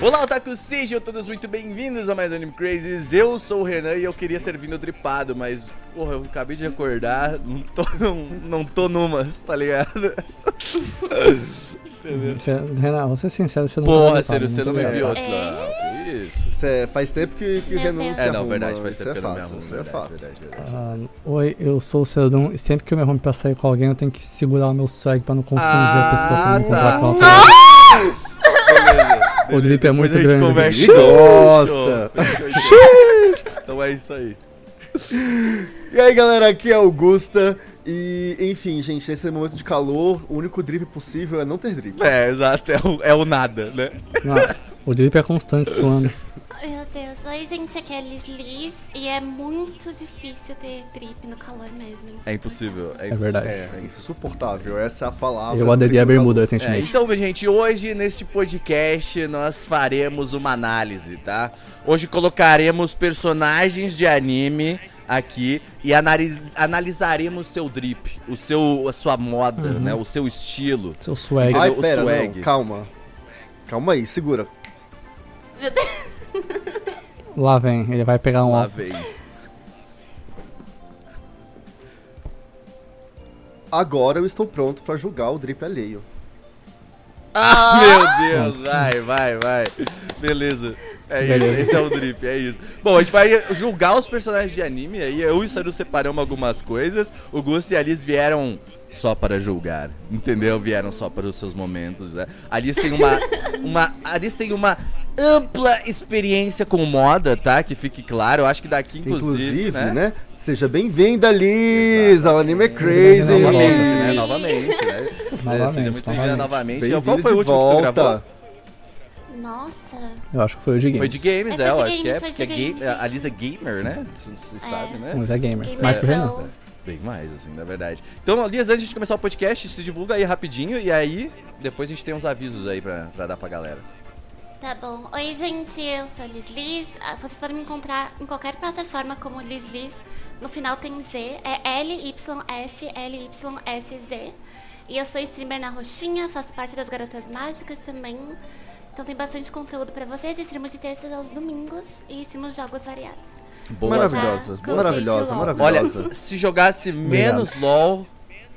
Olá, Otaku, sejam todos muito bem-vindos a mais um Anime Crazes. Eu sou o Renan e eu queria ter vindo dripado, mas, porra, eu acabei de acordar, não tô, não, não tô numas, tá ligado? Renan, vou ser sincero, você não Porra, sério, você não me bem. viu, É? Claro, que isso? Cê, faz tempo que, que Meu Renan não se É, não, arruma, verdade, faz isso tempo é que eu não me fato, arrumo, isso é verdade, fato. verdade, verdade. Ah, oi, eu sou o Celdon e sempre que eu me arrumo pra sair com alguém eu tenho que segurar o meu swag pra não constranger a pessoa pra Ah, me tá. encontrar com ela. O drip é muito Depois a gente grande. conversa. Gosta. Então é isso aí. E aí, galera, aqui é Augusta. E, enfim, gente, nesse momento de calor, o único drip possível é não ter drip. É, exato, é o, é o nada, né? Não, o drip é constante suando. Meu Deus. Oi, gente, aqui é a Liz Liz e é muito difícil ter drip no calor mesmo. É impossível, é É verdade. É, é insuportável, essa é a palavra. Eu aderi a bermuda É, recentemente. então, minha gente, hoje neste podcast nós faremos uma análise, tá? Hoje colocaremos personagens de anime aqui e anali- analisaremos seu drip, o seu, a sua moda, né? O seu estilo. Seu swag. Ai, o pera, swag. não, calma. Calma aí, segura. Lá vem, ele vai pegar um Lá óculos. vem. Agora eu estou pronto pra julgar o drip alheio. Ah, meu Deus, vai, vai, vai. Beleza. É isso, Beleza. esse é o drip, é isso. Bom, a gente vai julgar os personagens de anime aí. Eu e o Saru separamos algumas coisas. O Gusto e a Alice vieram só para julgar, entendeu? Vieram só para os seus momentos, né? A Alice tem uma, uma, a Alice tem uma ampla experiência com moda, tá? Que fique claro. Eu acho que daqui, inclusive, Inclusive, né? Seja bem-vinda, Liz, ao Anime Crazy. Novamente, Novamente. né? Novamente, né? Novamente, Seja muito bem-vinda novamente. Bem-vinda Qual foi o de último que tu gravou? volta. Nossa. Eu acho que foi o de games. Foi de games, É, é, foi eu de acho que é, games, foi porque é games, a. Liz é gamer, né? Você É. sabe, né? Mas é gamer. Gamer Mais que o Renan. Bem mais, assim, na verdade. Então, Lias, antes de começar o podcast, se divulga aí rapidinho e aí depois a gente tem uns avisos aí pra, pra dar pra galera. Tá bom. Oi, gente, eu sou a Liz Liz. Ah, Vocês podem me encontrar em qualquer plataforma como Liz Liz. No final tem Z, é L-Y-S, L-Y-S-Z. E eu sou streamer na Roxinha, faço parte das Garotas Mágicas também. Então tem bastante conteúdo pra vocês. Streamo de terças aos domingos e streamo jogos variados. Boa. Maravilhosa, maravilhosa, LOL. Olha, maravilhosa. se jogasse menos LOL,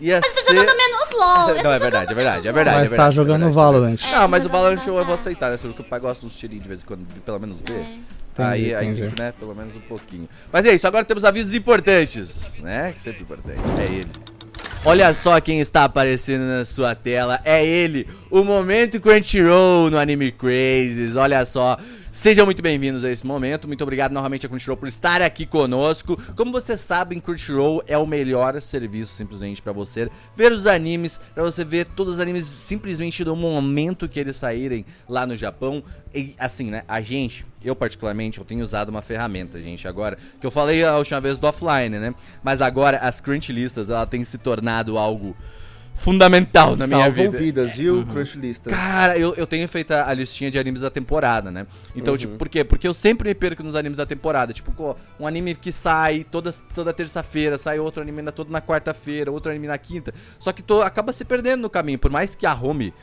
ia Mas tô ser... jogando menos LOL. eu tô Não, é jogando verdade, é verdade, menos é LOL. verdade. Mas tá jogando verdade, Valorant. É, Ah, mas o Valorant eu vou aceitar, né? Porque o pai gosta uns tirinhos de vez em quando, de pelo menos ver. É. Aí, Entendi, aí entendi. que, né, pelo menos um pouquinho. Mas é isso, agora temos avisos importantes, né? Sempre importantes, é ele. Olha só quem está aparecendo na sua tela, é ele, o Momento Crunchyroll no Anime Crazes, olha só. Sejam muito bem-vindos a esse momento, muito obrigado novamente a Crunchyroll por estar aqui conosco. Como vocês sabem, Crunchyroll é o melhor serviço simplesmente pra você ver os animes, pra você ver todos os animes simplesmente no momento que eles saírem lá no Japão. E assim, né, a gente, eu particularmente, eu tenho usado uma ferramenta, gente, agora, que eu falei a última vez do offline, né? Mas agora as Crunchylistas, ela tem se tornado algo fundamental na minha Salvam vida. vidas, viu, Crunchlista? Cara, eu, eu tenho feito a, a listinha de animes da temporada, né? Então, tipo, por quê? Porque eu sempre me perco nos animes da temporada. Tipo, um anime que sai toda, toda terça-feira, sai outro anime na, todo na quarta-feira, outro anime na quinta. Só que tô, acaba se perdendo no caminho. Por mais que a home.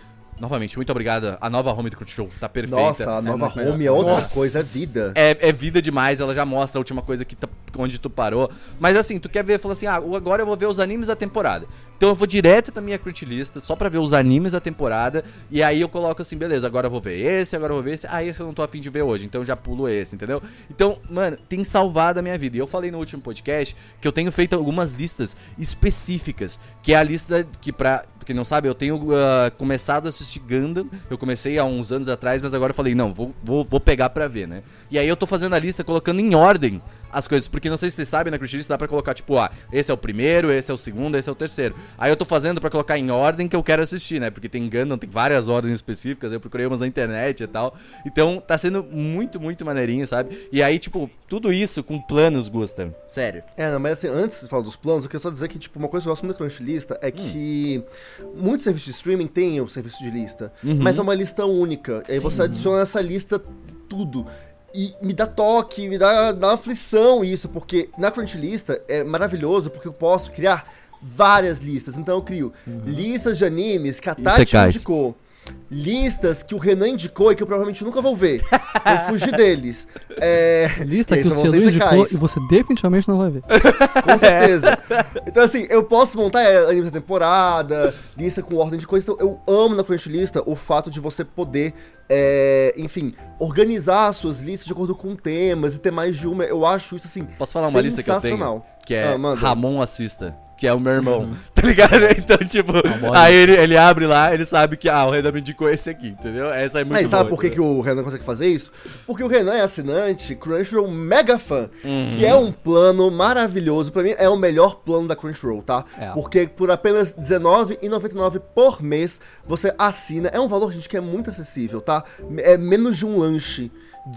Novamente, muito obrigado. A nova home do Crunchyroll tá perfeita. Nossa, a nova muito home é outra Nossa. coisa, é vida. É, é vida demais, ela já mostra a última coisa que tá, onde tu parou. Mas assim, tu quer ver, fala assim, ah, agora eu vou ver os animes da temporada. Então eu vou direto na minha Crunchylista só pra ver os animes da temporada. E aí eu coloco assim, beleza, agora eu vou ver esse, agora eu vou ver esse. Ah, esse eu não tô afim de ver hoje, então eu já pulo esse, entendeu? Então, mano, tem salvado a minha vida. E eu falei no último podcast que eu tenho feito algumas listas específicas. Que é a lista que, pra quem não sabe, eu tenho ah, começado a assistir Gundam. Eu comecei há uns anos atrás, mas agora eu falei, não, vou, vou, vou pegar pra ver, né? E aí eu tô fazendo a lista colocando em ordem as coisas, porque não sei se vocês sabem, na Crunchyroll dá pra colocar, tipo, ah, esse é o primeiro, esse é o segundo, esse é o terceiro. Aí eu tô fazendo pra colocar em ordem que eu quero assistir, né? Porque tem Gundam, tem várias ordens específicas, eu procurei umas na internet e tal. Então tá sendo muito, muito maneirinho, sabe? E aí, tipo, tudo isso com planos, Gusta. Sério. É, não, mas assim, antes de falar dos planos, eu queria só dizer que, tipo, uma coisa que eu gosto muito da Crunchlista Hum. é que muitos serviços de streaming têm o serviço de lista, Uhum. mas é uma lista única. E aí você adiciona essa lista tudo. E me dá toque, me dá, dá uma aflição isso, porque na Crunchlista é maravilhoso porque eu posso criar várias listas. Então eu crio listas de animes que a Tati indicou. Listas que o Renan indicou e que eu provavelmente nunca vou ver. Vou fugir deles. É, Lista e que o ser indicou secais. e você definitivamente não vai ver. Com certeza. Então, assim, eu posso montar é, animes da temporada, lista com ordem de coisas. Então, eu amo na Crunchlista o fato de você poder, é, enfim, organizar as suas listas de acordo com temas e ter mais de uma. Eu acho isso, assim, Posso falar uma lista que eu tenho? sensacional. Que é Ah. Ramon Assista. Que é o meu irmão, tá ligado? Então, tipo, aí ele, ele abre lá, ele sabe que, ah, o Renan me indicou esse aqui, entendeu? Essa é muito Aí sabe boa, por que, que o Renan consegue fazer isso? Porque o Renan é assinante Crunchyroll Mega Fan, Uhum. que é um plano maravilhoso. Pra mim, é o melhor plano da Crunchyroll, tá? É. Porque por apenas R$19,99 por mês, você assina. É um valor, gente, que é muito acessível, tá? É menos de um lanche.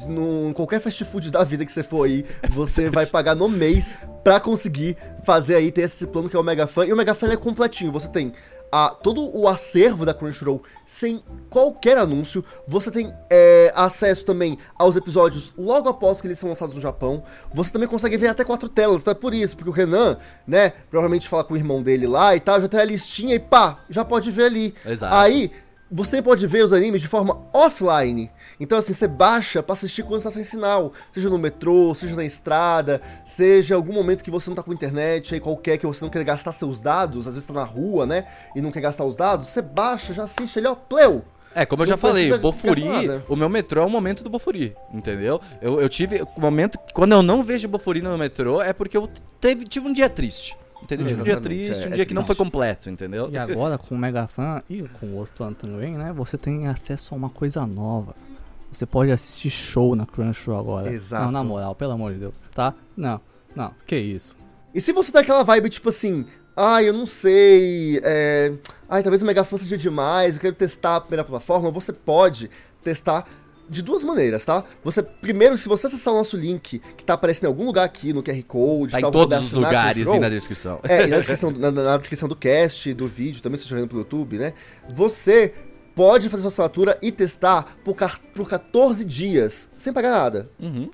Num qualquer fast food da vida que você for aí, você vai pagar no mês pra conseguir fazer aí, ter esse plano que é o Mega Fan. E o Mega Fan é completinho. Você tem a, todo o acervo da Crunchyroll sem qualquer anúncio. Você tem é, acesso também aos episódios logo após que eles são lançados no Japão. Você também consegue ver até quatro telas, então é por isso, porque o Renan, né, provavelmente fala com o irmão dele lá e tal, já tem a listinha e pá, já pode ver ali. Exato. Aí, você pode ver os animes de forma offline. Então, assim, você baixa pra assistir quando está sem sinal. Seja no metrô, seja na estrada, seja algum momento que você não tá com internet, aí qualquer que você não quer gastar seus dados, às vezes tá na rua, né? E não quer gastar os dados, você baixa, já assiste ali, ó, pleu. É, como eu já falei, o Bofuri, o meu metrô é o momento do Bofuri, entendeu? Eu, eu tive o momento, que- quando eu não vejo Bofuri no metrô, é porque eu teve, tive um dia triste, entendeu? Tive um dia triste, é, um é dia que não foi completo, entendeu? E agora, com o Mega Fan e com o outro plano também, né? Você tem acesso a uma coisa nova. Você pode assistir show na Crunchyroll agora. Exato. Não, na moral, pelo amor de Deus, tá? Não, não, que isso. E se você tá aquela vibe, tipo assim, ai, eu não sei, é... ai, talvez o Megafan seja demais, eu quero testar a primeira plataforma, você pode testar de duas maneiras, tá? Você, primeiro, se você acessar o nosso link, que tá aparecendo em algum lugar aqui no QR Code, Tá tal, em todos os lugares e na descrição. É, e na descrição, na, na descrição do cast, do vídeo, também se você estiver vendo pelo YouTube, né? Você pode fazer sua assinatura e testar por, por 14 dias, sem pagar nada. Uhum.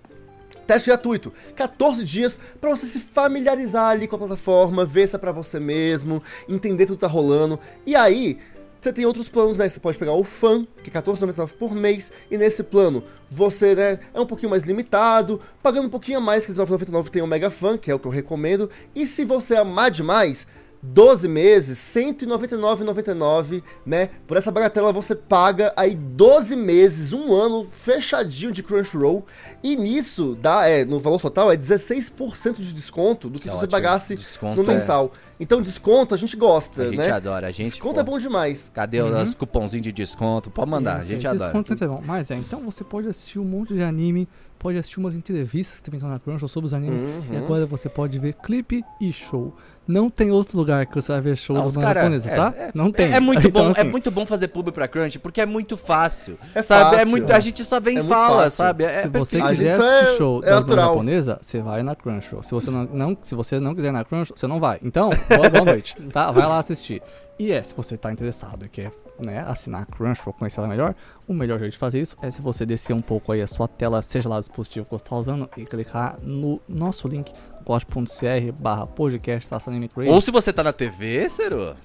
Teste gratuito, 14 dias pra você se familiarizar ali com a plataforma, ver se é pra você mesmo, entender tudo que tá rolando. E aí, você tem outros planos, né? Você pode pegar o Fan, que é R$14,99 por mês, e nesse plano você, né, é um pouquinho mais limitado, pagando um pouquinho a mais, que R$19,99 tem o Mega Fan, que é o que eu recomendo. E se você amar demais, 12 meses, R$ 199,99, né? Por essa bagatela você paga aí 12 meses, um ano fechadinho de Crunchyroll. E nisso, dá, é, no valor total, é 16% de desconto do que Que se você ótimo. pagasse Desconto no é- mensal. Então, desconto a gente gosta, A gente né? adora, a gente. Desconto pô, é bom demais. Cadê os cupomzinhos de desconto? Pode mandar, a Isso, gente adora. Desconto sempre é bom. Mas é, então você pode assistir um monte de anime, pode assistir umas entrevistas que também na Crunchyroll sobre os animes. E Uhum. agora você pode ver clipe e show. Não tem outro lugar que você vai ver show Ah, cara- japonesa, é, tá? é- não tem. É muito Então, bom, é assim, muito bom fazer pub pra Crunch, porque é muito fácil. É sabe? é fácil. muito, a gente só vem É e fala, fácil. sabe? É, Se é você quiser assistir é- show é da banda japonesa, você vai na Crunchyroll. Se você não, não, se você não quiser ir na Crunchyroll, você não vai. Então, boa, boa noite, tá? Vai lá assistir. E é, se você tá interessado e quer né, assinar a Crunchyroll, conhecer ela melhor, o melhor jeito de fazer isso é se você descer um pouco aí a sua tela, seja lá o dispositivo que você está usando, e clicar no nosso link, gosto.cr barra podcast, tá. Ou se você tá na TV, Cero.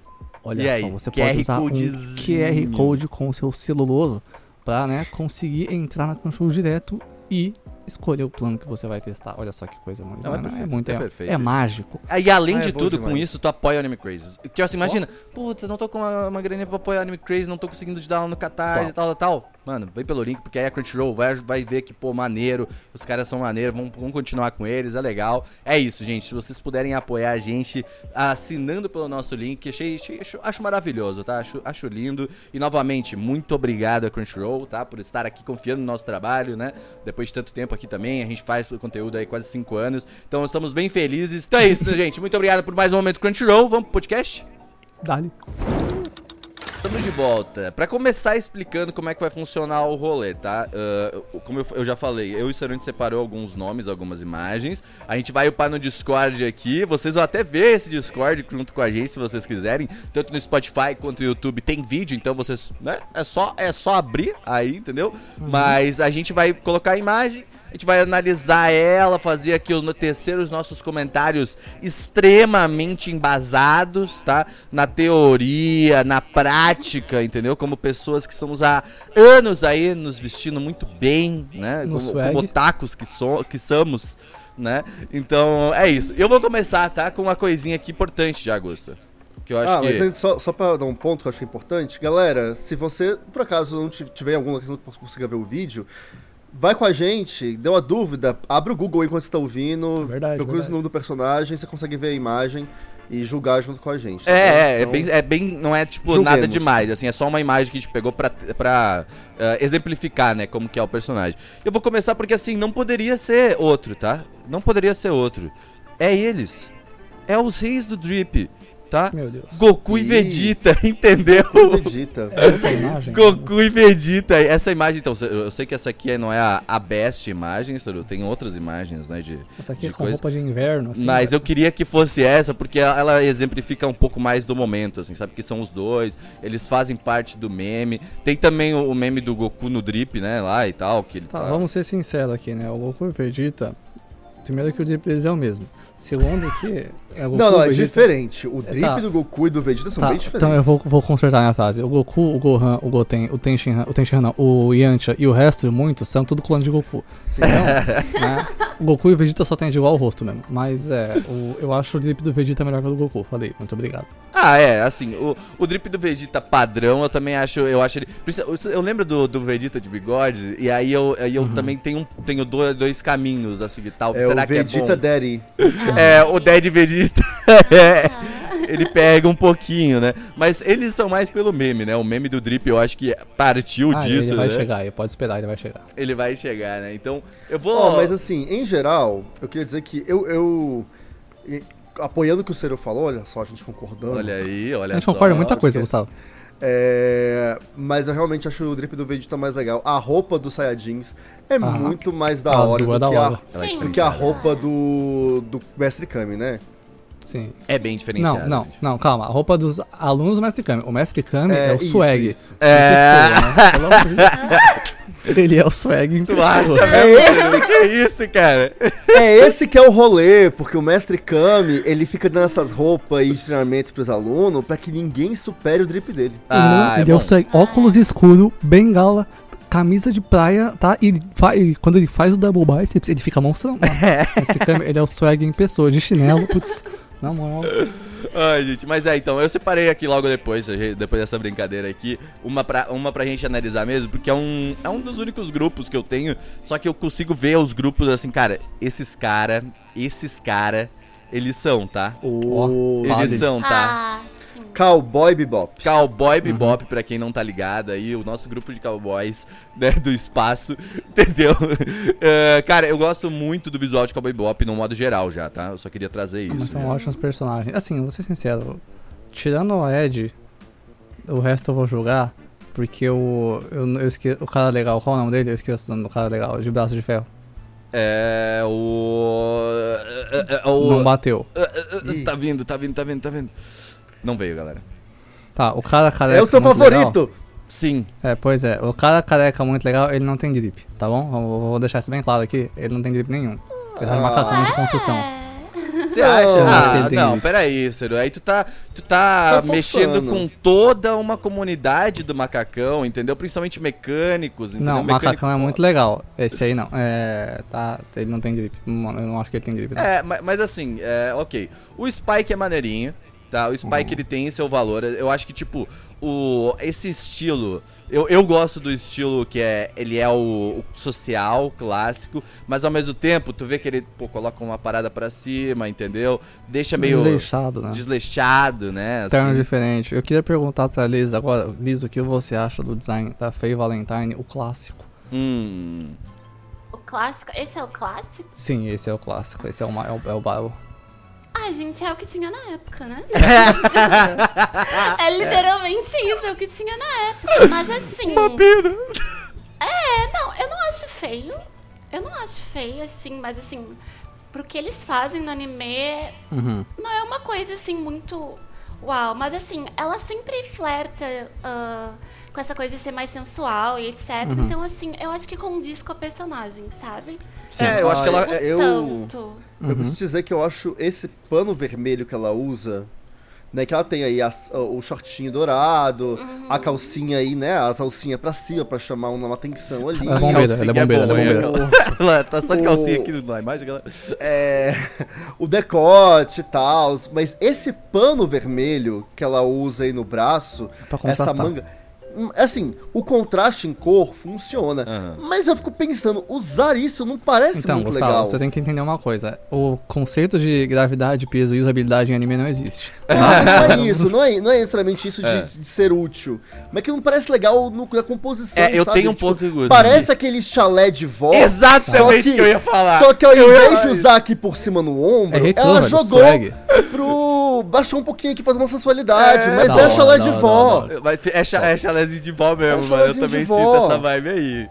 Olha E aí, só, você QR pode usar um. QR Code com o seu celuloso pra, né, conseguir entrar na Crunchyroll direto e escolher o plano que você vai testar. Olha só que coisa muito, Não, é perfeito, muito, é é, perfeito é mágico. E além Ah, de é tudo, demais. com isso, tu apoia o Anime Crazy. Que assim, imagina, puta, não tô com uma, uma graninha pra apoiar o Anime Crazy, não tô conseguindo te dar no Catarse e tal, tal, tal. Mano, vem pelo link, porque aí a Crunchyroll vai, vai ver que, pô, maneiro, os caras são maneiros, vamos, vamos continuar com eles, é legal. É isso, gente. Se vocês puderem apoiar a gente assinando pelo nosso link, achei, achei- acho, acho maravilhoso, tá? Acho, acho lindo. E novamente, muito obrigado a Crunchyroll, tá? Por estar aqui confiando no nosso trabalho, né? Depois de tanto tempo aqui também, a gente faz conteúdo aí quase 5 anos. Então estamos bem felizes. Então é isso, gente. Muito obrigado por mais um momento Crunchyroll. Vamos pro podcast? Dali. Estamos de volta. Pra começar explicando como é que vai funcionar o rolê, tá? Ah, como eu, eu já falei, eu e o Sarante separou alguns nomes, algumas imagens. A gente vai upar no Discord aqui. Vocês vão até ver esse Discord junto com a gente, se vocês quiserem. Tanto no Spotify quanto no YouTube tem vídeo, então vocês, né? É só, é só abrir aí, entendeu? Mas a gente vai colocar a imagem. A gente vai analisar ela, fazer aqui o tecer os nossos comentários extremamente embasados, tá? Na teoria, na prática, entendeu? Como pessoas que estamos há anos aí nos vestindo muito bem, né? No como, como tacos que, so, que somos, né? Então, é isso. Eu vou começar, tá? Com uma coisinha aqui importante de Augusto. Que eu acho ah, que... mas antes, só, só pra dar um ponto que eu acho que é importante. Galera, se você, por acaso, não ti- tiver alguma questão que consiga ver o vídeo, vai com a gente, deu a dúvida, abre o Google enquanto você tá ouvindo, Verdade, procura verdade. o nome do personagem, você consegue ver a imagem e julgar junto com a gente. tá É, é, é Então, bem, é bem, não é tipo Julguemos. nada demais, assim, é só uma imagem que a gente pegou pra, pra eh, exemplificar, né, como que é o personagem. Eu vou começar porque, assim, não poderia ser outro, tá? Não poderia ser outro. É eles. É os reis do Drip, tá? Meu Deus. Goku e Ih. Vegeta, entendeu? Acredita. Essa imagem. Goku e Vegeta. Essa imagem, então, eu sei que essa aqui não é a, a best imagem, Saru, tem outras imagens, né, de, Essa aqui é de com roupa de inverno, assim. mas né? eu queria que fosse essa, porque ela, ela exemplifica um pouco mais do momento, assim, sabe? Que são os dois, eles fazem parte do meme. Tem também o, o meme do Goku no drip, né? Lá e tal, que ele Tá, tá. vamos ser sinceros aqui, né? O Goku e Vegeta, primeiro que o drip deles é o mesmo. Segundo que... É Goku Não, não, é Vegeta- diferente. O drip tá. do Goku e do Vegeta são Tá, bem diferentes. então eu vou, vou consertar minha frase. O Goku, o Gohan, o Goten, o Tenshinhan, o Tenshinhan não, o Yantia e o resto, muitos, são tudo clone de Goku. Sim. Então, né? O Goku e o Vegeta só tem de igual o rosto mesmo. Mas é, o- eu acho o drip do Vegeta melhor que o do Goku. Falei, muito obrigado. Ah, é, assim, o, o drip do Vegeta padrão, eu também acho, eu acho ele. Eu lembro do, do Vegeta de bigode, e aí eu, aí eu também tenho, tenho dois, dois caminhos a seguir tal. Uhum. É Será o que é Vegeta bom? Daddy. É, o Dead Vegeta. É, ele pega um pouquinho, né? Mas eles são mais pelo meme, né? O meme do Drip eu acho que partiu Ah, disso, ele vai né? chegar, pode esperar, ele vai chegar. Ele vai chegar, né? Então, eu vou. Ó, mas assim, em geral, eu queria dizer que eu. eu apoiando o que o Ciro falou, olha só, a gente concordando. Olha aí, olha A gente só. concorda em muita coisa. Gustavo. É, mas eu realmente acho o drip do Vegeta mais legal. A roupa do Saiyajins é Aham. muito mais da hora é do da que, hora. a, é do que a roupa do, do Mestre Kami, né? Sim. É bem diferenciado. Não, não, não, calma. A roupa dos alunos do Mestre Kami. O Mestre Kami é, É, o isso, swag. isso. É. pessoa, né? Ele é o swag em Tu pessoa. acha É esse que é isso, cara? É esse que é o rolê, porque o Mestre Kami, ele fica dando essas roupas aí de treinamento pros alunos pra que ninguém supere o drip dele. Ah, é ele é, o bom. swag. Óculos escuro, bengala, camisa de praia, tá? E e quando ele faz o double biceps, ele fica monstrão. mano. Mestre Kami, ele é o swag em pessoa, de chinelo, putz. Na moral. Ai, gente, mas é, então, eu separei aqui logo depois, depois dessa brincadeira aqui, uma pra, uma pra gente analisar mesmo, porque é um, é um dos únicos grupos que eu tenho, só que eu consigo ver os grupos assim, cara, esses cara, esses cara, eles são, tá? O Fala Eles dele. são, tá? Ah. Cowboy Bebop. Cowboy Bebop, pra quem não tá ligado aí, o nosso grupo de cowboys né, do espaço, entendeu? É, cara, eu gosto muito do visual de Cowboy Bebop no modo geral já, tá? Eu só queria trazer Mas isso. são né? ótimos personagens. Assim, vou ser sincero. Tirando o Ed, o resto eu vou jogar. Porque o. Eu, eu esqueço. O cara legal, qual é o nome dele? Eu esqueço o nome do cara legal, de braço de ferro. É o. é, é, é, o Não bateu. é, é, é, tá vindo, tá vindo, tá vindo, tá vindo. Não veio, galera. Tá, o cara careca. É o seu muito legal- favorito! Sim. É, pois é. O cara careca muito legal, ele não tem drip, tá bom? Vou, vou deixar isso bem claro aqui. Ele não tem drip nenhum. Ele tá de macacão de construção. Você Não, acha? Ah, não, isso. peraí, Ciro. Aí tu tá, tu tá, Tá mexendo forçando. com toda uma comunidade do macacão, entendeu? Principalmente mecânicos, entendeu? Não, Mecânico macacão é muito legal. Esse aí não. É. Tá. Ele não tem. Mano, Eu não acho que ele tem drip. Não. É, ma- mas assim, é, ok. O Spike é maneirinho, tá? O Spike ele tem seu valor. Eu acho que, tipo, o, esse estilo. Eu, eu gosto do estilo que é. Ele é o, o social, clássico, mas ao mesmo tempo, tu vê que ele pô, coloca uma parada pra cima, entendeu? Deixa meio Desleixado, né? desleixado, né? Terno assim. diferente. Eu queria perguntar pra Liz agora, Liz, o que você acha do design da Faye Valentine, o clássico? Hum. O clássico. Esse é o clássico? Sim, esse é o clássico, esse é o, é o, é o Bible. Ah, gente, é o que tinha na época, né? é literalmente isso, é o que tinha na época. Mas assim. É, não, eu não acho feio. Eu não acho feio, assim, mas assim, pro que eles fazem no anime, Uhum. não é uma coisa assim muito uau. Mas assim, ela sempre flerta ah, com essa coisa de ser mais sensual e etc. Uhum. Então, assim, eu acho que condiz com a personagem, sabe? É, eu acho que ela. Não eu- tanto. Eu Uhum. preciso dizer que eu acho esse pano vermelho que ela usa, né? Que ela tem aí as- o shortinho dourado, a calcinha aí, né? As alcinhas pra cima pra chamar uma atenção ali. Ela é bombeira, ela é bombeira, ela é bombeira. Ela tá só de O- calcinha aqui na imagem, galera. É, o decote e tal, mas esse pano vermelho que ela usa aí no braço, Pra essa manga, assim, o contraste em cor funciona, Aham. mas eu fico pensando, usar isso não parece Então, muito Gustavo, legal. você tem que entender uma coisa. O conceito de gravidade, peso e usabilidade em anime não existe. Ah, não é isso, não é, não é necessariamente isso de, É. de ser útil, mas que não parece legal no, na composição, É, eu sabe? tenho um Tipo, ponto de gosto. Parece aquele chalé de vó. Exatamente o que eu ia falar. Só que ao invés de usar aqui por cima no ombro, É ela velho, jogou swag. pro. baixou um pouquinho aqui, fazer uma sensualidade, É, mas da é chalé de. Mas é, cha- chalézinho de vó mesmo, É mano. Eu também sinto essa vibe aí.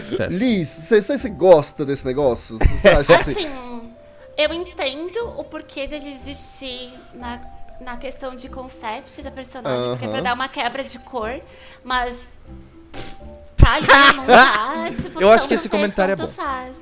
Sucesso. Liz, você você gosta desse negócio? Você acha assim? Assim, eu entendo o porquê dele existir na, na questão de concept da personagem, porque é pra dar uma quebra de cor, mas. pff, Tá ali, não tá? Tipo, Eu acho tanto que esse comentário é bom. Faz,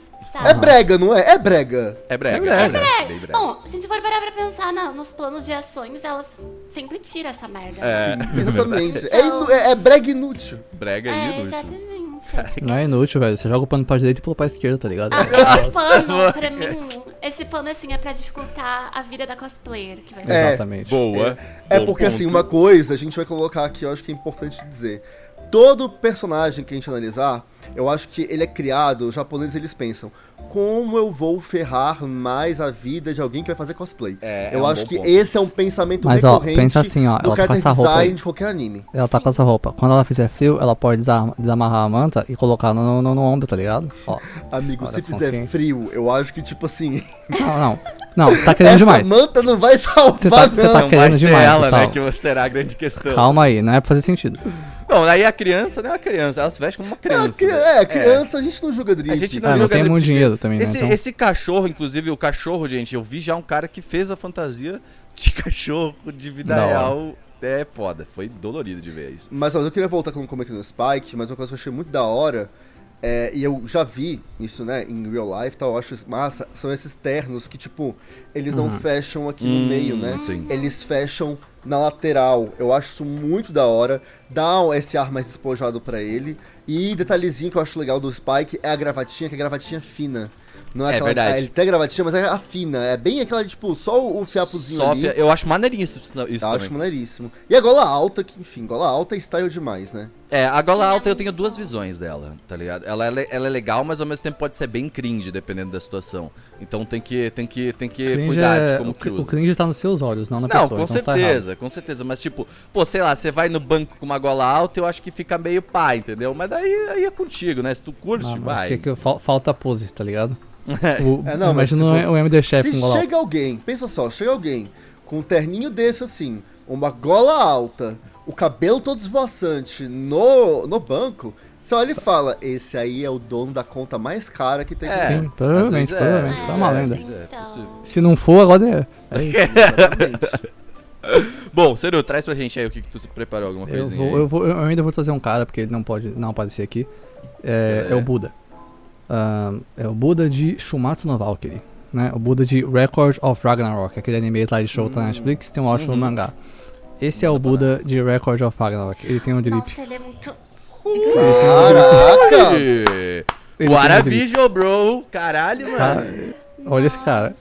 É brega, não é? É brega. É brega. É brega. É brega. bem brega. Bom, se a gente for parar pra pensar na- nos planos de ações, elas sempre tiram essa merda. É, Exatamente. É, inu- é, é brega inútil. brega É, inútil. exatamente. É, tipo, Não é inútil, velho. Você joga o pano pra direita e pula pra esquerda, tá ligado? ah, esse pano, pra mim, esse pano assim é pra dificultar a vida da cosplayer que vai É. Exatamente. Boa. É Bom porque, assim, ponto. uma coisa a gente vai colocar aqui, eu acho que é importante dizer. Todo personagem que a gente analisar, eu acho que ele é criado, os japoneses eles pensam, como eu vou ferrar mais a vida de alguém que vai fazer cosplay? É, é eu um acho que ponto. esse é um pensamento Mas, ó, recorrente pensa assim, ó, ela tá com essa roupa de qualquer anime. Ela tá com essa roupa. Quando ela fizer frio, ela pode desamarrar a manta e colocar no, no, no ombro, tá ligado? Ó. Amigo, Olha, se fizer consciente. frio, eu acho que, tipo assim, Não, não. Não, você tá querendo essa demais. manta não vai salvar, Você tá- você não. tá Não vai querendo ser demais, ela, né? Que será a grande questão. Calma aí, não é pra fazer sentido. Bom, aí a criança não é uma criança, ela se veste como uma É, criança. cri- né? é, criança, a gente não julga drip. A gente não Ah, mas joga tem muito dinheiro também, né? Esse, Então, esse cachorro, inclusive, o cachorro, gente, eu vi já um cara que fez a fantasia de cachorro de vida Da hora. real. É foda, foi dolorido de ver isso. Mas ó, eu queria voltar como comentei no Spike, mas uma coisa que eu achei muito da hora, é, e eu já vi isso, né, em real life tal, eu acho massa, são esses ternos que, tipo, eles não fecham aqui Hum, no meio, né? sim. Eles fecham na lateral. Eu acho isso muito da hora, dá esse ar mais despojado pra ele. E detalhezinho que eu acho legal do Spike é a gravatinha, que é a gravatinha fina. Não é, É aquela, verdade. Ele tem a gravatinha, mas é a fina. É bem aquela, tipo, só o, fiapozinho Só ali. Eu acho maneiríssimo isso, isso Eu acho também. maneiríssimo. E a gola alta, que enfim, gola alta é style demais, né? É, a gola Sim, é alta eu muito tenho duas bom. visões dela, tá ligado? Ela, é le- ela é legal, mas ao mesmo tempo pode ser bem cringe, dependendo da situação. Então tem que, tem que, tem que cringe cuidar de é- como o, que o cringe tá nos seus olhos, não na Não, pessoa. com então tá certeza, com certeza. Mas tipo, pô, sei lá, você vai no banco com uma gola alta, eu acho que fica meio pá, entendeu? Mas daí aí é contigo, né? Se tu curte, Não, mas vai. que- que fal- falta pose, tá ligado? O, É, não, mas imagina se o você- MD Chef Se com gola chega alguém, pensa só, chega alguém com um terninho desse assim, uma gola alta, o cabelo todo esvoaçante no, no banco, você olha e fala, esse aí é o dono da conta mais cara que tem É, Sim, provavelmente, é, provavelmente. Tá uma lenda. é, é Então. possível. Se não for, agora é. é. Bom, Ceru, traz pra gente aí o que, que tu preparou, alguma Eu, coisinha vou, aí. eu, vou, eu ainda vou trazer um cara, porque ele não pode não aparecer aqui. É, É. é o Buda. É o Buda de Shumatsu no Valkyrie. Né? O Buda de Record of Ragnarok, aquele anime lá de show da Netflix, tem um ótimo Uhum. mangá. Esse é o Buda de Record of Ragnarok. Ele tem um drip. Nossa, ele é muito. Caraca! Ele tem um What drip. visual, bro! Caralho, Cara, mano. olha esse cara.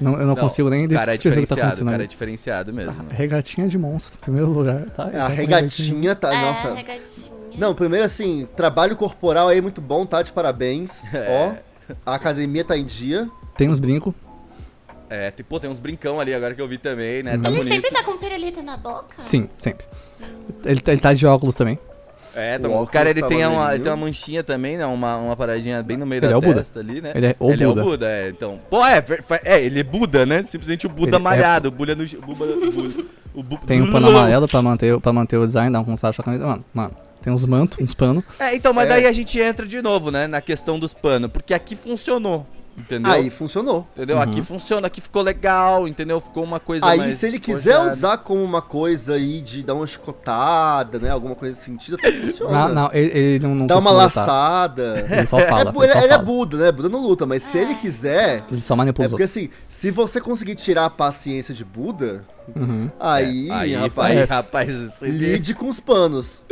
Não, eu não, consigo nem O cara é descrever o que tá diferenciado, o acontecendo cara é diferenciado mesmo. Regatinha de monstro, em primeiro lugar, tá? Ele A tá regatinha tá, É, nossa... regatinha. Não, primeiro assim, trabalho corporal aí muito bom, tá? De parabéns. É. Ó, a academia tá em dia. Tem uns brincos. É, tem, pô, tem uns brincão ali agora que eu vi também, né? Tá Ele bonito. sempre tá com pirulito na boca? Sim, sempre. Ele, tá- ele tá de óculos também. É, tá O bom. O cara ele tá tem, uma, ele tem uma manchinha também, né? Uma, uma paradinha bem no meio Ele da é o Buda. testa ali, né? Ele é o ele Buda. é o Buda, é. Então. Pô, é, é, ele é Buda, né? Simplesmente o Buda Ele é- malhado. O Buda no. O Buda, o Buda- o Bu- Tem um pano amarelo pra manter, pra manter o design, dá um contraste com a camisa. Mano, mano, tem uns mantos, uns panos. É, então, mas É. daí a gente entra de novo, né? Na questão dos panos. Porque aqui funcionou. Entendeu? Aí funcionou. Entendeu? Aqui funciona, aqui ficou legal, entendeu? Ficou uma coisa Aí, mais se ele quiser usar como uma coisa aí de dar uma chicotada, né? Alguma coisa nesse sentido, até funciona. Não, não, ele, ele não, não Dá uma costuma lutar. laçada. Ele só fala, É, ele ele, só ele é fala. Buda, né? Buda não luta, mas se ele quiser. Ele só manipula É porque assim, se você conseguir tirar a paciência de Buda, Uhum. aí, Aí, rapaz, aí, rapaz, isso aí- lide com os panos.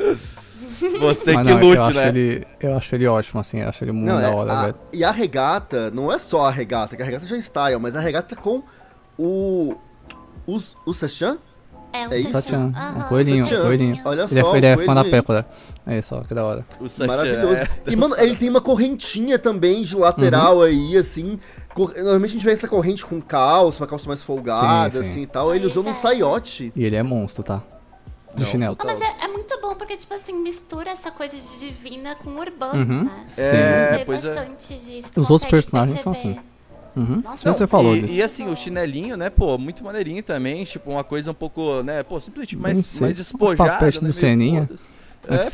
Você Mas que não, lute, né? ele, eu acho ele ótimo, assim, eu acho ele muito Não, da é, hora, a- velho. e a regata não é só a regata, que a regata já é style, mas a regata com o. Os, o Sachan? É um É isso? Satchan, Aham. um coelhinho, um Satchan. coelhinho. Olha Ele é, só, ele é o fã da coelhinho. Pécora. É só, que da hora. O Sacha Maravilhoso. é- E, mano, ele tem uma correntinha também de lateral Uhum. aí, assim. Normalmente a gente vê essa corrente com calça, uma calça mais folgada, Sim, sim. assim e tal. Ele usou num é. saiote. E ele é monstro, tá? De chinelo. Ah, mas é, é muito bom, porque, tipo assim, mistura essa coisa de divina com urbano, Uhum. né? Sim. É, pois é. bastante disso. tu Os outros personagens são perceber. Uhum. Nossa, Não, você falou e, disso. e assim, o chinelinho, né, pô, muito maneirinho também, tipo, uma coisa um pouco, né, pô, simplesmente mais, mais despojada, O papete né, do Seninha. foda-se.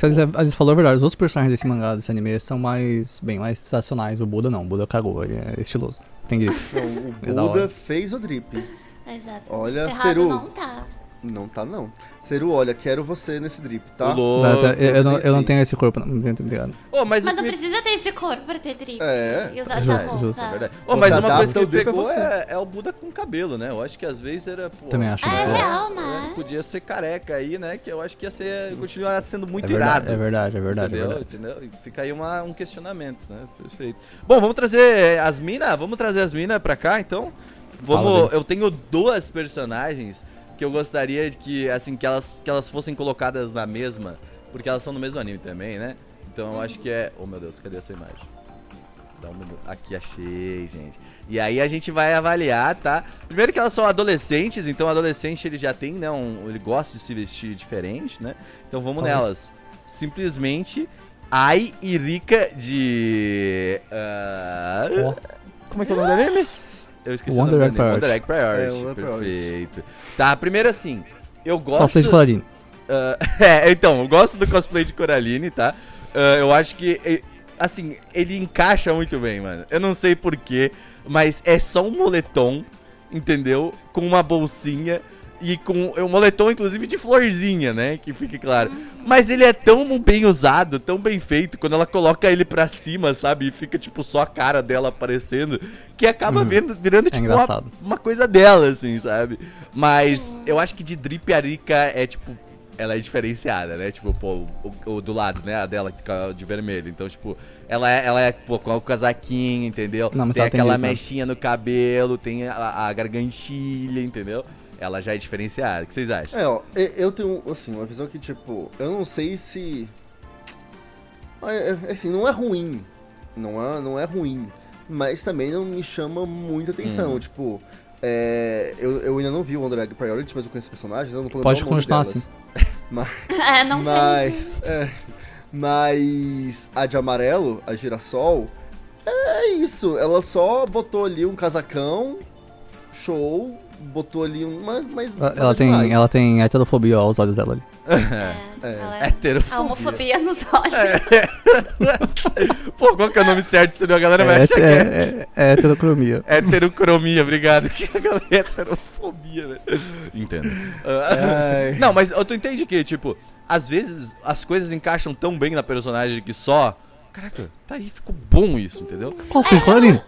Mas É, eles, falou a verdade, os outros personagens desse mangá, desse anime, são mais, bem, mais sensacionais. O Buda não, o Buda cagou, ele é estiloso. Tem. Então, o É da Buda hora. fez o drip. Exato. Olha, Seru. não tá. Não tá, não. Seru, olha, quero você nesse drip, tá? Tá, tá, eu, eu não, eu não tenho esse corpo, não, não tô ligado. Ô, mas, Mas não que- precisa ter esse corpo pra ter drip. É, E usar justo, essa roupa. justo, É verdade. Você mas uma coisa que o ele drip a pegou você. é, é o Buda com cabelo, né? Eu acho que às vezes era, pô... Também acho. É né? real, né? Podia ser careca aí, né? Que eu acho que ia ser, continuar sendo muito é verdade, irado. é verdade, é verdade, é entendeu? verdade. entendeu? E Fica aí uma, um questionamento, né? Perfeito. Bom, vamos trazer as minas? Vamos trazer as minas pra cá, então? Fala Vamos, deles. eu tenho duas personagens que eu gostaria de que, assim, que elas, que elas fossem colocadas na mesma, porque elas são no mesmo anime também, né? Então eu acho que é... Oh, meu Deus, cadê essa imagem? Dá um minuto. Aqui, achei, gente. E aí a gente vai avaliar, tá? Primeiro que elas são adolescentes, então o adolescente ele já tem, né? Um, ele gosta de se vestir diferente, né? Então vamos Talvez. nelas. Simplesmente Ai e Rika de. ah, Ó. Como é que é o nome do anime? Eu esqueci Wonder o nome Egg. Priority. Wonder Egg Priority. É, Wonder Priority. Perfeito. Tá, primeiro assim. Eu gosto. Cosplay de Coraline. Ah, é, então, eu gosto do cosplay de Coraline, tá? Ah, eu acho que, assim, ele encaixa muito bem, mano. Eu não sei porquê, mas é só um moletom, entendeu? Com uma bolsinha e com um moletom, inclusive, de florzinha, né? Que fique claro. Mas ele é tão bem usado, tão bem feito, quando ela coloca ele pra cima, sabe? E fica, tipo, só a cara dela aparecendo, que acaba vendo, virando, tipo, uma, uma coisa dela, assim, sabe? Mas eu acho que de Drip Arica é, tipo, ela é diferenciada, né? Tipo, pô, o, o do lado, né? A dela que fica de vermelho. Então, tipo, ela é, ela é pô, com o casaquinho, entendeu? Não, mas tem ela tem aquela né? mechinha no cabelo, tem a, a gargantilha, entendeu? Ela já é diferenciada. O que vocês acham? É, ó, eu tenho, assim, uma visão que, tipo, eu não sei se. Ah, é- é, Assim, não é ruim. Não é, não é ruim. Mas também não me chama muita atenção. Hum. Tipo, é, eu, eu ainda não vi o Wonder Egg Priority, mas eu conheço personagens, eu não tô Pode continuar assim. Mas, É, não mas, é, mas a de amarelo, a girassol, é isso. Ela só botou ali um casacão, show, botou ali um. Mas, mas Ela, tem, demais. ela tem heterofobia aos olhos dela ali. É, É. ela é Heterofobia. a homofobia nos olhos. Pô, qual que é o nome certo? Senão a galera vai É, achar que é... é, é, é heterocromia. Heterocromia, obrigado. Que a galera é heterofobia, né? Entendo. Não, mas eu tu entende que, tipo, às vezes as coisas encaixam tão bem na personagem que só. Caraca, tá aí, ficou bom isso, entendeu? Cosplay de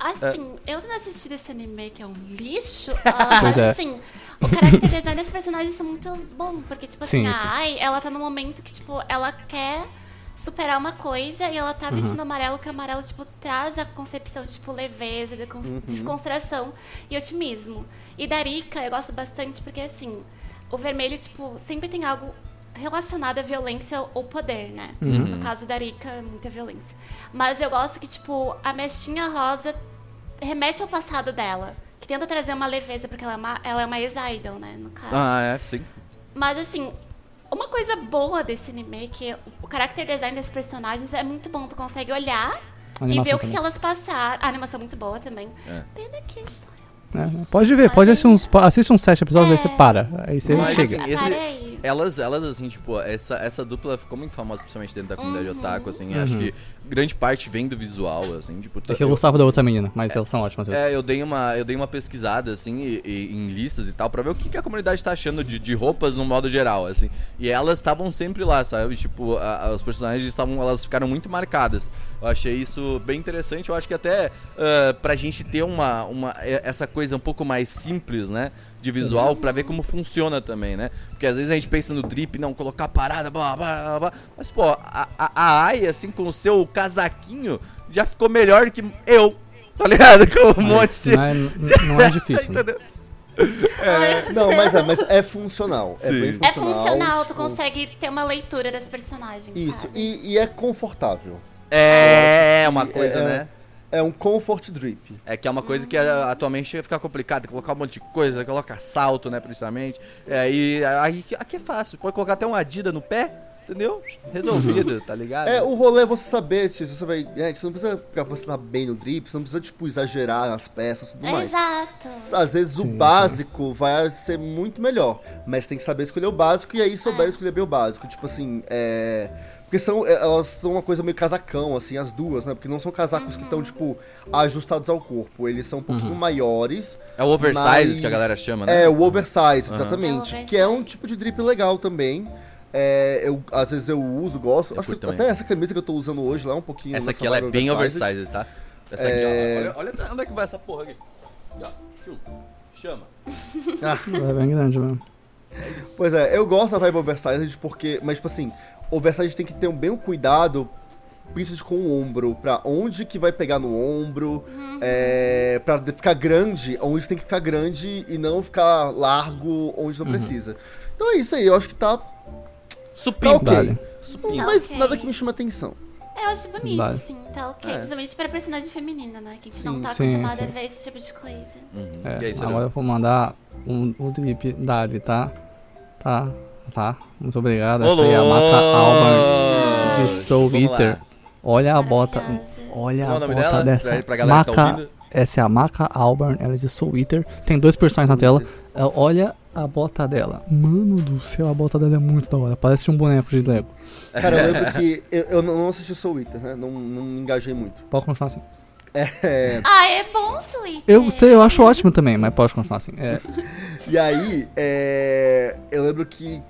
Assim, eu tendo assistido esse anime que é um lixo, ah, mas é. assim, o character design desse personagem são muito bom, porque, tipo assim, Sim, a sim. Ai, ela tá num momento que, tipo, ela quer superar uma coisa e ela tá vestindo amarelo, que o amarelo, tipo, traz a concepção de, tipo, leveza, de con- descontração e otimismo. E da Rika, eu gosto bastante porque, assim, o vermelho, tipo, sempre tem algo relacionado à violência ou poder, né? No caso da Rika, é muita violência. Mas eu gosto que, tipo, a mechinha rosa remete ao passado dela. Que tenta trazer uma leveza, porque ela é uma, ela é uma ex-idol, né? No caso. Ah, é, sim. Mas assim, uma coisa boa desse anime é que o character design desses personagens é muito bom. Tu consegue olhar e ver o que, que elas passaram. A animação é muito boa também. É. Pena que a história né? Pode ver, pode assistir uns, assiste uns sete episódios, aí você para. Aí você Mas, chega. assim, esse-. Elas, elas, assim, tipo, essa, essa dupla ficou muito famosa, principalmente dentro da comunidade Uhum. otaku, assim. Acho que grande parte vem do visual, assim, tipo... É que eu gostava da outra menina, mas elas são ótimas. É, eu dei uma, eu dei uma pesquisada, assim, e- e- em listas e tal, pra ver o que, que a comunidade tá achando de, de roupas no modo geral, assim. E elas estavam sempre lá, sabe? Tipo, a- a- os personagens estavam, elas ficaram muito marcadas. Eu achei isso bem interessante. Eu acho que até ah, pra gente ter uma, uma, é- essa coisa um pouco mais simples, né? De visual, pra ver como funciona também, né? Porque às vezes a gente pensa no drip, não, colocar parada, blá, blá, blá, blá. Mas, pô, a, a, a Ai, assim, com o seu casaquinho, já ficou melhor que eu, tá ligado? Com um monte de... Não é, não é difícil. né? Entendeu? Não, mas é, mas é funcional. É bem É funcional. funcional, tu consegue ter uma leitura das personagens. Isso, e, e é confortável. É uma E coisa, é- né? É um comfort drip. É que é uma coisa que atualmente fica complicado, colocar um monte de coisa, coloca salto, né, principalmente. É, aí, aí aqui é fácil, pode colocar até uma Adidas no pé, entendeu? Resolvido, tá ligado? É, o rolê é você saber se você vai. É, você não precisa capacitar bem no drip, você não precisa, tipo, exagerar nas peças e tudo mais. Exato. Às vezes o Sim, sim. básico vai ser muito melhor, mas tem que saber escolher o básico e aí souber escolher bem o básico. Tipo assim, é. Porque são, é, elas são uma coisa meio casacão, assim, as duas, né? Porque não são casacos que estão, tipo, ajustados ao corpo. Eles são um pouquinho maiores. É o oversize mas- que a galera chama, né? É, o oversize, exatamente. É o Que é um oversize. tipo de drip legal também. É, eu, às vezes eu uso, gosto. Eu Acho que até essa camisa que eu tô usando hoje lá é um pouquinho. Essa aqui ela é bem oversized. oversized, tá? Essa aqui, ó. Olha, olha onde é que vai essa porra aqui. Aqui, ó. Chama. É bem grande mesmo. Pois é, eu gosto da vibe oversized porque, mas tipo assim, oversized tem que ter um bem um cuidado, principalmente com o ombro, pra onde que vai pegar no ombro, é, pra ficar grande, onde tem que ficar grande e não ficar largo onde não precisa. Então é isso aí, eu acho que tá, Supinho. tá ok. Supinho. Mas ok. nada que me chama atenção. É, Eu acho bonito, Vale. sim, tá ok. É. Principalmente pra personagem feminina, né? Que a gente Sim, não tá sim, acostumado a sim. ver esse tipo de coisa. Uhum. É, e aí, agora eu vou mandar um, um drip Dali, tá? Tá, tá. Muito obrigado. Essa aí é a Maca Alban de Soul Vamos lá. Eater. Olha a bota. Olha Qual a bota dela? dessa. Pra- tá Maca, ouvindo. essa é a Maca Alban, ela é de Soul Eater. Tem dois personagens na tela. É, Olha a bota dela. Mano do céu, a bota dela é muito da hora. Parece um boneco de Lego. Cara, eu lembro que eu, eu não assisti o Soul Eater, né? Não, não me engajei muito. Pode continuar assim. É, Ah, é bom, Sweet. Eu sei, eu acho ótimo também, mas pode continuar assim. É, E aí, é, eu lembro que.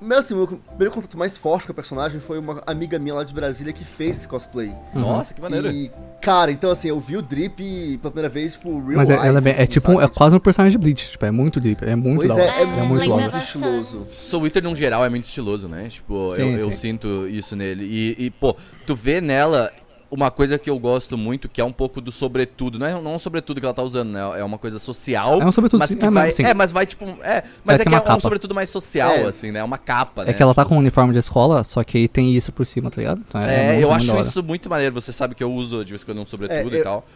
Meu, assim, o meu primeiro contato mais forte com a personagem foi uma amiga minha lá de Brasília que fez esse cosplay. Nossa, que maneiro. E, cara, então assim, eu vi o Drip pela primeira vez, tipo, real mas é, life, ela é, bem- é assim, tipo, um- sabe? é quase um personagem de Bleach. Tipo, é muito drip, é muito Pois da hora. é, é muito lembra da hora. bastante. estiloso. Soul Eater, no geral, é muito estiloso, né? Tipo, Sim, eu, eu sim. sinto isso nele. E, e, pô, tu vê nela uma coisa que eu gosto muito, que é um pouco do sobretudo. Não é não é um sobretudo que ela tá usando, né? É uma coisa social. É um sobretudo, mas sim. que É, vai, mas, sim. é, mas vai tipo. É, mas É, é, que uma é um sobretudo mais social, É. assim, né? É uma capa, É né? que ela tá com um uniforme de escola, só que aí tem isso por cima, tá ligado? Então É, muito, eu acho isso muito maneiro. Você sabe que eu uso de vez em quando um sobretudo É, e eu- tal.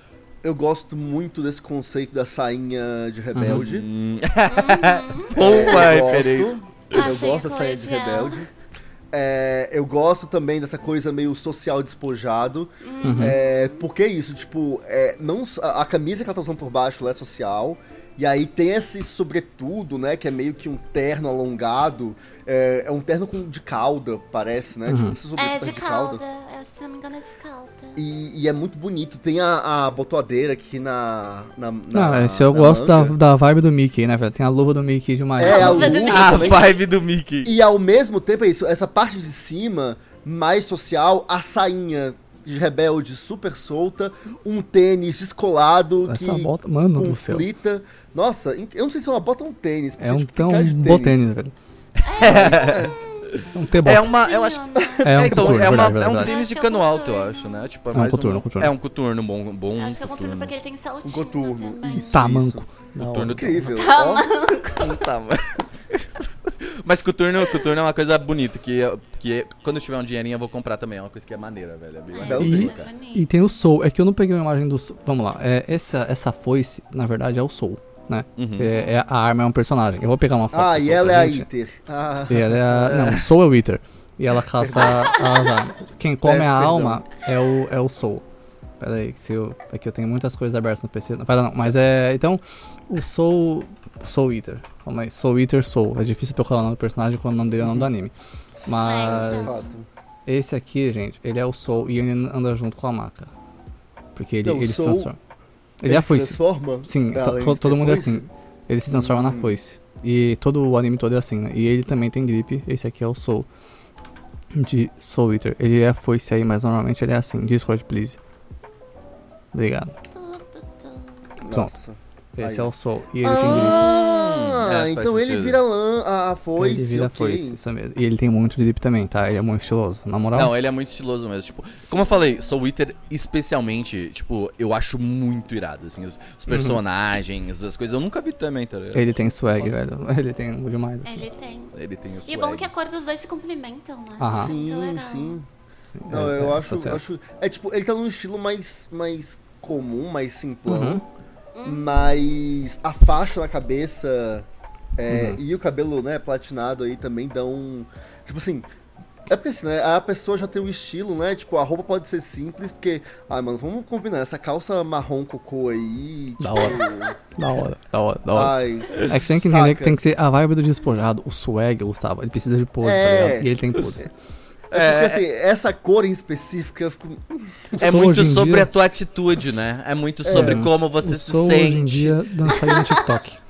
Eu gosto muito desse conceito da sainha de rebelde. Hum, Uhum. Boa eu referência. gosto, eu gosto da sainha de rebelde. É, eu gosto também dessa coisa meio social despojado. Uhum. É, porque é isso, tipo, é, não, a, a camisa que ela tá usando por baixo ela é social. E aí tem esse sobretudo, né? Que é meio que um terno alongado. É, é um terno com, de cauda, parece, né? Uhum. Tipo, esse sobretudo É, parece de calda. É, se não me engano, é de calda. E, e é muito bonito. Tem a, a botoadeira aqui na. na, na Não, esse eu na gosto da, manga. da vibe do Mickey, né, velho? Tem a luva do Mickey demais. É, a luva luva do Mickey. A vibe do Mickey. E ao mesmo tempo é isso, essa parte de cima, mais social, a sainha de rebelde super solta, um tênis descolado Essa que bota, mano com do céu. flita. Nossa, eu não sei se é uma bota ou um tênis. porque, É um, tipo, cara um de bom tênis, velho. É um T-bot. É uma. Eu acho, É um É, então, coturno, é, uma- verdade, é um verdade. tênis de é um cano alto, eu acho, né? Tipo, é, É um mais coturno, um, coturno. É um coturno, um bom, um bom Acho que é o coturno porque ele tem saltinho coturno, também. isso. Tamanco. Da hora. Coturno Incrível. Tá, Ó, Tá, mas... Coturno, coturno é uma coisa bonita, que, que quando eu tiver um dinheirinho eu vou comprar também. É uma coisa que é maneira, velho. É bem É, E- é. E tem o Soul. É que eu não peguei uma imagem do Soul. Vamos lá. É, essa, essa foice, na verdade, é o Soul, né? Uhum. É, é- a arma é um personagem. Eu vou pegar uma foto. Ah, e ela é a. Iter. Ah, E ela é a... Não, o Soul é o Wither. E ela caça as armas. Quem come Peço a perdão. alma é o, é o Soul. Pera aí, se eu, é que eu tenho muitas coisas abertas no PC. Não, pera não, mas é. Então, o Soul. Soul Eater. Calma aí. Soul Eater Soul. É difícil falar o nome do personagem quando o nome dele é o nome do anime. Mas. É, então. Fato. Esse aqui, gente, ele é o Soul e ele anda junto com a Maka. Porque ele, Não, o ele se Soul- transforma. Ele, é a se foice. transforma? Sim, to- todo mundo é foice? assim. Ele se transforma na Hum. foice. E todo o anime todo é assim, né? E ele também tem grip. Esse aqui é o Soul. De Soul Eater. Ele é a foice aí, mas normalmente ele é assim. Discord, please. Obrigado. Nossa. Esse Aí. é o Soul. E ele tem grip. Ah, É, faz então ele vira lã, a, a foice, ele vira ok. foice, isso mesmo. E ele tem muito grip também, tá? Ele é muito estiloso. Na moral, Não, ele é muito estiloso mesmo. Tipo, como eu falei, Soul Eater, especialmente, tipo, eu acho muito irado, assim, os, os personagens, as coisas. Eu nunca vi também, tá ligado? ele tem swag, velho. Ele tem demais. Assim. Ele tem. Ele tem o E bom swag. que a cor dos dois se complementam, né? Muito Sim, legal. sim. É, Não, eu é, acho, processo. acho. É tipo, ele tá num estilo mais, mais comum, mais simplão. Uhum. Mas a faixa na cabeça é, Uhum. e o cabelo, né, platinado aí também dão. Tipo assim. É porque assim, né? A pessoa já tem um estilo, né? Tipo, a roupa pode ser simples, porque. Ai, mano, vamos combinar. Essa calça marrom cocô aí. Da Tipo, Da hora, da hora, da hora. ai. É que você tem que entender Saca. que tem que ser a vibe do despojado, o swag, Gustavo. Ele precisa de pose, É. tá ligado? E ele tem pose. É porque assim, essa cor em específico, eu fico. É muito sobre dia- a tua atitude, né? É muito sobre como você o se sente. hoje em dia dançaria no TikTok.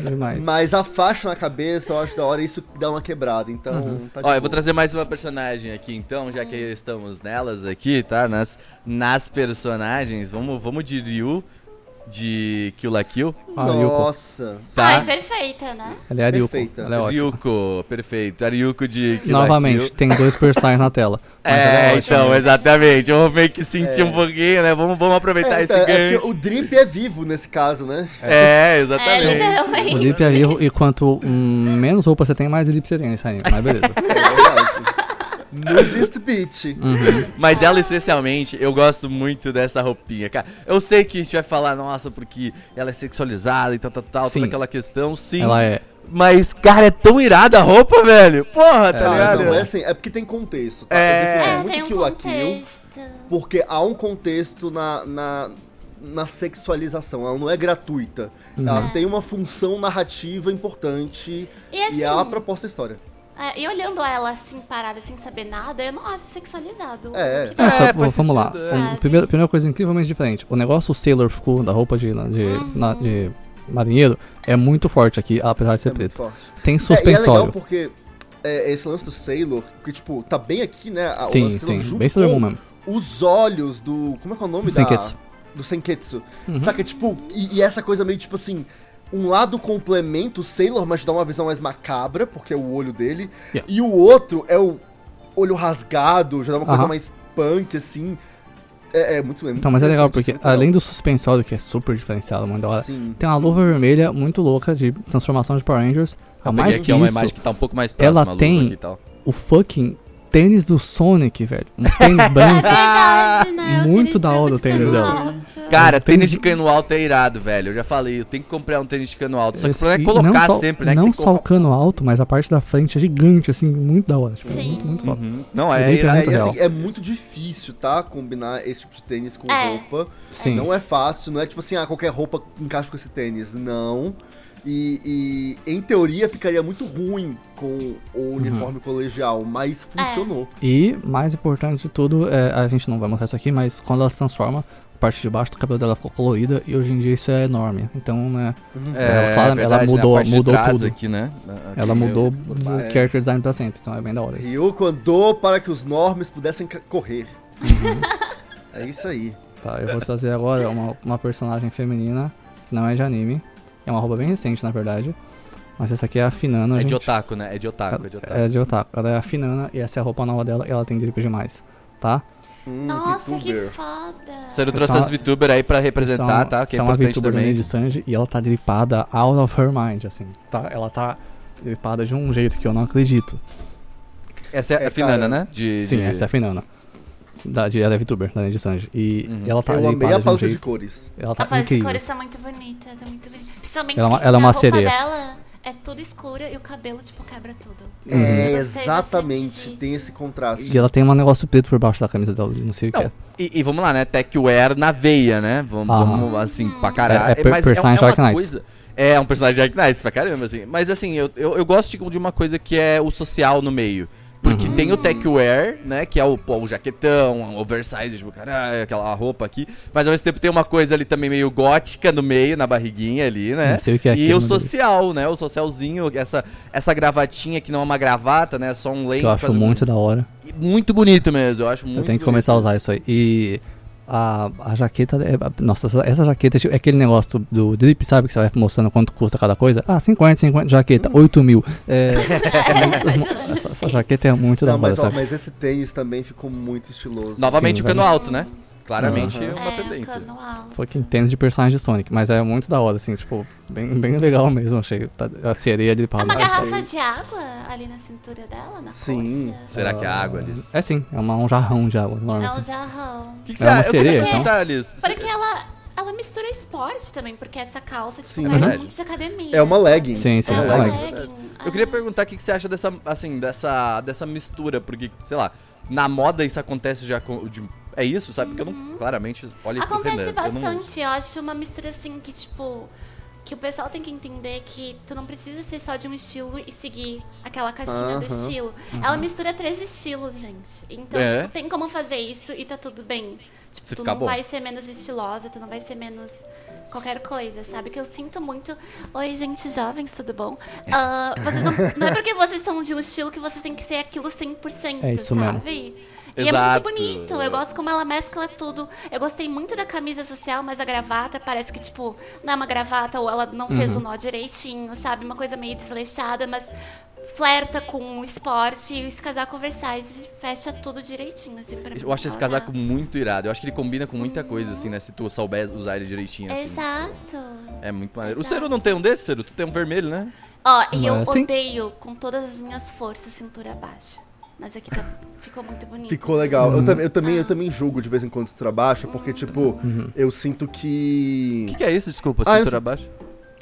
Demais. Mas a faixa na cabeça, eu acho da hora, isso dá uma quebrada. Então, Uhum. tá de Ó, eu vou trazer mais uma personagem aqui então, já que estamos nelas aqui, tá? Nas, nas personagens. Vamos, vamos de Ryu, de Kill la Kill. Ah. Nossa. Tá. Ai, perfeita, né? Ela é a Ryuko. Perfeita. Ela é ótima. Ryuko, perfeito. A Ryuko de Kill la Novamente, Kill. tem dois personagens na tela. Mas ela É, é ótima. então, exatamente. Eu vou meio que sentir um pouquinho, né? Vamos, vamos aproveitar É, esse é, é gancho. o drip é vivo nesse caso, né? É, É, exatamente. literalmente. O Lip é vivo e quanto hum, menos roupa você tem, mais Lip você tem nesse anime. Mas beleza. É verdade. Nudist Beach. Uhum. Mas ela especialmente, eu gosto muito dessa roupinha, cara. Eu sei que a gente vai falar, nossa, porque ela é sexualizada e tal, tal, tal, Sim. toda aquela questão, sim. Ela é. Mas, cara, é tão irada a roupa, velho. Porra, tá É, ligado? Não, é assim, é porque tem contexto, tá? É. Eu defendo É, muito tem um Kill la Kill, contexto. porque há um contexto na, na, na sexualização, ela não é gratuita. Ela Uhum. tem uma função narrativa importante E assim, e é a proposta da história. É, e olhando ela assim, parada, sem saber nada, eu não acho sexualizado. É. Que só- É, vamos lá. sentido, é. Um, primeira, primeira coisa incrivelmente diferente. O negócio Sailor School da roupa de, de, na- de marinheiro é muito forte aqui, apesar de ser É preto. Tem É, e é legal suspensório. porque é, esse lance do Sailor, que tipo, tá bem aqui, né? a- o sim, sim. junto Bem Sailor Moon mesmo. Os olhos do. Como é que é o nome Do da. Senketsu. Do Senketsu. Uhum. Saca, tipo, e, e essa coisa meio tipo assim. Um lado complementa o Sailor, mas dá uma visão mais macabra, porque é o olho dele. Yeah. E o outro é o olho rasgado, já dá uma coisa Aham. mais punk, assim. É, é muito, é muito Então, mas é legal porque, legal. além do suspensório, que é super diferenciado, muito da hora, Sim. tem uma luva vermelha muito louca de transformação de Power Rangers. A Eu mais peguei que aqui uma isso, imagem que tá um pouco mais ela próxima, a luva tem- aqui tal. o fucking tênis do Sonic, velho. Um tênis É branco. né? Muito da hora o tênis dela. Cara, tênis tênis de- cano alto é irado, velho. Eu já falei, eu tenho que comprar um tênis de cano alto. Só que o problema é colocar não só, sempre, né? Não só o cano alto, mas a parte da frente é gigante, assim, muito da hora. Tipo, Sim. muito, muito top. Uhum. Não, O é é irado. É, muito e, real. assim, é muito difícil, tá? Combinar esse tipo de tênis com É. roupa. Sim. Não é fácil, não é tipo assim, ah, qualquer roupa encaixa com esse tênis. Não. E, e, em teoria ficaria muito ruim com o uniforme colegial, mas funcionou. E, mais importante de tudo, é, a gente não vai mostrar isso aqui, mas quando ela se transforma, a parte de baixo do cabelo dela ficou colorida e hoje em dia isso é enorme. Então, né, É, Ela ela verdade, né? A mudou- de mudou trás tudo. Aqui, né? Aqui ela mudou o É. character design pra sempre. Então é bem da hora isso. Ryuko andou para que os normes pudessem correr. Uhum. é isso aí. Tá, eu vou trazer agora uma, uma personagem feminina que não é de anime. É uma roupa bem recente, na verdade. Mas essa aqui é a Finana, É gente. de otaku, né? É de otaku, é de otaku. É de otaku. Ela é a Finana e essa é a roupa nova dela e ela tem grip demais, tá? Hum, Nossa, que VTuber. foda. Sério, Essa trouxe é as uma- VTuber aí pra representar, Essa tá? Que é uma importante VTuber também. de Sanji e ela tá dripada out of her mind, assim, tá? Ela tá dripada de um jeito que eu não acredito. Essa é, É, a Finana, cara. né? De, Sim, de- essa é a Finana. Da, de, ela é VTuber, da de Sanji. E Uhum. ela tá Eu amei a de um paleta de cores. Ela tá a paleta de cores tá muito bonita, tá muito bonita. Principalmente Ela é uma- que ela é uma a roupa sereia. dela é tudo escuro e o cabelo, tipo, quebra tudo. É, bastante exatamente. Tem esse contraste. E ela tem um negócio preto por baixo da camisa dela, não sei o que Não, é. e, e vamos lá, né? Techwear na veia, né? Vamos, Ah. vamos, assim, pra caralho. É- é Mas personagem uma Dark Knight. coisa- É, um personagem Dark Knight pra caramba, assim. Mas assim, eu, eu, eu gosto de, de uma coisa que é o social no meio. Porque Uhum. tem o techwear, né? Que é o, pô, o jaquetão, um oversize, tipo, caralho, aquela roupa aqui. Mas ao mesmo tempo tem uma coisa ali também meio gótica no meio, na barriguinha ali, né? Não sei o que é e aquilo, o mas- social, né? O socialzinho, essa, essa gravatinha que não é uma gravata, né? Só um lente. Que eu acho faz um- muito da hora. Muito bonito mesmo, eu acho muito Eu tenho que começar a usar isso aí. E a, a jaqueta. É, nossa, essa, essa jaqueta é aquele negócio do, do drip, sabe? Que você vai mostrando quanto custa cada coisa. Ah, 50, 50, jaqueta, 8 mil. É, essa, essa jaqueta é muito da Não, hora, mas, ó, sabe? mas esse tênis também ficou muito estiloso. Novamente Sim, o cano exato. alto, né? Claramente Aham. uma é, tendência. Foi que tênis de personagem de Sonic, mas é muito da hora, assim, tipo, bem, bem legal mesmo, achei. Tá- A sereia de É pau. uma garrafa de água ali na cintura dela, na Sim. coxa? Será que é água ali? É sim, é uma, um jarrão de água, enorme. É um jarrão. O que, que É uma você acha? Eu queria sereia, perguntar, Alice. Porque ela, ela mistura esporte também, porque essa calça, tipo, Sim, parece muito de academia. É uma legging. Sim, sim, É é uma uma legging. Eu queria perguntar o que, que você acha dessa, assim, dessa, dessa mistura, porque, sei lá, na moda isso acontece já com. de- é isso, sabe? Porque eu não. Claramente, olha pro Acontece Renan, eu não- bastante, eu acho uma mistura assim que, tipo, que o pessoal tem que entender que tu não precisa ser só de um estilo e seguir aquela caixinha do Aham. estilo. Ela mistura três estilos, gente. Então, É? tipo, tem como fazer isso e tá tudo bem. Tipo, Se tu não bom. vai ser menos estilosa, tu não vai ser menos qualquer coisa, sabe? Que eu sinto muito. Oi, gente jovens, tudo bom? Ah, vocês não, não é porque vocês são de um estilo que vocês têm que ser aquilo 100%, É isso mesmo. sabe? E Exato. é muito bonito. Eu gosto como ela mescla tudo. Eu gostei muito da camisa social, mas a gravata parece que, tipo, não é uma gravata ou ela não fez o nó direitinho, sabe? Uma coisa meio desleixada, mas flerta com o esporte e esse casaco oversize fecha tudo direitinho, assim, pra mim. Eu acho esse casaco muito irado. Eu acho que ele combina com muita coisa, assim, né? Se tu souber usar ele direitinho, assim. Exato. É muito maneiro. O Exato. Cero não tem um desses, Cero? Tu tem um vermelho, né? Ó, e eu Mas, sim. odeio com todas as minhas forças cintura baixa. Mas aqui tá- ficou muito bonito. Ficou legal. Uhum. Eu, tam- eu também, eu também julgo de vez em quando cintura baixa, porque, tipo, eu sinto O que. que, que é isso? Desculpa, Ah, eu cintura baixa.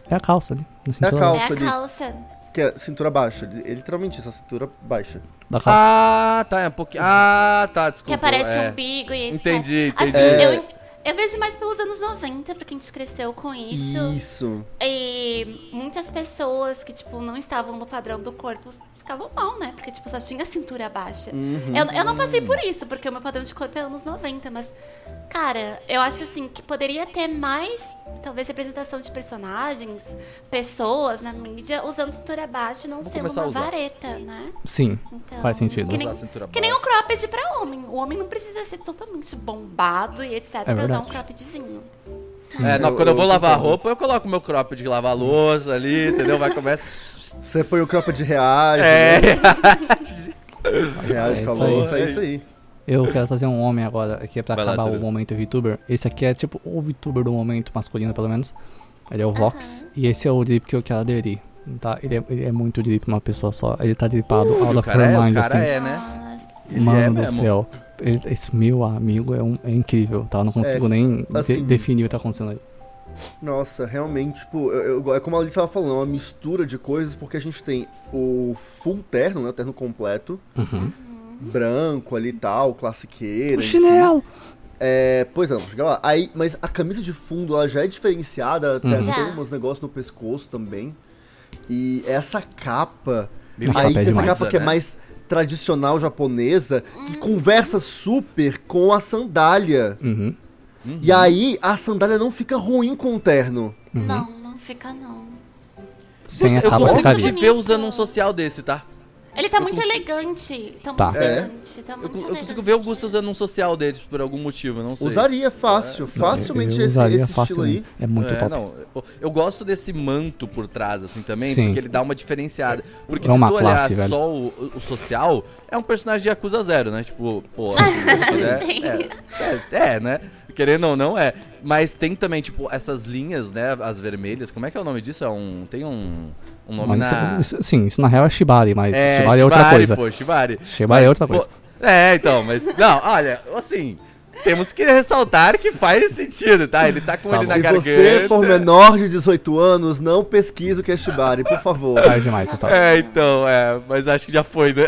É a calça ali. no É a calça. É a ali. Que é cintura baixa. É literalmente isso, a cintura baixa. Ah, tá, é um pouquinho. Ah, tá, Que desculpa. aparece é. um umbigo e. Entendi, entendi. Assim, É. eu, eu vejo mais pelos anos 90, porque a gente cresceu com isso. Isso. E muitas pessoas que, tipo, não estavam no padrão do corpo ficavam mal, né? Porque, tipo, só tinha cintura baixa. Uhum. Eu, eu não passei por isso, porque o meu padrão de corpo é anos 90, mas, cara, eu acho assim que poderia ter mais, talvez, representação de personagens, pessoas na mídia usando cintura baixa e não Vou sendo uma vareta, né? Sim, Então, faz sentido. Que nem, que nem um cropped pra homem. O homem não precisa ser totalmente bombado e etc. pra usar um croppedzinho. É, não, Eu- quando eu, eu vou lavar roupa, eu coloco meu cropped de lavar louça ali, entendeu? Vai começa. Você põe o cropa de reage, É. né? reage É com a isso aí. louça, é isso aí. Eu quero trazer um homem agora aqui pra Vai lá, acabar o Ciro. momento VTuber. Esse aqui é tipo o VTuber do momento masculino, pelo menos. Ele é o Vox. E esse é o drip que eu quero aderir. Tá? Ele, é, ele é muito drip, uma pessoa só. Ele tá dripado out o of cara, her é, o mind, cara assim. é, né? Mano é do mesmo. céu. Ele- esse meu amigo é, um- é incrível, tá? Eu não consigo É, nem de- assim- definir o que tá acontecendo ali. Nossa, realmente, tipo, eu, eu- é como a Alice estava falando, é uma mistura de coisas, porque a gente tem o full terno, né? O terno completo, Uhum. branco ali e tal, classiqueira. O enfim. chinelo! É, pois não, chega lá. Aí, mas a camisa de fundo, ela já é diferenciada, até Uhum. Já. tem uns negócios no pescoço também. E essa capa, Essa aí capa é tem essa demais, capa que é né? mais tradicional japonesa, que conversa super com a sandália. Uhum. E aí, a sandália não fica ruim com o terno. Não, não fica não. Sem a Eu consigo te ver usando um social desse, tá? Ele tá Eu muito consigo- elegante. Tá, Tá. muito É. elegante. Tá Eu, muito eu elegante. consigo ver o Gusto usando um social dele por algum motivo, eu não sei. Usaria fácil, facilmente eu esse, usaria esse estilo facilmente. aí. É muito É, top. não, eu, eu gosto desse manto por trás, assim, também, Sim. porque ele dá uma diferenciada. Porque É se tu olhar classe, só o, o social, é um personagem de Yakuza Zero, né? Tipo, pô, assim, é, é, é, né? Querendo ou não, é. Mas tem também, tipo, essas linhas, né? As vermelhas. Como é que é o nome disso? É um. Tem um, um nome Mano, na. isso- isso- sim, isso na real é Shibari, mas É, Shibari é outra Shibari, coisa. pô, Shibari. Shibari é Mas, outra pô, coisa. É, então, mas. Não, olha, assim. temos que ressaltar que faz sentido, tá? Ele tá com Tá ele bom. na Se garganta. você for menor de 18 anos, não pesquise o Cashbari, por favor. Tarde demais, Gustavo. É, então, é, mas acho que já foi, né?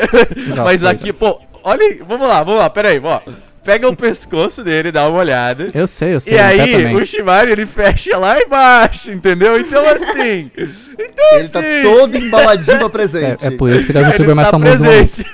Já mas foi, aqui, pô, olha, vamos lá, vamos lá, peraí, ó. Pega o pescoço dele, dá uma olhada. Eu sei, eu sei. E aí, o Shimari, ele fecha lá embaixo, entendeu? Então, assim. Então, Ele tá assim. todo embaladinho pra presente. É, é por isso que ele é o ele youtuber mais está famoso do mundo. presente.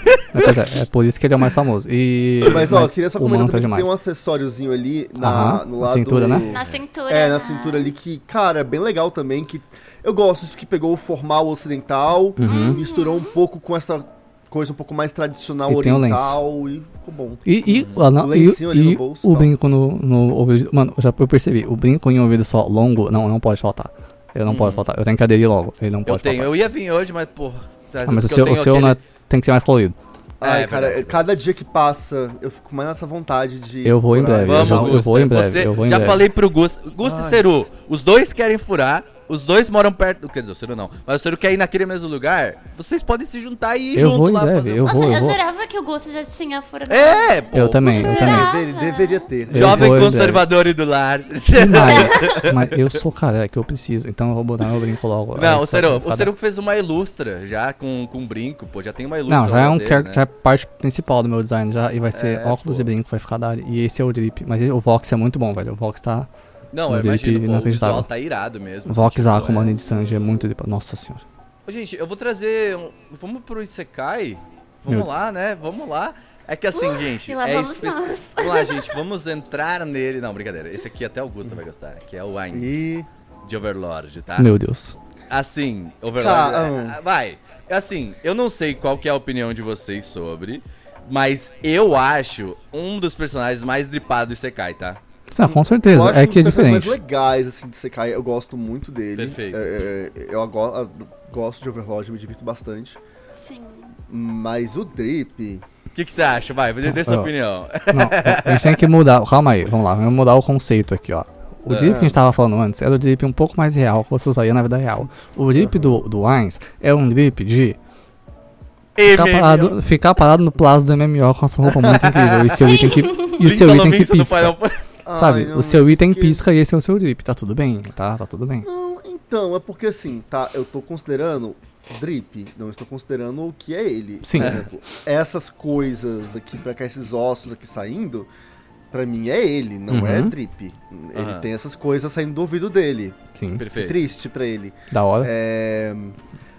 É, é, por isso que ele é o mais famoso. E, Mas, ó, queria só comentar é também que tem demais. um acessóriozinho ali na, Aham, no na lado... cintura, né? Na cintura. É, na cintura ali, que, cara, é bem legal também, que eu gosto disso que pegou o formal ocidental, Uhum. misturou um pouco com essa coisa um pouco mais tradicional E tem o lenço. oriental e ficou bom. E, e, ah, não, O e- lencinho ali no e bolso, o tal. brinco no, no ouvido. Mano, já eu percebi. O brinco em ouvido só longo, não, não pode faltar. Ele não pode faltar. Eu tenho que aderir logo. Ele não Eu pode tenho, faltar. eu ia vir hoje, mas, porra. Ah, mas o seu, eu o seu aquele- não é- tem que ser mais colorido. Ai, é cara, verdade. cada dia que passa, eu fico mais nessa vontade de... Eu vou em breve, eu Vamos, já- eu Gusta. vou em breve, Você- eu vou em já breve. falei pro Gusto. Gusto e. Ceru, os dois querem furar, os dois moram perto. Quer dizer, o Ceru não. Mas o Ceru quer ir naquele mesmo lugar. Vocês podem se juntar e ir Eu junto vou lá breve, fazer. eu Nossa, vou, eu, eu vou. jurava que o Gusto já tinha furado. É, pô. Eu também, eu também. Deveria, deveria ter. Eu Jovem vou em conservador e do lar. Mas, mas eu sou careca, eu preciso. Então eu vou botar meu brinco logo. Não, o Ceru, pra o Ceru fez uma ilustra já com, com brinco, pô. Já tem uma ilustra. Não, já é um dele, né? já é parte principal do meu design já. E vai ser É, óculos pô. e brinco, vai ficar da hora. E esse é o drip. Mas o Vox é muito bom, velho. O Vox tá. Não, um eu drip imagino, pô, o visual tá irado mesmo. Vox assim, A tipo, com é. Money de Sanji é muito drip. Nossa senhora. Ô, Gente, eu vou trazer. um- Vamos pro Isekai? Vamos Meu- lá, né? Vamos lá. É que assim, gente. e lá é nós. Vamos lá, gente. Vamos entrar nele. Não, brincadeira. Esse aqui até o Augusta vai gostar. Que é o Ainz E... de Overlord, tá? Meu Deus. Assim, Overlord. Tá, é- é- vai. Assim, eu não sei qual que é a opinião de vocês sobre. Mas eu acho um dos personagens mais dripados do Isekai, tá? Não, com Eu certeza. acho É que é diferente. mais legais, assim, de Sekai. Eu gosto muito dele. Perfeito. É, é, eu ago- a- gosto de Overlord, me divirto bastante. Sim. Mas o Drip... O que, que você acha? Vai, dê dê sua ó. opinião. Não, a gente tem que mudar. Calma aí, vamos lá. Vamos mudar o conceito aqui, ó. O drip que a gente tava falando antes era o drip um pouco mais real que você usaria na vida real. O drip do, do Ainz é um drip de ficar parado, ficar parado no plazo do MMO com a sua roupa muito incrível. E seu item que, e o seu item que pisca. Fan- Sabe? Ai, não, o seu item que- pisca e esse é o seu drip. Tá tudo bem, tá? Tá tudo bem. Não, então, é porque assim, tá, eu tô considerando drip, não estou considerando o que é ele. Sim. Por exemplo, essas coisas aqui, pra cá, esses ossos aqui saindo, pra mim é ele, não é Uhum. drip. Ele Aham. tem essas coisas saindo do ouvido dele. Sim. Perfeito. Triste pra ele. Da hora. É...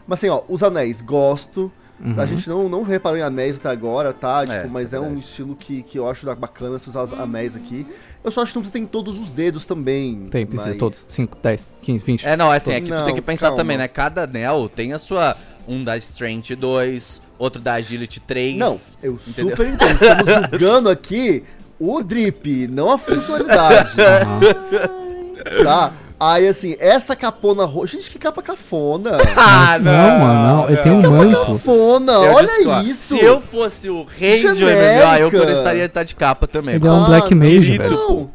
Mas assim, ó, os anéis, gosto. Uhum. A gente não, não reparou em anéis até agora, tá? Tipo, mas isso é é um estilo que, que eu acho bacana se usar os anéis aqui. Eu só acho que não precisa ter em todos os dedos também. Tem, precisa, mas- todos. 5, 10, 15, 20. É, não, é assim, é que tu Não, tem que pensar calma. também, né? Cada anel tem a sua. Um da Strength 2, outro da Agility 3. Não, eu entendeu? super entendo. Estamos julgando aqui o drip, não a funcionalidade, Aham. tá? Aí, assim, essa capona roxa... Gente, que capa cafona! Ah, não, mano, não. Ele tem um manto. Cafona, Eu olha discordo. isso! Se eu fosse o rei de Genérica. MMO, eu gostaria de estar de capa também. Ele é um Ah, Black Mage, querido. velho. Não,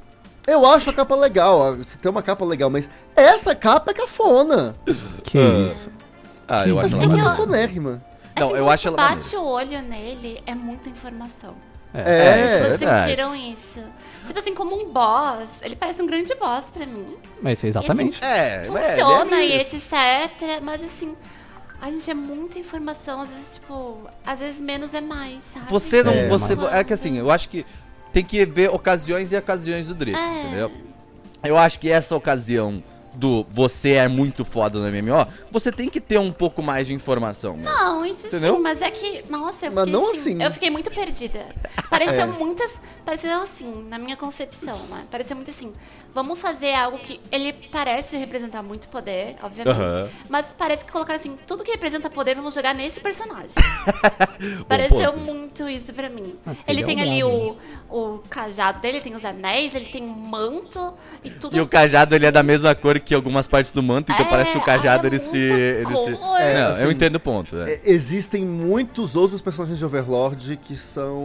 eu acho a capa legal, ó, você tem uma capa legal, mas essa capa é cafona. Que Ah. isso. Ah, eu acho ela é. Cafonérrima. Não, assim, eu acho ela bate o olho nele, é muita informação. É. É, Vocês verdade. sentiram isso? Tipo assim, como um boss, ele parece um grande boss pra mim. Mas exatamente. É, Funciona é, e é isso. etc. Mas assim, a gente é muita informação. Às vezes, tipo, às vezes menos é mais, sabe? Você não. É, você, mas- é que assim, eu acho que tem que ver ocasiões e ocasiões do drip, É. entendeu? Eu acho que essa ocasião do você é muito foda no MMO, você tem que ter um pouco mais de informação. né? Não, isso Entendeu? sim, mas é que, nossa, eu Mas fiquei não assim, assim. Eu fiquei muito perdida. Pareceu É. muitas. Pareceu assim, na minha concepção, né? Pareceu muito assim. Vamos fazer algo que. Ele parece representar muito poder, obviamente. Mas parece que colocaram assim, tudo que representa poder, vamos jogar nesse personagem. Pareceu ponto. muito isso pra mim. Ah, ele é tem um ali o, o cajado dele, tem os anéis, ele tem um manto e tudo. E o cajado ele é da mesma cor que algumas partes do manto, então É, parece que o cajado é ele se. Ele se... cor. É, não, assim, eu entendo o ponto. é. É, Existem muitos outros personagens de Overlord que são.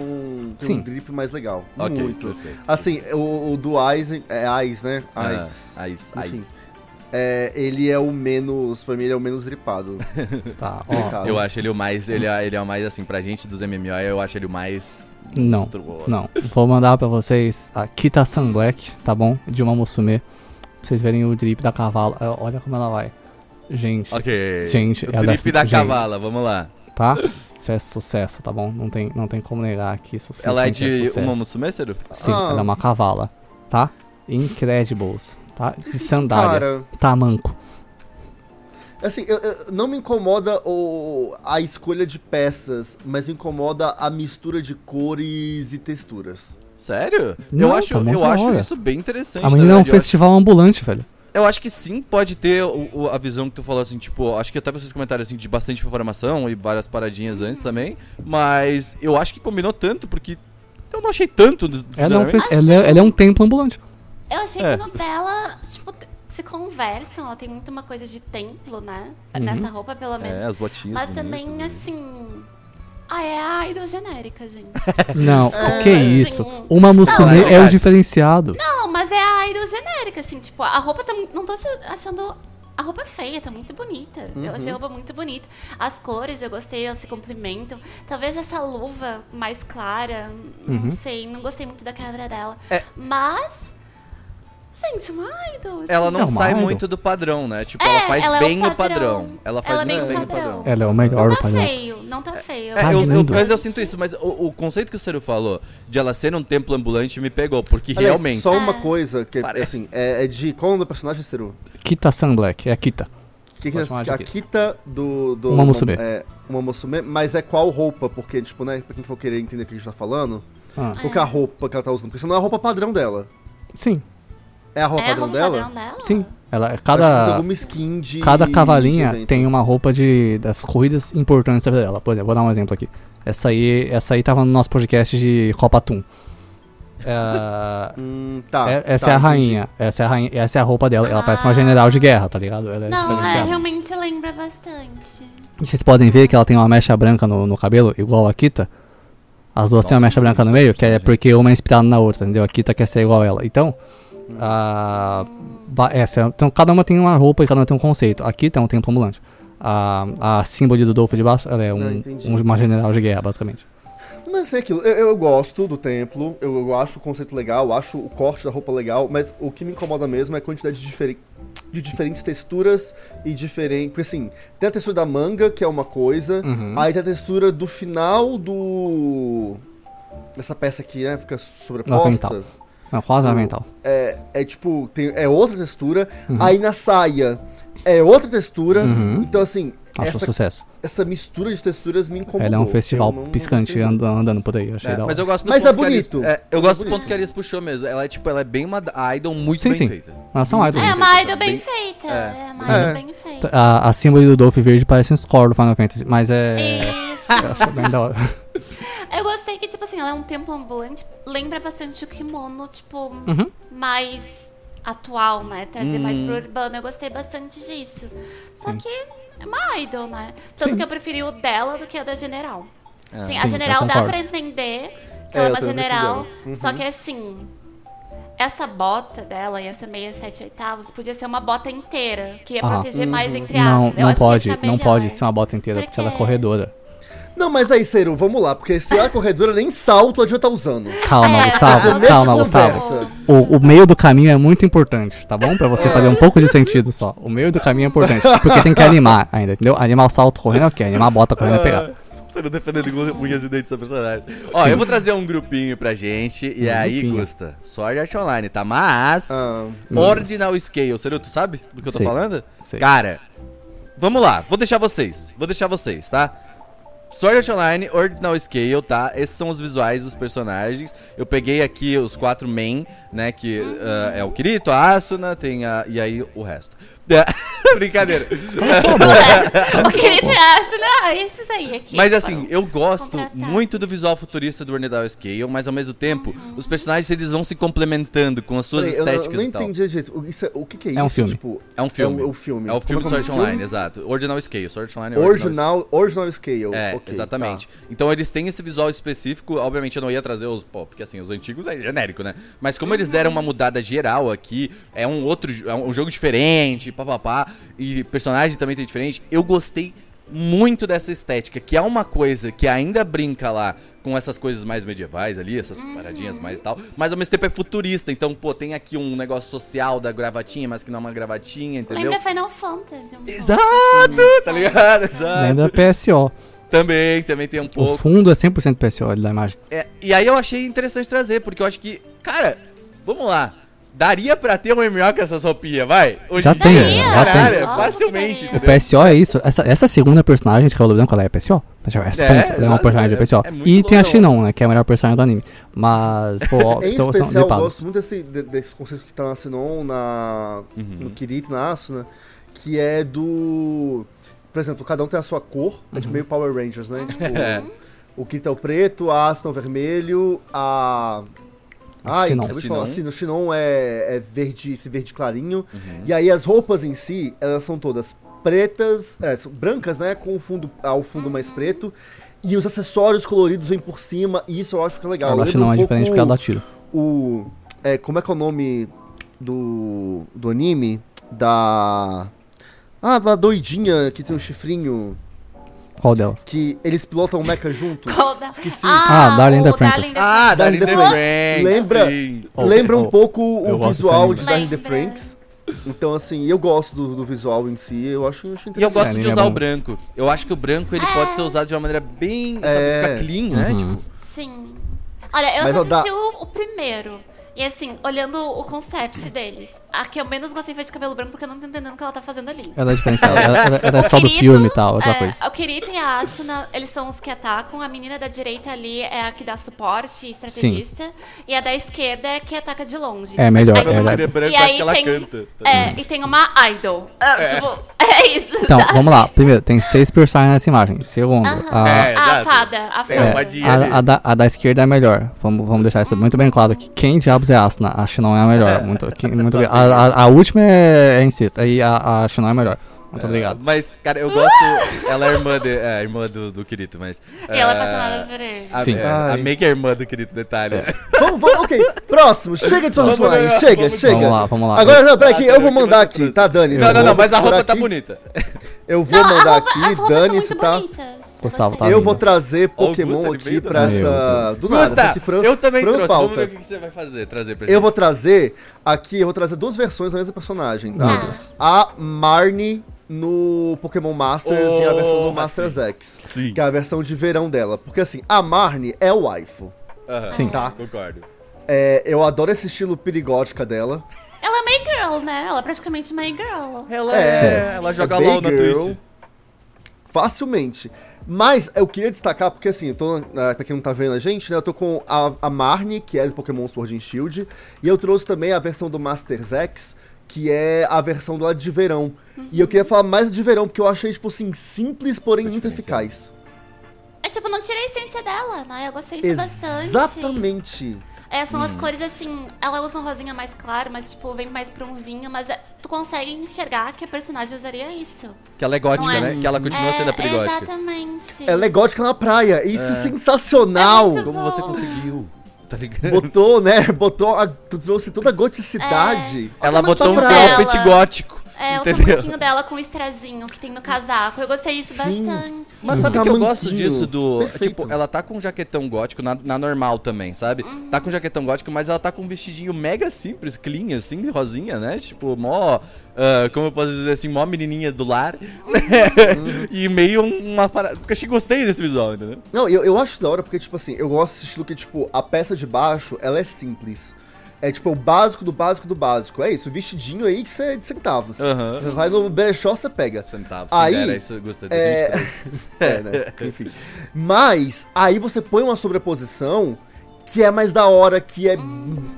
tem Sim. um drip mais legal. Ok, Muito. perfeito. Assim, o, o do. É Ais, né? Ah, Ais. Ais, Enfim. Ais. É, ele é o menos. Pra mim, ele é o menos dripado. Tá, ó. Eu acho ele o mais. Ele é, ele é o mais assim, pra gente dos MMO, eu acho ele o mais Não, monstruoso. não. Vou mandar pra vocês a Kita Sun Black, tá bom? De uma Musume. Pra vocês verem o drip da cavalo. Ah, Olha como ela vai. Gente, Ok. Gente, o drip da gente. cavala, vamos lá. tá? Isso é sucesso, tá bom? Não tem, não tem como negar que isso Ela é simplesmente de sucesso. uma musume, Ciro? Sim, Ah. ela é uma cavala, tá? Incredibles, tá? De sandália, Cara, tamanco. assim, eu- eu- não me incomoda o, a escolha de peças, mas me incomoda a mistura de cores e texturas. Sério? Não, eu acho, tá eu acho hora. isso bem interessante. A na menina é um eu, acho, festival ambulante, velho. eu acho que sim, pode ter o- o- a visão que tu falou assim, tipo, acho que até vocês comentaram assim de bastante informação e várias paradinhas antes também, mas eu acho que combinou tanto porque eu não achei tanto, Ela é um, fes- ela é, ela é um templo ambulante. Eu achei É. que no dela, tipo, se conversam, ela tem muito uma coisa de templo, né? Uhum. Nessa roupa, pelo menos. É, as botinhas. Mas também, assim. Ah, é a idol genérica, gente. Não, É, que assim, isso. Uma Musume é é o diferenciado. Não, mas é a idol genérica, assim, tipo, a roupa tá. Não tô ach- achando. A roupa é feia, tá muito bonita. Eu achei a roupa muito bonita. As cores, eu gostei, elas se complementam. Talvez essa luva mais clara, Uhum. não sei, não gostei muito da quebra dela. É. Mas. Gente, uma idol. assim. Ela não É uma sai idol. muito do padrão, né? Tipo, É, ela faz ela é o bem o padrão. padrão. Ela faz Ela é muito bem bem o o padrão. padrão. Ela é o melhor Não do tá padrão. feio, não tá feio. É, Tá eu, eu- lindo. mas eu sinto isso, mas o, o conceito que o Ciro falou de ela ser um templo ambulante me pegou, porque Aliás, realmente. Só uma É. coisa que, Parece. assim, é, é de. Qual é o nome da personagem, Seru? Kita Sun Black, é a Kita. Que, que é a Kita. Do. do Uma Musume. É, uma Musume, mas é qual roupa? Porque, tipo, né, pra quem for querer entender o que a gente tá falando, Ah, qual que é a roupa que ela tá usando? Porque isso não é a roupa padrão dela. sim, É a roupa É a padrão roupa dela? padrão dela? sim. Ela, cada, alguma skin de. cada de cavalinha evento. tem uma roupa de, das corridas importantes da vida dela. Por exemplo, vou dar um exemplo aqui. Essa aí, essa aí tava no nosso podcast de Copa Toon. É, Hum, tá. é- essa tá, é a rainha. Essa é a rainha. Essa é a roupa dela. Ela parece uma general de guerra, tá ligado? Ela é Não, é, realmente lembra bastante. Vocês podem ver que ela tem uma mecha branca no, no cabelo, igual a Kita. As duas têm uma Nossa, mecha branca no meio, que é porque uma é inspirada na outra, entendeu? A Kita quer ser igual a ela. Então, ba- essa, então cada uma tem uma roupa e cada uma tem um conceito. A Kita é um templo ambulante. A, a símbolo do Dolph de baixo, ela é Ah, um, entendi. um- uma general de guerra, basicamente. Mas é aquilo, eu, eu gosto do templo, eu, eu acho o conceito legal, acho o corte da roupa legal, mas o que me incomoda mesmo é a quantidade de, diferen- de diferentes texturas e diferentes. Porque assim, tem a textura da manga, que é uma coisa, Uhum. aí tem a textura do final do. Essa peça aqui, né? Fica sobreposta. Não, quase O- avental. É, é tipo, tem, é outra textura, Uhum. aí na saia é outra textura. Uhum. Então, assim, Acho um essa, sucesso. essa mistura de texturas me incomodou. Ela é um festival não- não piscante muito. andando, andando por aí. Achei É, da hora. mas eu gosto do Mas ponto é que a Alice- bonito. é, eu Mas gosto é do ponto que a Alice puxou mesmo. Ela é tipo, ela é bem uma a idol muito Sim, bem sim. feita. Elas são idols. É Bem uma idol bem feita. é. É uma É. idol bem feita. A, a símbolo do Dolph verde parece um score do Final Fantasy, mas é. Isso. Eu acho bem da hora. Eu gostei que, assim, ela é um templo ambulante. Lembra bastante o kimono, tipo, Uhum. mais atual, né? Trazer mais Hum. pro urbano. Eu gostei bastante disso. Só que é uma idol, né? Tanto Sim. que eu preferi o dela do que a da general. Assim, a Sim, general eu dá pra entender que É, ela é eu uma general. Uhum. Só que assim. Essa bota dela e essa meia sete oitavos podia ser uma bota inteira, que ia Ah, proteger mais entre Não, aspas. Eu não ia pode, não pode ser uma bota inteira, Por porque ela é corredora. Não, mas aí, Ciro, vamos lá, porque se ela é corredora, nem salto ela devia estar usando. Calma, É, Gustavo, começo calma, Gustavo. O, o meio do caminho é muito importante, tá bom? Pra você fazer um pouco de sentido só. O meio do caminho é importante. Porque tem que animar ainda, entendeu? Animar o salto correndo é ok, animar a bota correndo é pegar. Você não defendendo unhas e dentes da personagem. Ó, Sim. eu vou trazer um grupinho pra gente. E Um aí, grupinho. Gusta, Sword Art Online, tá? Mas. Ah, Ordinal Scale. Seru, tu sabe do que eu tô Sei. falando? Sei. Cara, vamos lá. Vou deixar vocês. Vou deixar vocês, tá? Sword Art Online, Ordinal Scale, tá? Esses são os visuais dos personagens. Eu peguei aqui os quatro main, né? Que ah, é o Kirito, a Asuna, tem a... E aí o resto. Brincadeira. o querido Astro, não, esses aí aqui. Mas que assim, eu gosto contratados. muito do visual futurista do Ordinal Scale, mas ao mesmo tempo, os personagens eles vão se complementando com as suas peraí, eu não- estéticas não e tal. entendi. O- Isso é- o que, que é, É um isso? filme. Tipo, É um filme. É o, o filme. É o filme do é Sword que é Online, filme? exato. Ordinal Scale, Sword Online Ordinal Original, original Scale. É, ok, exatamente. tá. Então eles têm esse visual específico. Obviamente eu não ia trazer os. Pô, porque assim, os antigos é genérico, né? Mas como eles deram uma mudada geral aqui, é um outro. É um jogo diferente, papapá. E personagem também tem diferente. Eu gostei muito dessa estética, que é uma coisa que ainda brinca lá com essas coisas mais medievais ali, essas paradinhas mais e tal, mas ao mesmo tempo é futurista. Então, pô, tem aqui um negócio social da gravatinha, mas que não é uma gravatinha, entendeu? Lembra Final Fantasy um Exato, né? tá ligado? Exato. Lembra PSO. Também, também tem um O pouco. fundo é 100% PSO ali da imagem. É, e aí eu achei interessante trazer, porque eu acho que, cara, vamos lá. Daria pra ter um MMO com essas roupinhas, vai? Hoje Já em tem, dia, já tem. caralho, Óbvio que facilmente, daria. O? PSO é isso. Essa, essa segunda personagem de Cabelo Branco, ela é PSO. Essa ponta, ela é uma personagem é- de PSO. é muito e tem a louco. Shinon, né? Que é a melhor personagem do anime. Mas, pô, ó, Em são, são especial, eu lipados. gosto muito desse, de- desse conceito que tá na Sinon, na, Uhum. no Kirito, na Asuna, que é do... Por exemplo, cada um tem a sua cor, é Uhum. tipo meio Power Rangers, né? Tipo, É. o Kirito é o preto, a Asuna é o vermelho, a... Ai, Shinon. acabei de falar, assim, o Shinon é, é verde, esse verde clarinho. Uhum. E aí as roupas em si, elas são todas pretas, é, são brancas, né? Com o fundo, ao fundo mais preto. E os acessórios coloridos vêm por cima, e isso eu acho que é legal. A da Lembra Shinon um é diferente porque ela dá tiro. o. É, como é que é o nome do. do anime? Da. Ah, da doidinha que tem um chifrinho. Qual delas? Que eles pilotam o mecha juntos. Qual da- Esqueci. Ah, Darling in the o Franxx. Darling in the Ah, Darling in the Franxx, lembra- sim. Oh, Lembra um oh, pouco eu o visual de Darling in the. Franks. Então, assim, eu gosto do, do visual em si, eu acho, eu acho E eu interessante. gosto de é usar bom. o branco. Eu acho que o branco ele pode ser usado de uma maneira bem. Sabe, É. ficar clean, né? Uhum. Tipo. Sim. Olha, eu Mas assisti o, o primeiro. E assim, olhando o concept deles, a que eu menos gostei foi de cabelo branco porque eu não tô entendendo o que ela tá fazendo ali. Ela é diferenciada. ela, ela- ela é O só do Kirito, filme e tal, outra é, coisa. O Kirito e a Asuna, eles são os que atacam. A menina da direita ali é a que dá suporte e estrategista. E a da esquerda é a que ataca de longe. É melhor, Aí é uma- é branco, e acho aí ela tem, canta. tá É, e tem uma idol. Ah, Tipo, é isso. Então, sabe? vamos lá. Primeiro, tem seis personagens nessa imagem. Segundo, Aham. a, É, a exato. fada, a fada. a, a da, a da esquerda é a melhor. Vamos, vamos deixar isso muito bem claro. Que quem diabos é Asuna? A Shinon é a melhor. Muito, que- muito bem. A, a, a última é, é insisto. Aí a, a Shinon é a melhor. Muito obrigado. Mas, cara, eu gosto. ela é irmã, de, é, irmã do, do Kirito, mas. E ela é é, apaixonada por ele. A, Sim. é, a. Make é irmã do Kirito, detalhe. Vamos, vamos, ok, próximo, chega de Vamos lá, chega, vamos- chega. Vamos lá, vamos lá. Agora, não, peraí, Ah, eu vou mandar aqui, trouxe. tá, Dani? Não, não, não, mas a roupa tá bonita. Eu vou Não, a mandar roupa- aqui, as roupas são dane-se, muito tá? bonitas. Gustavo, tá Eu vou trazer Pokémon Gusta, ele aqui pra Meu essa. Deus. Do nada, Gusta, aqui, Fran, eu também Fran trouxe. pauta. Vamos ver o que você vai fazer, trazer pra Eu vou trazer aqui, eu vou trazer duas versões da mesma personagem, tá? Meu Deus. A Marnie no Pokémon Masters e a versão do Oh, Masters sim. X. Sim. Que é a versão de verão dela. Porque assim, a Marnie é o waifu. Aham, Sim. Tá. Concordo. É, eu adoro esse estilo perigótica dela. Ela é May Girl, né? Ela é praticamente May Girl. Ela É. Ela joga É LOL na. Twitch. Facilmente. Mas eu queria destacar, porque assim, eu tô, ah, pra quem não tá vendo a gente, né, eu tô com a, a Marnie, que é do Pokémon Sword and Shield, e eu trouxe também a versão do Masters X, que é a versão do lado de verão. E eu queria falar mais de verão, porque eu achei, tipo assim, simples, porém muito eficaz. É tipo, não tirei a essência dela, né? Eu gostei disso bastante. Exatamente. É, são Hum. as cores assim, ela usa um rosinha mais claro, mas tipo, vem mais pra um vinho, mas é- tu consegue enxergar que a personagem usaria isso. Que ela é gótica, é? né? Que ela continua é, sendo a perigótica. Exatamente. Ela é gótica na praia, isso é sensacional. É muito Como você bom. conseguiu? Tá ligado? Botou, né, botou, a, tu trouxe toda a goticidade. O Ela botou um cropped gótico. É, o entendeu? tamanquinho dela com o estrazinho que tem no casaco. Eu gostei disso Sim. bastante. Mas sabe que eu gosto disso do. Perfeito. Tipo, ela tá com um jaquetão gótico na, na normal também, sabe? Tá com um jaquetão gótico, mas ela tá com um vestidinho mega simples, clean, assim, rosinha, né? Tipo, mó. ah, como eu posso dizer assim, mó menininha do lar. e meio uma parada. Porque achei gostei desse visual, entendeu? Não, eu, eu acho da hora porque, tipo assim, eu gosto desse estilo que, tipo, a peça de baixo, ela é simples. É, tipo, o básico do básico do básico. É isso, o vestidinho aí que você é de centavos. Aham. Você vai no brechó, você pega. Centavos. Aí, dera, isso gosta de é- 23. É, né? Enfim. Mas, aí você põe uma sobreposição que é mais da hora, que é,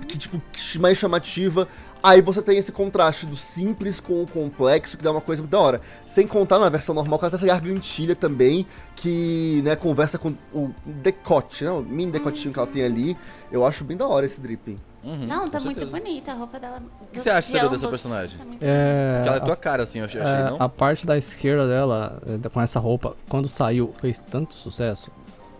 que, tipo, mais chamativa. Aí você tem esse contraste do simples com o complexo, que dá uma coisa muito da hora. Sem contar na versão normal, que ela tem essa gargantilha também, que, né, conversa com o decote, né? O mini decotinho que ela tem ali. Eu acho bem da hora esse dripping. Uhum, Não, tá muito certeza. bonita a roupa dela. O que você acha, Ciro, dessa personagem? Tá É, ela é a- tua cara, assim, eu achei, É, não? a parte da esquerda dela, é, com essa roupa, quando saiu, fez tanto sucesso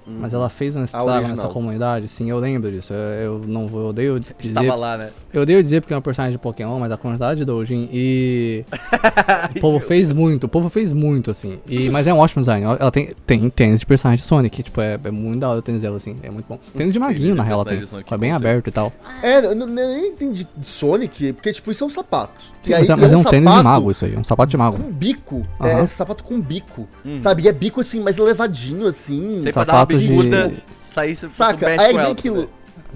Mas ela fez um estrago nessa comunidade, sim, eu lembro disso. Eu, eu não vou, eu odeio dizer. Estava lá, né? Eu odeio dizer porque é um personagem de Pokémon, mas a comunidade do Doujin e. o povo fez muito, o povo fez muito, assim. E, mas é um ótimo design. Ela tem, tem tênis de personagem de Sonic, tipo, é, é muito da hora o tênis dela, assim. É muito bom. Tênis de maguinho, de na real, ela tem. de Sonic, É bem aberto e tal. É, eu nem entendi de Sonic, porque, tipo, isso é um sapato. Sim, mas, é, aí mas é um tênis de sapato mago isso aí, um sapato de mago. Com bico. Aham. É sapato com bico. Sabe? E é bico, assim, mais elevadinho, assim. Pra Sapatos de- Saca? ela, aquilo. né?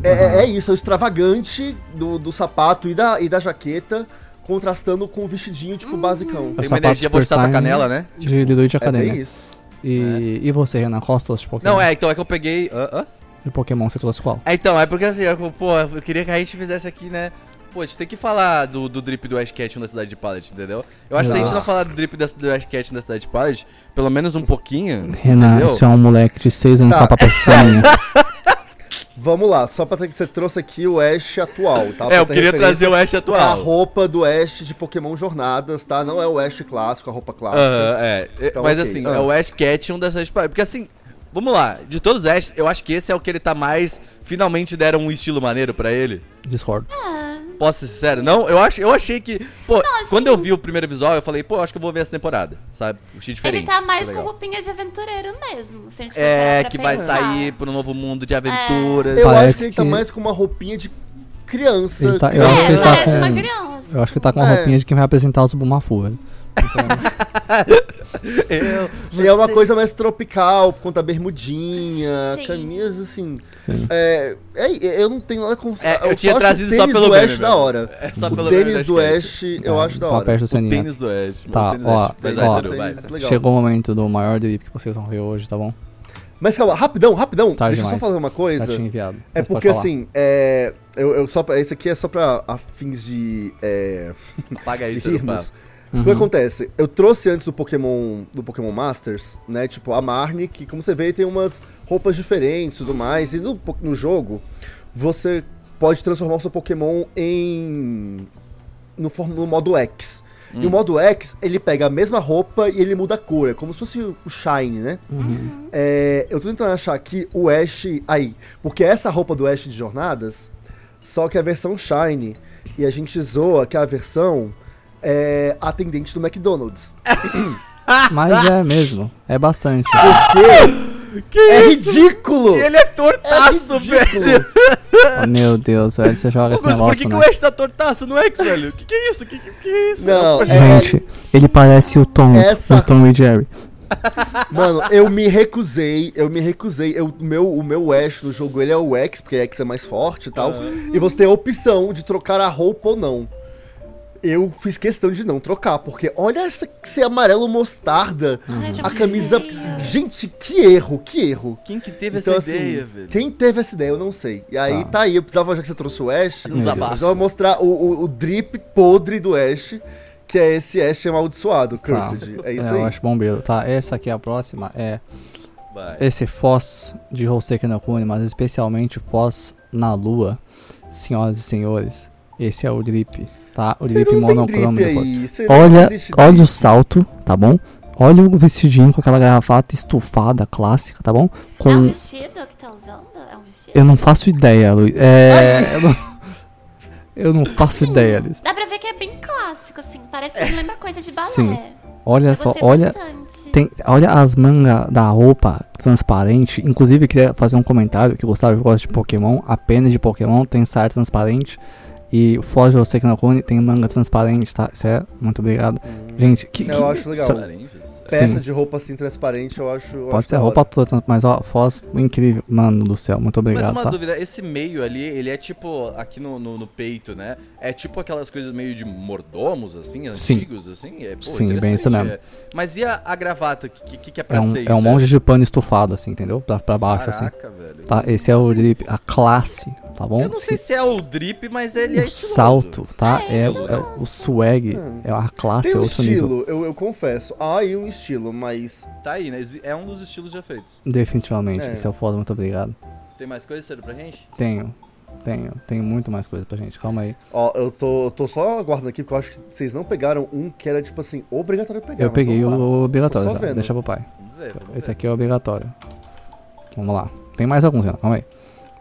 É, é- é isso, é o extravagante do, do sapato e da, e da jaqueta, contrastando com o vestidinho, tipo, basicão. Tem uma energia de tata Saiyan canela, né? De Lidoid É bem Academia. isso. E, e você, Renan, qual as de Pokémon? Não, é, então é que eu peguei. hã? Hã? De Pokémon você trouxe qual? É, então, é porque assim, eu, pô, eu queria que a gente fizesse aqui, né? Pô, a gente tem que falar do, do drip do Ash Ketchum da cidade de Pallet, entendeu? Eu acho que se a gente não falar do drip da, do Ash Ketchum da cidade de Pallet, pelo menos um pouquinho. Renan, entendeu? você é um moleque de 6 anos Tá. com a sainha. Vamos lá, só pra ter que você trouxe aqui o Ash atual, tá? É, eu queria trazer o Ash É a atual. roupa do Ash de Pokémon Jornadas, tá? Não é o Ash clássico, a roupa clássica. Aham, é. É, Então, Mas ok. assim, Ah. é o Ash Ketchum da cidade de Pallet. Porque assim, vamos lá, de todos os Ash, eu acho que esse é o que ele tá mais. Finalmente deram um estilo maneiro pra ele. Discord. Posso ser sincero? Não, eu, acho, eu achei que. Pô, quando eu vi o primeiro visual, eu falei, pô, acho que eu vou ver essa temporada, sabe? Achei diferente. Ele tá mais Tá com roupinha de aventureiro mesmo. Se a gente for É, que vai pensar. sair pro novo mundo de aventuras. Eu acho Parece que ele tá que- mais com uma roupinha de criança. Ele tá- eu criança. acho que É, ele tá parece com- uma criança. Eu acho que ele tá com uma É. roupinha de quem vai apresentar os Bumafu, velho. Eu, E é uma coisa mais tropical, por conta da bermudinha, Sim. camisas assim. Sim. É, é, eu não tenho nada com. É, eu só tinha o trazido só pelo do meme, da hora. É só o pelo meme tênis do Ash eu acho da Tá hora. perto do O tênis do Ash. Tá, o ó, Ash. Mas ó, vai, Ciro, vai. tênis legal. Chegou o momento do maior drip que vocês vão ver hoje, tá bom? Mas calma, rapidão, rapidão. Tarde Deixa eu só demais. falar uma coisa. tinha enviado. É mas porque assim, é, eu, eu só, esse aqui é só pra a fins de, é, Apaga isso. Uhum. O que acontece? Eu trouxe antes do Pokémon do Pokémon Masters, né? Tipo, a Marnie, que como você vê, tem umas roupas diferentes e tudo mais. E no, no jogo, você pode transformar o seu Pokémon em. no, no modo X. E o modo X, ele pega a mesma roupa e ele muda a cor. É como se fosse o Shine, né? É, eu tô tentando achar aqui o Ash aí. Porque essa roupa do Ash de Jornadas, só que é a versão Shine. E a gente zoa que a versão é atendente do McDonald's. Mas é mesmo. É bastante. Porque é ridículo! E ele é tortaço, é velho. Oh, meu Deus, velho, você joga esse Augusto, por que, negócio, que né? o Ash tá tortaço no X, velho? Que que é isso? Que que, que é isso? Não, é- Gente, ele parece o Tom, Essa- o Tom e Jerry. Mano, eu me recusei, eu me recusei. Eu, o, meu, o meu Ash no jogo ele é o X, porque X é mais forte e tal. E você tem a opção de trocar a roupa ou não. Eu fiz questão de não trocar, porque olha essa esse amarelo mostarda. Que A camisa. Gente, que erro, que erro. Quem que teve Então, essa assim, ideia, velho? quem teve essa ideia, eu não sei. E aí Tá. tá, aí, eu precisava, já que você trouxe o Ash, eu precisava mostrar o, o, o drip podre do Ash, que é esse Ash amaldiçoado, Tá. Cursed. É isso é, aí. eu acho bombeiro. Tá, essa aqui é a próxima. É Vai. esse Foz de Hoseki no Kune, mas especialmente o Foz na Lua. Senhoras e senhores, esse é o drip, tá? O drip monocromo você não Olha, olha drip. o salto, tá bom? Olha o vestidinho com aquela garrafata estufada clássica, tá bom? É um Com vestido que tá usando? É um vestido? eu não faço ideia, Luiz. É, eu não, eu não faço ideia, Luiz. Dá pra ver que é bem clássico, assim. Parece que lembra coisa de balé. Sim. Olha Eu só, olha. Tem, olha as mangas da roupa transparente. Inclusive, eu queria fazer um comentário que o Gustavo gosta de Pokémon. A pena de Pokémon tem saia transparente. E o Foz de Oseki no Kune tem manga transparente, tá? Isso é, muito obrigado. Gente, que, que- Eu acho legal. Só-? Peça Sim. de roupa assim transparente, eu acho. eu pode acho ser roupa toda, mas ó, Foz, incrível. Mano do céu, muito Mas obrigado, uma tá? dúvida, esse meio ali, ele é tipo, aqui no, no, no peito, né? É tipo aquelas coisas meio de mordomos, assim, Sim. antigos, assim? É, pô, Sim, bem isso mesmo. é. Mas e a, a gravata? O que, que, que é pra É um, ser é um isso? monte de pano estufado, assim, entendeu? Pra, pra baixo, assim. Caraca, velho. Tá, esse é o drip, a classe, tá bom? Eu não sei se é o drip, mas ele é o estiloso. salto, tá? É, É, é o swag, é a classe, Tem é um outro nível. estilo, eu, eu confesso. Há aí um estilo, mas. Tá aí, né? É um dos estilos já feitos. Definitivamente, É. esse é o foda, muito obrigado. Tem mais coisa, sério, pra gente? Tenho, tenho, tenho muito mais coisa pra gente, calma aí. Ó, eu tô, eu tô só aguardando aqui, porque eu acho que vocês não pegaram um que era, tipo assim, obrigatório pegar. eu peguei o obrigatório, já, vendo. deixa pro pai. Vamos ver, vamos Esse ver. aqui é obrigatório. Vamos lá. Tem mais alguns, Renan, calma aí.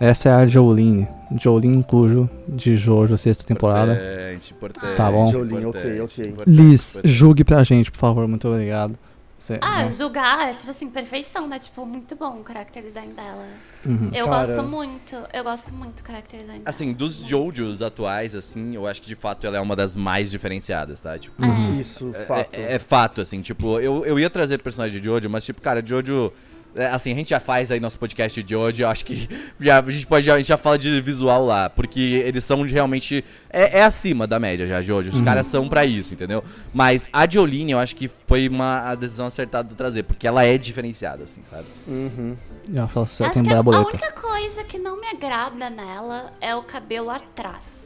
Essa é a Jolene. Jolene Cujo, de Jojo, sexta temporada. Importante, importante, Tá bom. Jolene, ok, ok. Liz, importante. julgue pra gente, por favor, muito obrigado. Você, Ah, né? julgar é tipo assim, perfeição, né? Tipo, muito bom o character design dela. Uhum. Eu Cara. gosto muito, eu gosto muito do character design dela. Assim, dos Jojos atuais, assim, eu acho que de fato ela é uma das mais diferenciadas, tá? Tipo, Isso, é- fato. É, é fato, assim, tipo, eu, eu ia trazer personagem de Jojo, mas, tipo, cara, Jojo. É, Assim, a gente já faz aí nosso podcast de Jojo, eu acho que já, a gente pode já, a gente já fala de visual lá, porque eles são de realmente. É, é acima da média já, Jojo. Os caras são pra isso, entendeu? Mas a Jolene, eu acho que foi uma a decisão acertada de trazer, porque ela é diferenciada, assim, sabe? Uhum. Eu acho que a, a única coisa que não me agrada nela é o cabelo atrás.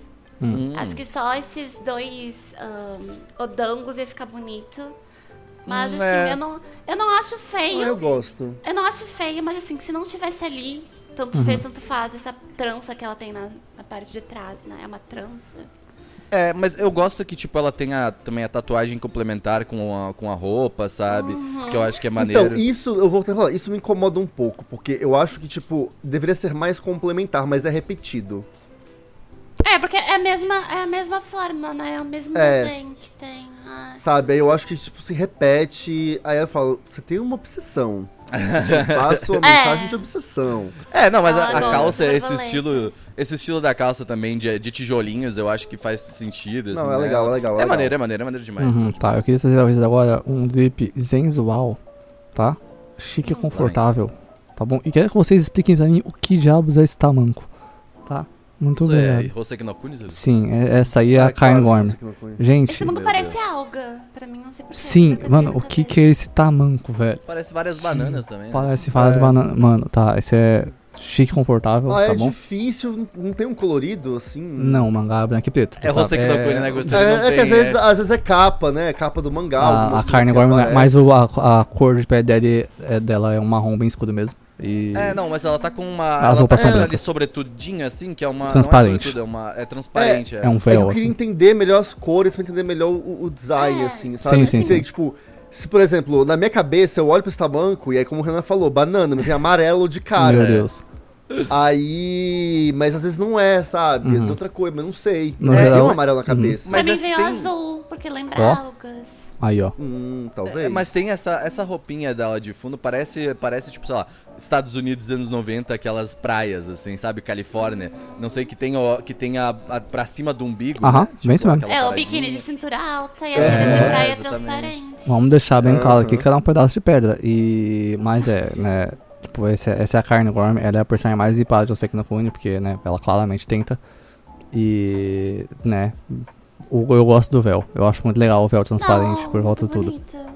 Hum. Acho que só esses dois ahn, odangos ia ficar bonito. Mas Hum, assim, é. eu, não, eu não acho Ah, feio. eu gosto. Eu não acho feio, mas assim, se não tivesse ali, tanto Uhum. fez, tanto faz, essa trança que ela tem na, na parte de trás, né? É uma trança. É, mas eu gosto que, tipo, ela tenha também a tatuagem complementar com a, com a roupa, sabe? Que eu acho que é maneiro. Então, isso, eu vou falar, isso me incomoda um pouco, porque eu acho que, tipo, deveria ser mais complementar, mas é repetido. É, porque é a mesma, é a mesma forma, né? É o mesmo É. desenho que tem. Ai. Sabe? Aí eu acho que, tipo, se repete. Aí eu falo, você tem uma obsessão. Você passa uma mensagem de obsessão. É, não, mas a, a calça, esse estilo, esse estilo da calça também, de, de tijolinhos, eu acho que faz sentido. Não, assim, é né? legal, é legal, é É legal. maneiro, é maneiro, é maneiro demais. Uhum, tá, eu queria trazer pra vocês agora um drip sensual, tá? Chique e confortável, tá bom? E quero que vocês expliquem pra mim o que diabos é esse tamanco, tá? Muito Isso é obrigado. Hoseki no Kuni? Sim, é- essa aí é Ah, a carne claro, gorme. isso aqui não foi. Gente, Esse Meu parece Deus. alga. Pra mim, não sei porquê. sim, mano, o que que é esse tamanco, velho? Parece várias bananas também. né? Parece várias É. bananas. Mano, tá, esse é chique e confortável, Ah, tá é bom? difícil, não tem um colorido assim? Não, mangá branco e preto. É sabe? Hoseki no Kuni, né, Gustavo? É, não é que tem, às vezes, é. às vezes é capa, né? É capa do mangá. A, algumas a coisas carne gorme, aparecem. mas o, a, a cor de pele dele, é, dela é um marrom bem escuro mesmo. E É, não, mas ela tá com uma. As ela roupas tá são brancas. sobretudinha, assim, que é uma. Transparente. Não é sobretudo, é, uma, é transparente. é um É que véu, eu queria assim. entender melhor as cores pra entender melhor o, o design, É. assim, sabe? Sim, sim, sim. Tipo, se por exemplo, na minha cabeça eu olho pra esse tamanco e aí, como o Renan falou, banana, me vem amarelo de cara. Meu Deus. Aí. Mas às vezes não é, sabe? Às vezes é outra coisa, mas não sei. No é, tem um amarelo na cabeça. Pra Mas mim esse veio tem- azul, porque lembra Ó. algas. Aí, ó. Hum, talvez. É, mas tem essa, essa roupinha dela de fundo, parece, parece, tipo, sei lá, Estados Unidos anos 90, aquelas praias, assim, sabe? Califórnia. Não sei que tem, ó, que tem a, a pra cima do umbigo. Aham, né? bem isso mesmo. aquela É, o paradinha. biquíni de cintura alta e a saia de praia exatamente. transparente. Vamos deixar bem claro aqui que ela é um pedaço de pedra. E. Mas é, né? Tipo, esse é- essa é a carne gorme. Ela é a personagem mais zipada de Oseki no Kuni, porque, né? Ela claramente tenta. E. né? o- Eu gosto do véu. Eu acho muito legal o véu transparente Não, por volta de muito tudo. bonito.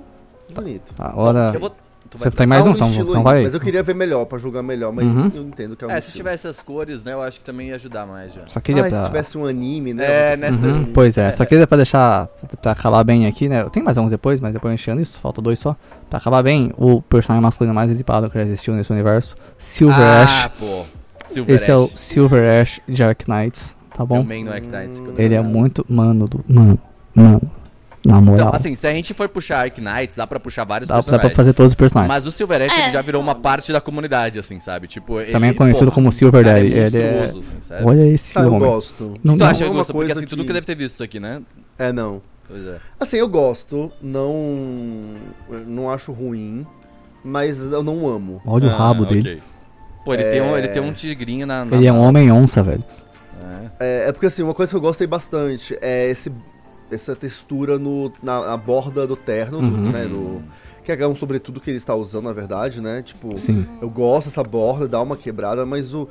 Bonito. Agora. Eu vou- Você vai tem mais um? Então, então aí, vai aí. Mas eu queria ver melhor, pra julgar melhor, mas Uhum. eu entendo que é um É, se estilo. tivesse as cores, né, eu acho que também ia ajudar mais já. Só queria Ah, pra. se tivesse um anime, né? É, você- nessa- Uhum, pois é, só queria pra deixar, pra acabar bem aqui, né? Tem mais alguns depois, mas depois enchendo isso, falta dois só. Pra acabar bem, o personagem masculino mais zipado que já existiu nesse universo, Silver ah, Ash. pô. Silver Esse é o Ash. Silver Ash de Ark Knights, tá Meu bom? main no Arknights. quando Ele é muito. Mano, do. Mano, mano. Na moral. Então, assim, se a gente for puxar Arknights, dá pra puxar vários dá, dá personagens. pra fazer todos os personagens. Mas o Silver Ash É, ele já virou uma parte da comunidade, assim, sabe? Tipo, ele, Também é conhecido porra, como Silver o cara Daddy. É Ele é- assim? Olha esse Ah, eu homem. gosto. Não, Tu não, acha, uma Augusto? Porque coisa assim, tu que- nunca deve ter visto isso aqui, né? É, não. Pois é. Assim, eu gosto, não. Não acho ruim, mas eu não amo. Olha o Ah, rabo ok. dele. Pô, ele, tem um, É. ele tem um tigrinho na... na Ele é um homem onça, velho. É. É, é porque assim, uma coisa que eu gostei bastante é esse, essa textura no, na, na borda do terno, do- Uhum. né? Do, que é um sobretudo que ele está usando, na verdade, né? Tipo, Sim. eu gosto dessa borda, dá uma quebrada, mas o.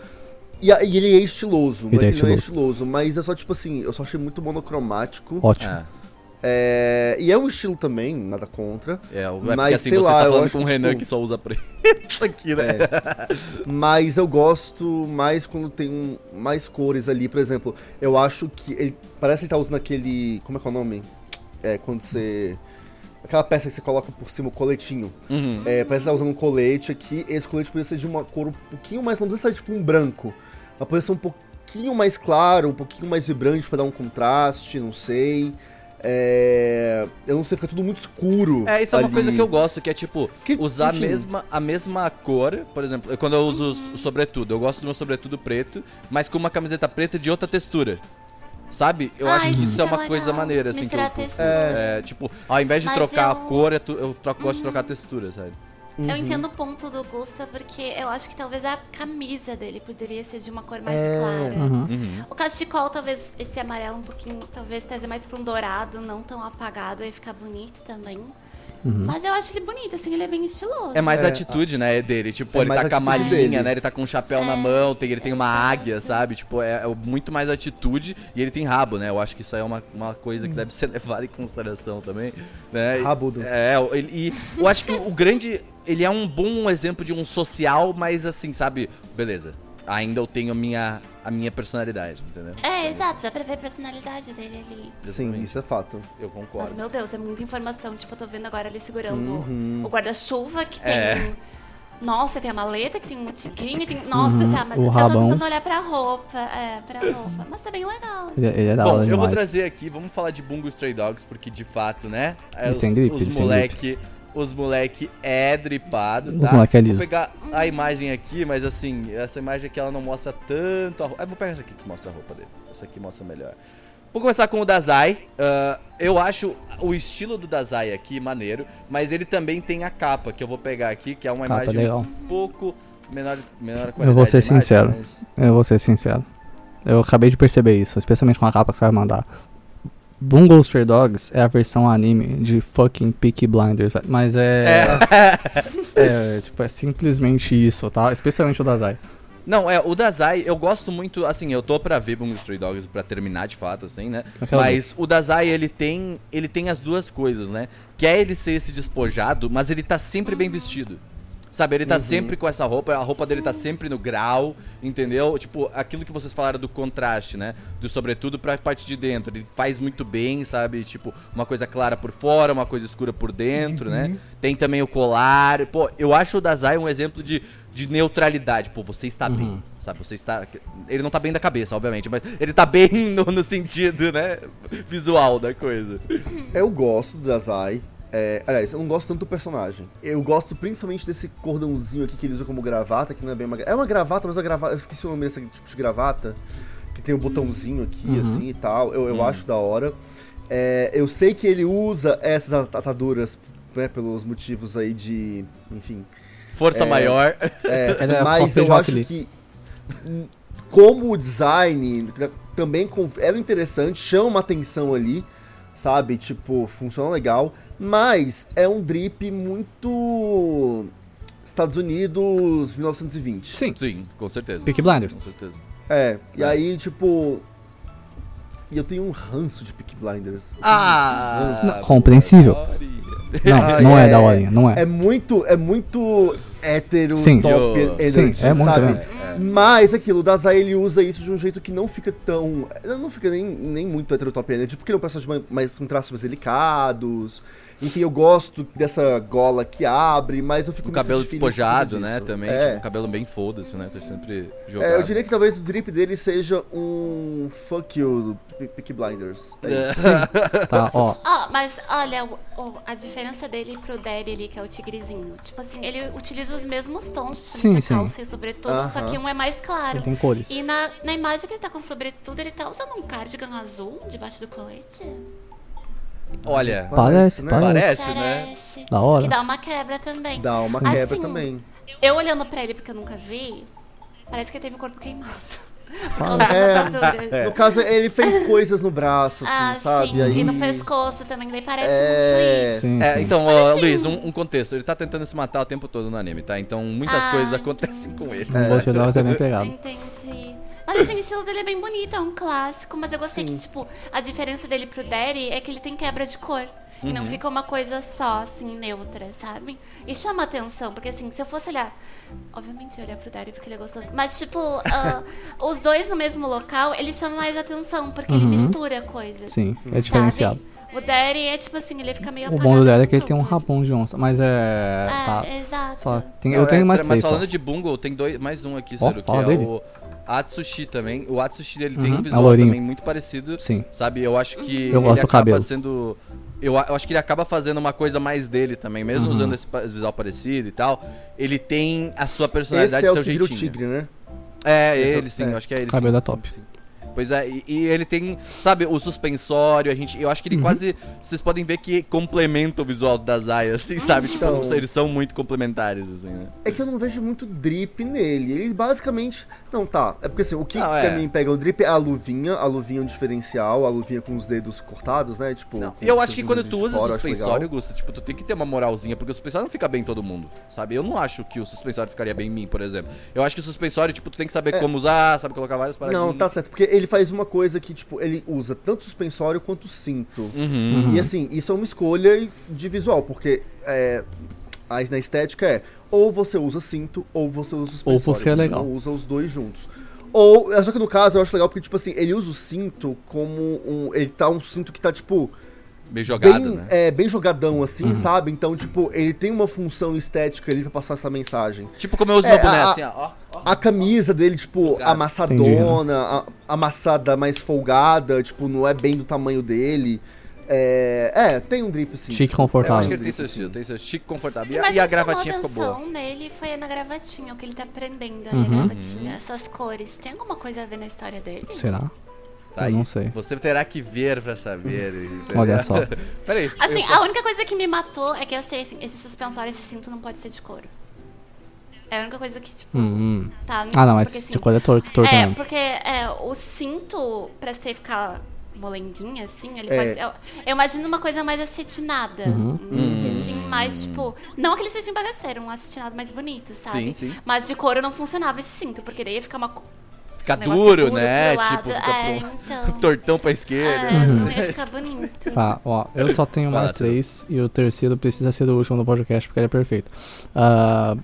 E, e ele é estiloso, Ele não é é ele não é estiloso. estiloso, mas é só tipo assim, eu só achei muito monocromático. Ótimo. É. É, e é um estilo também, nada contra. É, é Mas, porque assim, sei você lá, está eu falando com o Renan tipo- que só usa preto aqui, né? É. Mas eu gosto mais quando tem um- mais cores ali, por exemplo. Eu acho que ele parece que ele tá usando aquele, como é que é o nome? É quando você aquela peça que você coloca por cima o coletinho. Uhum. É, parece que tá usando um colete aqui. Esse colete poderia ser de uma cor um pouquinho mais, não precisa ser tipo um branco. Mas poderia ser um pouquinho mais claro, um pouquinho mais vibrante pra dar um contraste, não sei. É, eu não sei, fica tudo muito escuro. É, isso é uma ali. coisa que eu gosto, que é tipo, Que- usar a enfim. mesma, a mesma cor. Por exemplo, eu- quando eu uso o sobretudo, eu gosto do meu sobretudo preto, mas com uma camiseta preta de outra textura. Sabe? Eu Ah, acho que isso isso é uma coisa legal. maneira, assim. Que eu, textura. é, tipo, ao invés de Mas trocar a eu- cor, eu, eu troco- gosto de trocar a textura, sabe? Uhum. Eu entendo o ponto do Gusta, porque eu acho que talvez a camisa dele poderia ser de uma cor mais É. clara. Uhum. O cachecol, talvez esse amarelo um pouquinho, talvez trazer mais pra um dourado, não tão apagado, aí ficar bonito também. Mas eu acho ele bonito, assim, ele é bem estiloso. É mais É, a atitude, né, dele. Tipo, É ele tá com a malinha, dele. né? Ele tá com um chapéu É, na mão, tem, ele tem uma águia, sabe? Tipo, é, é muito mais atitude e ele tem rabo, né? Eu acho que isso aí é uma, uma coisa que deve ser levada em consideração também, né? Rabudo. É, ele, e eu acho que o grande... Ele é um bom exemplo de um social, mas assim, sabe? Beleza, ainda eu tenho a minha, a minha personalidade, entendeu? É, exato, dá pra ver a personalidade dele ali. Sim, Exatamente. isso é fato. Eu concordo. Mas, meu Deus, é muita informação. Tipo, eu tô vendo agora ele segurando Uhum. o guarda-chuva, que tem... É. Nossa, tem a maleta, que tem um tigrinho, tem... Nossa, Uhum, tá, mas o eu tô rabão. tentando olhar pra roupa. É, pra roupa. Mas tá bem legal. Ele, ele é da Bom, hora eu vou demais. trazer aqui, vamos falar de Bungo Stray Dogs, porque de fato, né? é, Eles os, têm gripe, os eles têm moleque, os moleque é dripado, tá? moleque é Vou liso. pegar a imagem aqui, mas assim, essa imagem aqui ela não mostra tanto a roupa. Eu vou pegar essa aqui que mostra a roupa dele. Essa aqui mostra melhor. Vou começar com o Dazai. Ah, eu acho o estilo do Dazai aqui maneiro, mas ele também tem a capa que eu vou pegar aqui, que é uma Capa imagem legal. um pouco menor, menor qualidade. Eu vou ser imagem, sincero. mas- Eu vou ser sincero. Eu acabei de perceber isso, especialmente com a capa que você vai mandar. Bungo Stray Dogs é a versão anime de fucking Peaky Blinders, mas é, é. tipo, é simplesmente isso, tá? Especialmente o Dazai. Não, é, o Dazai, eu gosto muito, assim, eu tô pra ver Bungo Stray Dogs pra terminar de fato, assim, né? Quero Mas o Dazai, ele tem, ele tem as duas coisas, né? Que é ele ser esse despojado, mas ele tá sempre bem vestido. Sabe, ele tá sempre com essa roupa, a roupa dele tá sempre no grau, entendeu? Tipo, aquilo que vocês falaram do contraste, né? Do sobretudo pra parte de dentro. Ele faz muito bem, sabe? Tipo, uma coisa clara por fora, uma coisa escura por dentro, né? Tem também o colar. Pô, eu acho o Dazai um exemplo de, de neutralidade. Pô, você está bem, sabe? Você está. Ele não tá bem da cabeça, obviamente, mas ele tá bem no, no sentido, né? Visual da coisa. Eu gosto do Dazai. É, aliás, eu não gosto tanto do personagem. Eu gosto principalmente desse cordãozinho aqui que ele usa como gravata, que não é bem uma. É uma gravata, mas é uma gravata. Eu esqueci o nome desse tipo de gravata. Que tem o botãozinho aqui, assim e tal. Eu, eu acho da hora. É, eu sei que ele usa essas ataduras, né, pelos motivos aí de. Enfim. Força É. maior. É, é mas cosplay eu acho que como o design né, também era interessante, chama uma atenção ali, sabe? Tipo, funciona legal, mas é um drip muito Estados Unidos 1920. Sim, Sim, com certeza. Peaky Blinders. Com certeza. É, e É. aí tipo e eu tenho um ranço de Peaky Blinders. Eu Ah! Não, compreensível. Não, Ah, não é, é- da horinha, não é. É muito, é muito hétero, Sim. top Yo. energy, Sim, é muito sabe? mesmo. Mas aquilo, o Dazai ele usa isso de um jeito que não fica tão. Não fica nem, nem muito hétero top energy, porque ele é um personagem mais- mais com traços mais delicados. Enfim, eu gosto dessa gola que abre, mas eu fico me cabelo despojado, né? Também. É. Tipo, um cabelo bem foda-se, né? Tá sempre jogado. É, eu diria que talvez o drip dele seja um fuck you do Pe- Peaky Blinders. É isso. Tá, ó. Ó, mas olha, o- o- a diferença dele pro Daddy ali, que é o tigrezinho. Tipo assim, ele utiliza os mesmos tons, Sim, principalmente sim. a calça e o sobretudo, só Aham. que um é mais claro. Ele tem cores. E na, na imagem que ele tá com sobretudo, ele tá usando um cardigan azul debaixo do colete. Olha, Parece, né? parece. parece, né? Da hora. Que dá uma quebra também. Dá uma Assim, quebra também. Eu olhando pra ele, porque eu nunca vi, parece que ele teve o corpo queimado. Causa É, ataduras. No caso, ele fez coisas no braço, assim, Ah, sabe? sim. Aí... E no pescoço também, daí parece É, muito isso. Sim, É, sim. então, ó, assim- Luiz, um, um contexto. Ele tá tentando se matar o tempo todo no anime, tá? Então muitas Ah, coisas acontecem com ele. Um Ghost Dogs é bem pegado. Entendi. Mas assim, o estilo dele é bem bonito, é um clássico, mas eu gostei que, tipo, a diferença dele pro Daddy é que ele tem quebra de cor. E Uhum. não fica uma coisa só, assim, neutra, sabe? E chama atenção, porque assim, se eu fosse olhar. Obviamente eu ia olhar pro Daddy porque ele é gostoso. Mas, tipo, ah, os dois no mesmo local, ele chama mais atenção, porque ele Uhum. mistura coisas. Sim, é sabe? diferenciado. O Daddy é tipo assim, ele fica meio O bom do Dead é que ele tem um rabão de onça, mas é. É, tá. exato. Só, tem- Não, eu tenho é, mais Mas três só. falando de Bungle, tem dois, mais um aqui, Ó, Ciro, que é dele. o, Atsushi também. O Atsushi ele tem Uhum, um é visual loirinho. também muito parecido. Sim. Sabe, eu acho que Eu gosto ele acaba cabelo. sendo. Eu, acho que ele acaba fazendo uma coisa mais dele também, mesmo Uhum. usando esse visual parecido e tal. Ele tem a sua personalidade, Esse é o seu vira o jeitinho. tigre, né? É, Esse é ele sim, é. eu acho que é ele Cabelo sim, é sim, top. sim. Pois é, e, e ele tem, sabe, o suspensório, a gente, eu acho que Uhum. ele quase, vocês podem ver que complementa o visual da Zaya, assim, sabe? Tipo, Então- eles são muito complementares, assim, né? É que eu não vejo muito drip nele. Ele basicamente. Não, tá. É porque assim, o que Não, é. mim pega o drip é a luvinha, a luvinha é um diferencial, a luvinha com os dedos cortados, né? Tipo. Não, eu acho que quando tu usa fora, suspensório. Gusta, tipo, tu tem que ter uma moralzinha, porque o suspensório não fica bem em todo mundo, sabe? Eu não acho que o suspensório ficaria bem em mim, por exemplo. Eu acho que o suspensório, tipo, tu tem que saber como usar, sabe colocar várias paradinhas. É. Não, tá certo. Porque ele faz uma coisa que, tipo, ele usa tanto o suspensório quanto o cinto. Uhum. E assim, isso é uma escolha de visual, porque é, a, na estética é ou você usa cinto ou você usa suspensório. Ou você é legal. não usa os dois juntos. Ou, só que no caso eu acho legal porque, tipo assim, ele usa o cinto como um. Ele tá um cinto que tá, tipo. Bem jogado, bem, né? é, bem jogadão, assim, Uhum. sabe? Então, tipo, ele tem uma função estética ali pra passar essa mensagem. Tipo como eu uso É, meu boné, a- assim, ó. ó. A camisa dele, tipo, Jogado. amassadona, a- amassada mais folgada, tipo, não é bem do tamanho dele. É, é tem um drip sim. Chique e confortável. Eu acho que ele tem seu estilo, tem seu chique, confortável. E, a- Mas e a gravatinha ficou boa. atenção nele foi na gravatinha, o que ele tá aprendendo ali, Uhum. a gravatinha, essas cores. Tem alguma coisa a ver na história dele? Será? Tá eu aí. não sei. Você terá que ver pra saber. entendeu? Olha só. Peraí. Assim, eu a posso- única coisa que me matou é que eu sei, assim, esse suspensório, esse cinto não pode ser de couro. É a única coisa que, tipo, Hum, hum. tá... Ah, não, mas porque, assim, de coisa é tor torto É, mesmo. porque é, o cinto, pra você ficar molenguinho, assim, ele É. pode ser... Eu, eu imagino uma coisa mais acetinada. Uhum. Um cetim mais, tipo... Não aquele cetim bagaceiro, um acetinado mais bonito, sabe? Sim, sim. Mas de couro não funcionava esse cinto, porque daí ia ficar uma... Fica duro, né? Tipo, fica é, pro- então... tortão pra esquerda. É, não ia ficar bonito. Tá, ó, eu só tenho mais três e o terceiro precisa ser do último do podcast porque ele é perfeito. Ah,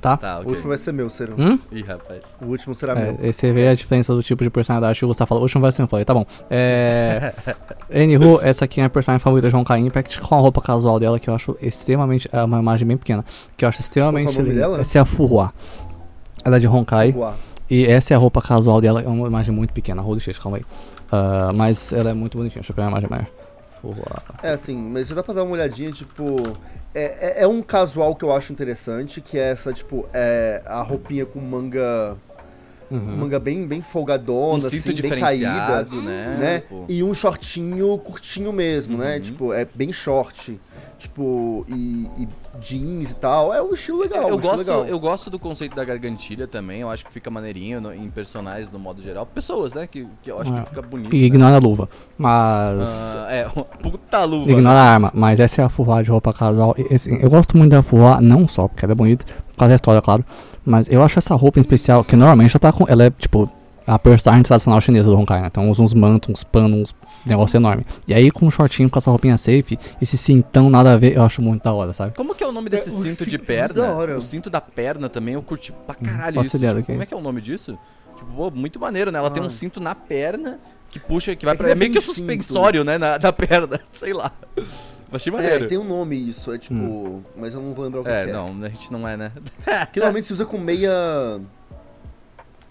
tá? Tá, O ok. último vai ser meu, Ciro. Hum? Ih, rapaz. O último será É, meu. você vê a diferença do tipo de personalidade que o Gustavo falou. O último vai ser eu falei, tá bom. É. Anywho, essa aqui é a personagem favorita de Honkai Impact com a roupa casual dela, que eu acho extremamente. É uma imagem bem pequena. Que eu acho extremamente. Qual é o nome linda. dela? Essa é a Furua. Ela é de Honkai. Uau. E essa é a roupa casual dela. É uma imagem muito pequena. Holy calma aí. Ah, mas ela é muito bonitinha. Deixa eu pegar uma imagem maior. É assim, mas já dá pra dar uma olhadinha, tipo. É, é, é um casual que eu acho interessante, que é essa, tipo, é a roupinha com manga. Uhum. Manga bem, bem folgadona, Um assim, bem caída. né? né? Pô. E um shortinho curtinho mesmo, né? Uhum. Tipo, é bem short. Tipo, e, e jeans e tal. É um estilo legal. eu, um estilo gosto, legal. eu gosto do conceito da gargantilha também. Eu acho que fica maneirinho no- em personagens no modo geral. Pessoas, né? Que, que eu acho É. que fica bonito. E né? ignora a luva. Mas. Ah, é, puta luva. Ignora a arma, mas essa é a Furua de roupa casual. E, assim, eu gosto muito da Furua, não só porque ela é bonita, por causa da história, claro. Mas eu acho essa roupa em especial, que normalmente ela tá com. Ela é tipo a personagem tradicional chinesa do Honkai, né? Então usa uns mantos, uns panos, uns negócio enorme. E aí com um shortinho, com essa roupinha safe, esse cintão nada a ver, eu acho muito da hora, sabe? Como que é o nome desse É, o cinto de cinto perna? da hora. O cinto da perna também eu curti pra caralho faço isso. Tipo, é como é que é o nome disso? Tipo, pô, muito maneiro, né? Ela tem um Ah. cinto na perna que puxa, que vai É que pra. É é meio que o cinto. suspensório, né? Na, da perna, sei lá. Achei maneiro. É, tem um nome isso, é tipo. Mas eu não vou lembrar o que É, que é. não, a gente não é, né? Que normalmente se usa com meia.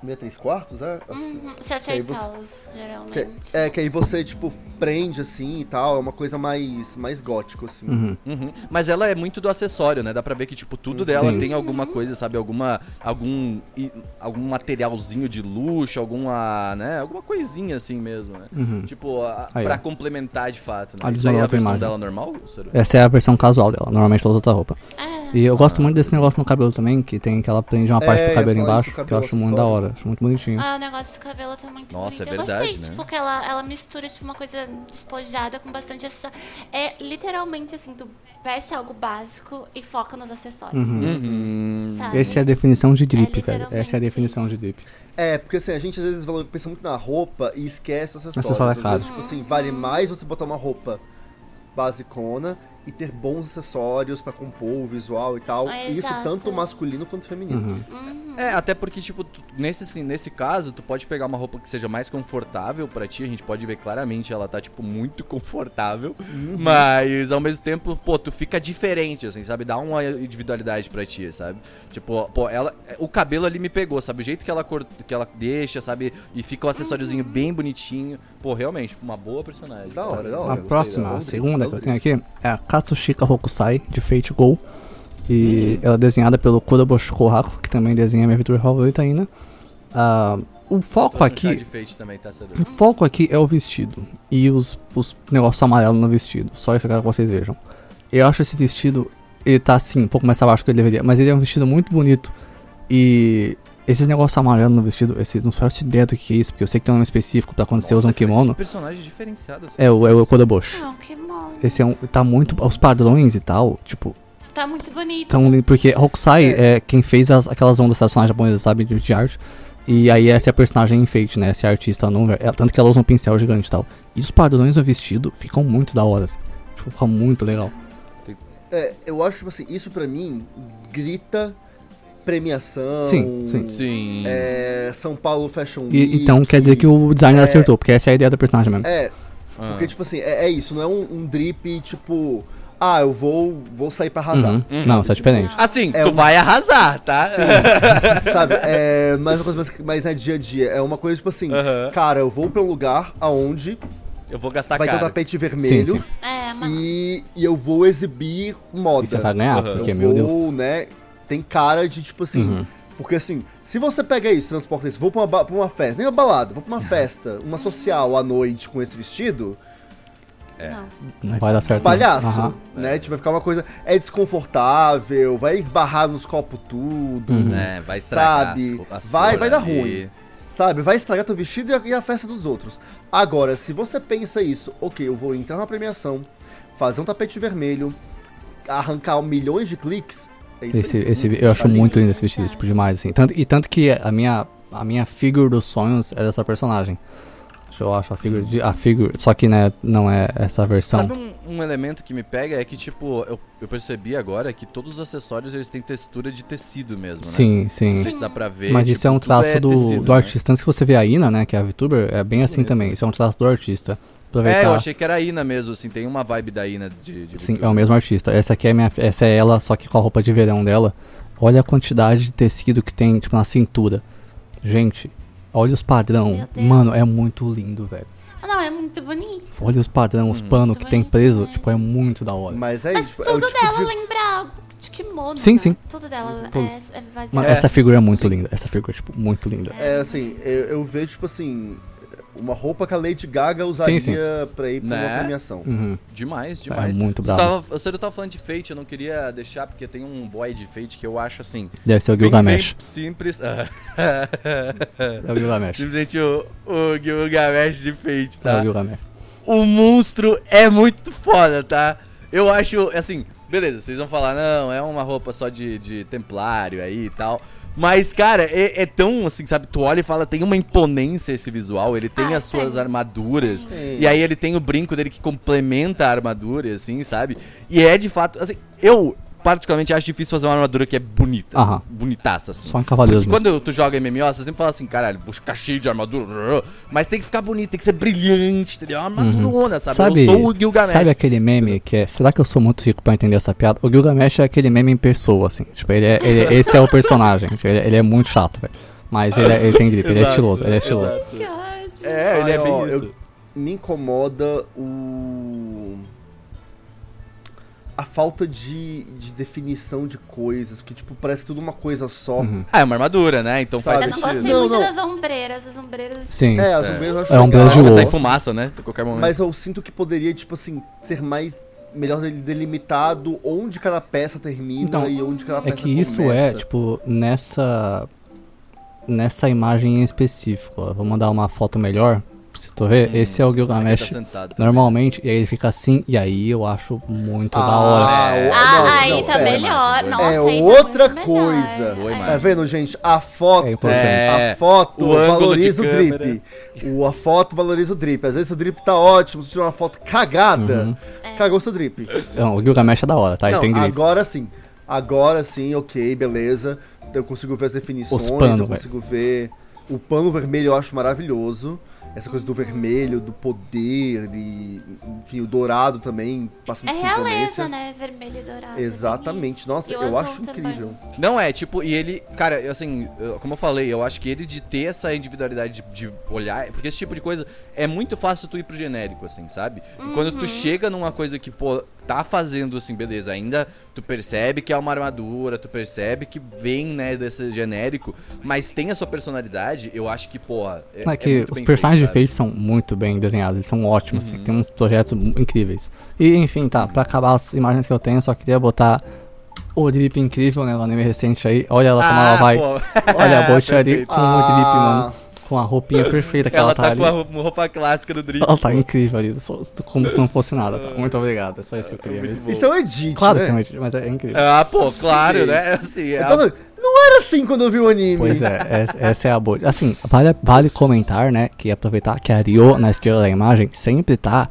Meia três quartos, é? Uhum, se acertá-los, Que, geralmente. é, que aí você, tipo, prende assim e tal, é uma coisa mais, mais gótico, assim. Uhum. Uhum. Mas ela é muito do acessório, né? Dá pra ver que, tipo, tudo dela Sim. tem alguma coisa, sabe? Alguma. Algum. i- Algum materialzinho de luxo, alguma. né? Alguma coisinha assim mesmo, né? Uhum. Tipo, a, Aí, pra ó. complementar de fato, né? Adicionou Isso aí é a versão imagem. dela normal? Essa é a versão casual dela, normalmente ela usa outra roupa. É. E eu gosto muito desse negócio no cabelo também, que tem que ela prende uma parte É, do cabelo embaixo, isso, que eu cabelo acho muito da acessório. Acho muito bonitinho. Ah, o negócio do cabelo tá muito Nossa, é bonito. verdade, eu gostei, né? tipo, que ela, ela mistura, tipo, uma coisa despojada com bastante acessório. É literalmente assim, tu veste algo básico e foca nos acessórios. Uhum. Uhum. Sabe? Essa é a definição de drip, É velho. Essa é a definição isso. de drip. É, porque assim, a gente às vezes pensa muito na roupa e esquece os acessórios. Acessório é Às caro. vezes, tipo assim, vale mais você botar uma roupa basicona e ter bons acessórios pra compor o visual e tal. É, Isso exato. tanto masculino quanto feminino. Uhum. É, até porque, tipo, tu- nesse, assim, nesse caso, tu pode pegar uma roupa que seja mais confortável pra ti. A gente pode ver claramente ela tá, tipo, muito confortável. Mas, ao mesmo tempo, pô, tu fica diferente, assim, sabe? Dá uma individualidade pra ti, sabe? Tipo, pô, ela... O cabelo ali me pegou, sabe? O jeito que ela, cor- que ela deixa, sabe? E fica o acessóriozinho bem bonitinho. Pô, realmente, uma boa personagem. Da hora, da A hora. gostei próxima, da a segunda que eu tenho aqui, é a Katsushika Hokusai, de Fate Go. E ela é desenhada pelo Kuroboshi Kohaku, que também desenha minha aventura favorita ainda. Ah, o foco chá aqui de Fate também, tá? O foco aqui é o vestido e os, os negócios amarelos no vestido. Só isso que eu quero que vocês vejam. Eu acho esse vestido, ele tá assim, um pouco mais abaixo do que ele deveria, mas ele é um vestido muito bonito. E esses negócios amarelos no vestido, esse, não faço ideia do que é isso, porque eu sei que tem um nome específico pra quando você usa um Nossa, kimono. Que personagem diferenciado. assim. É o, é o Kodoboshi. Não, bom. Esse é um. Tá muito. Os padrões e tal, tipo, Tá muito bonito. tão. Porque Hokusai é, quem fez as- aquelas ondas tradicionais japonesas, sabe? De, de arte. E aí essa é a personagem em Fate, né? Essa é a artista não. É, tanto que ela usa um pincel gigante e tal. E os padrões do vestido ficam muito da hora. assim. Tipo, fica muito legal. É, eu acho, tipo assim, isso pra mim grita premiação. Sim, sim. Sim. É, São Paulo Fashion E, Week. então quer dizer que o designer acertou, porque essa é a ideia da personagem mesmo. É, Ah. porque, tipo assim, é, é isso, não é um, um drip, tipo, ah, eu vou, vou sair pra arrasar. Uhum. Uhum. Não, isso é diferente. Assim, É tu um- vai arrasar, tá? Sabe? É mais uma coisa mais, mais né, dia a dia. É uma coisa, tipo assim, Aham. cara, eu vou pra um lugar aonde Eu vou gastar vai ter um tapete vermelho Sim, É, mas... E, e eu vou exibir moda. E você vai ganhar, porque, eu meu Deus. vou, né? Tem cara de tipo assim. Uhum. Porque assim, se você pega isso, transporta isso, vou pra uma, pra uma festa, nem uma balada, vou pra uma festa, uma social à noite com esse vestido, Não. Não vai dar certo. palhaço, Aham. né? Tipo, vai ficar uma coisa. É desconfortável, vai esbarrar nos copos tudo, Uhum. É, vai estragar Sabe? as, as Vai- vai dar ruim. sabe? Vai estragar teu vestido e a, e a festa dos outros. Agora, se você pensa isso, ok, eu vou entrar na premiação, fazer um tapete vermelho, arrancar milhões de cliques, é Esse, aí. esse, eu acho Assim, muito lindo esse vestido, tipo, demais, assim. Tanto, e tanto que a minha, a minha figure dos sonhos é dessa personagem. Eu acho a figure, de, a figure, só que, né, não é essa versão. Sabe um, um elemento que me pega é que, tipo, eu, eu percebi agora que todos os acessórios eles têm textura de tecido mesmo, né? Sim, sim. Não sei se dá pra ver. Mas tipo, isso é um tudo traço do, tecido, do né? artista. Tanto que você vê a Ina, né, que é a VTuber, é bem assim Bonito. também. Isso é um traço do artista. Aproveitar. É, eu achei que era a Ina mesmo, assim, tem uma vibe da Ina de, de Sim, é o mesmo artista. Essa aqui é minha, essa é ela, só que com a roupa de verão dela. Olha a quantidade de tecido que tem, tipo, na cintura. Gente, olha os padrão. Mano, é muito lindo, velho. Ah, não, é muito bonito. Olha os padrão, os Hum. panos Muito que tem preso. mesmo. Tipo, é muito da hora. Mas é Mas isso. é o tudo tipo dela de... lembra algo de kimono. Sim, né? sim. Tudo dela Tudo. é, é. Mano, É, essa figura é muito sim. linda. Essa figura é, tipo, muito linda. É assim, eu, eu vejo, tipo assim, uma roupa que a Lady Gaga usaria Sim, sim. pra ir pra Né? uma premiação. Uhum. Demais, demais. muito Você bravo. tava, você tava falando de Fate, eu não queria deixar, porque tem um boy de Fate que eu acho, assim, Deve ser o bem, Gilgamesh. bem simples. É o Gilgamesh. Simplesmente o, o Gilgamesh de Fate, É tá? o Gilgamesh. o monstro é muito foda, tá? Eu acho, assim, beleza, vocês vão falar, não, é uma roupa só de, de templário aí e tal. Mas, cara, é, é tão assim, sabe? Tu olha e fala, tem uma imponência esse visual, ele tem Ah, as suas armaduras. E aí ele tem o brinco dele que complementa a armadura, assim, sabe? E é de fato, assim, eu particularmente acho difícil fazer uma armadura que é bonita. Aham. Bonitaça, assim. Só em Cavaleiros Porque mesmo. quando tu joga MMO, você sempre fala assim, caralho, vou ficar cheio de armadura. Mas tem que ficar bonito, tem que ser brilhante, entendeu? Uma armadurona, sabe? Sabe, Eu sou o Gilgamesh. sabe aquele meme que é. Será que eu sou muito rico pra entender essa piada? O Gilgamesh é aquele meme em pessoa, assim. Tipo, ele é, ele- esse é o personagem. Tipo, ele, ele é muito chato, velho. Mas ele, é- ele tem gripe, ele é Exato, estiloso, ele é estiloso. exato. É, ele é Ai, bem isso. Me incomoda o. A falta de, de definição de coisas, porque, tipo, parece tudo uma coisa só. Uhum. Ah, é uma armadura, né? Então Sabe, faz Eu não sentido. gostei Não, muito não. das ombreiras. As ombreiras. Sim. É, as É. ombreiras eu acho É um legal, Jogo. sair fumaça, né? A qualquer momento. Mas eu sinto que poderia, tipo assim, ser mais. Melhor del- delimitado onde cada peça termina Então, e onde cada É peça que isso é, começa. tipo, nessa. Nessa imagem em específico. Ó, vou mandar uma foto melhor. Se tu vê, esse é o Gilgamesh tá sentado. normalmente, e aí ele fica assim, e aí eu acho muito da Ah, hora. É. o- Ah, não, aí não, tá pera. melhor. É Nossa, É aí tá outra muito coisa. melhor. Boa É. Tá vendo, gente? A foto, É. É. a foto O valoriza o drip. O, a foto valoriza o drip. Às vezes o drip tá ótimo, se tirar uma foto cagada, Uhum. cagou seu drip. Não, o Gilgamesh é da hora, tá? Não, tem grip. agora sim. Agora sim, ok, beleza. Eu consigo ver as definições, pano, eu consigo ver. O pano vermelho eu acho maravilhoso. Essa coisa do vermelho, do poder e. Enfim, o dourado também passa É muito realeza, né? Vermelho e dourado. Exatamente. Nossa. E eu acho também. incrível. Não é, tipo, e ele, cara, assim, como eu falei, eu acho que ele de ter essa individualidade de, de olhar, porque esse tipo de coisa é muito fácil tu ir pro genérico, assim, sabe? E quando Uhum. tu chega numa coisa que, pô, tá fazendo assim, beleza, ainda tu percebe que é uma armadura, tu percebe que vem, né, desse genérico, mas tem a sua personalidade, eu acho que, porra, é, É é que muito os bem personagens de feito, Fate são muito bem desenhados, eles são ótimos, Uhum. assim, tem uns projetos incríveis. E enfim, tá, pra acabar as imagens que eu tenho, eu só queria botar o drip incrível, né, o anime recente aí. Olha ela sabe? como ela vai. pô. Olha a Perfeito. com o drip, Ah. mano. Com a roupinha perfeita que ela, Ela tá, tá ali. com a roupa, clássica do Drip. Ela tá incrível ali, só- como se não fosse nada, tá? Muito obrigado, é só isso que eu queria Muito ver. bom. Isso é um edit, Claro né? que é um edit, mas é incrível. Ah, pô, claro, né? Assim, é tava- Não era assim quando eu vi o anime. Pois é, essa, é a boa. Assim, vale, vale comentar, né, que aproveitar que a Rio, na esquerda da imagem, sempre tá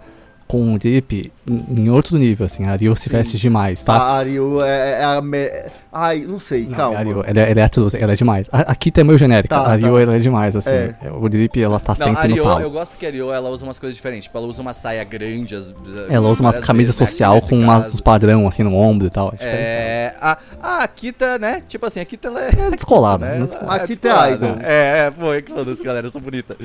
com o drip em, outro nível, assim. A Rio se veste demais, tá? A Ariel é, é a. Me... Ai, não sei, Não, calma. a Rio, ela, é- ela é tudo, ela é demais. A, a Kita é meio genérica, Tá, a Rio tá. ela é demais, assim. É. O drip, ela tá Não, sempre no Ariô, tal. eu gosto que a Ariô, ela usa umas coisas diferentes. Tipo, ela usa uma saia grande. As, Ela usa umas camisas né? social Aqui com umas caso. uns padrão, assim, no ombro e tal. É. É, a, a Kita, né? Tipo assim, a Kita ela é. descolada, né? Ela A Kita é idol. É, é, pô, é que foda-se, galera, eu sou bonita.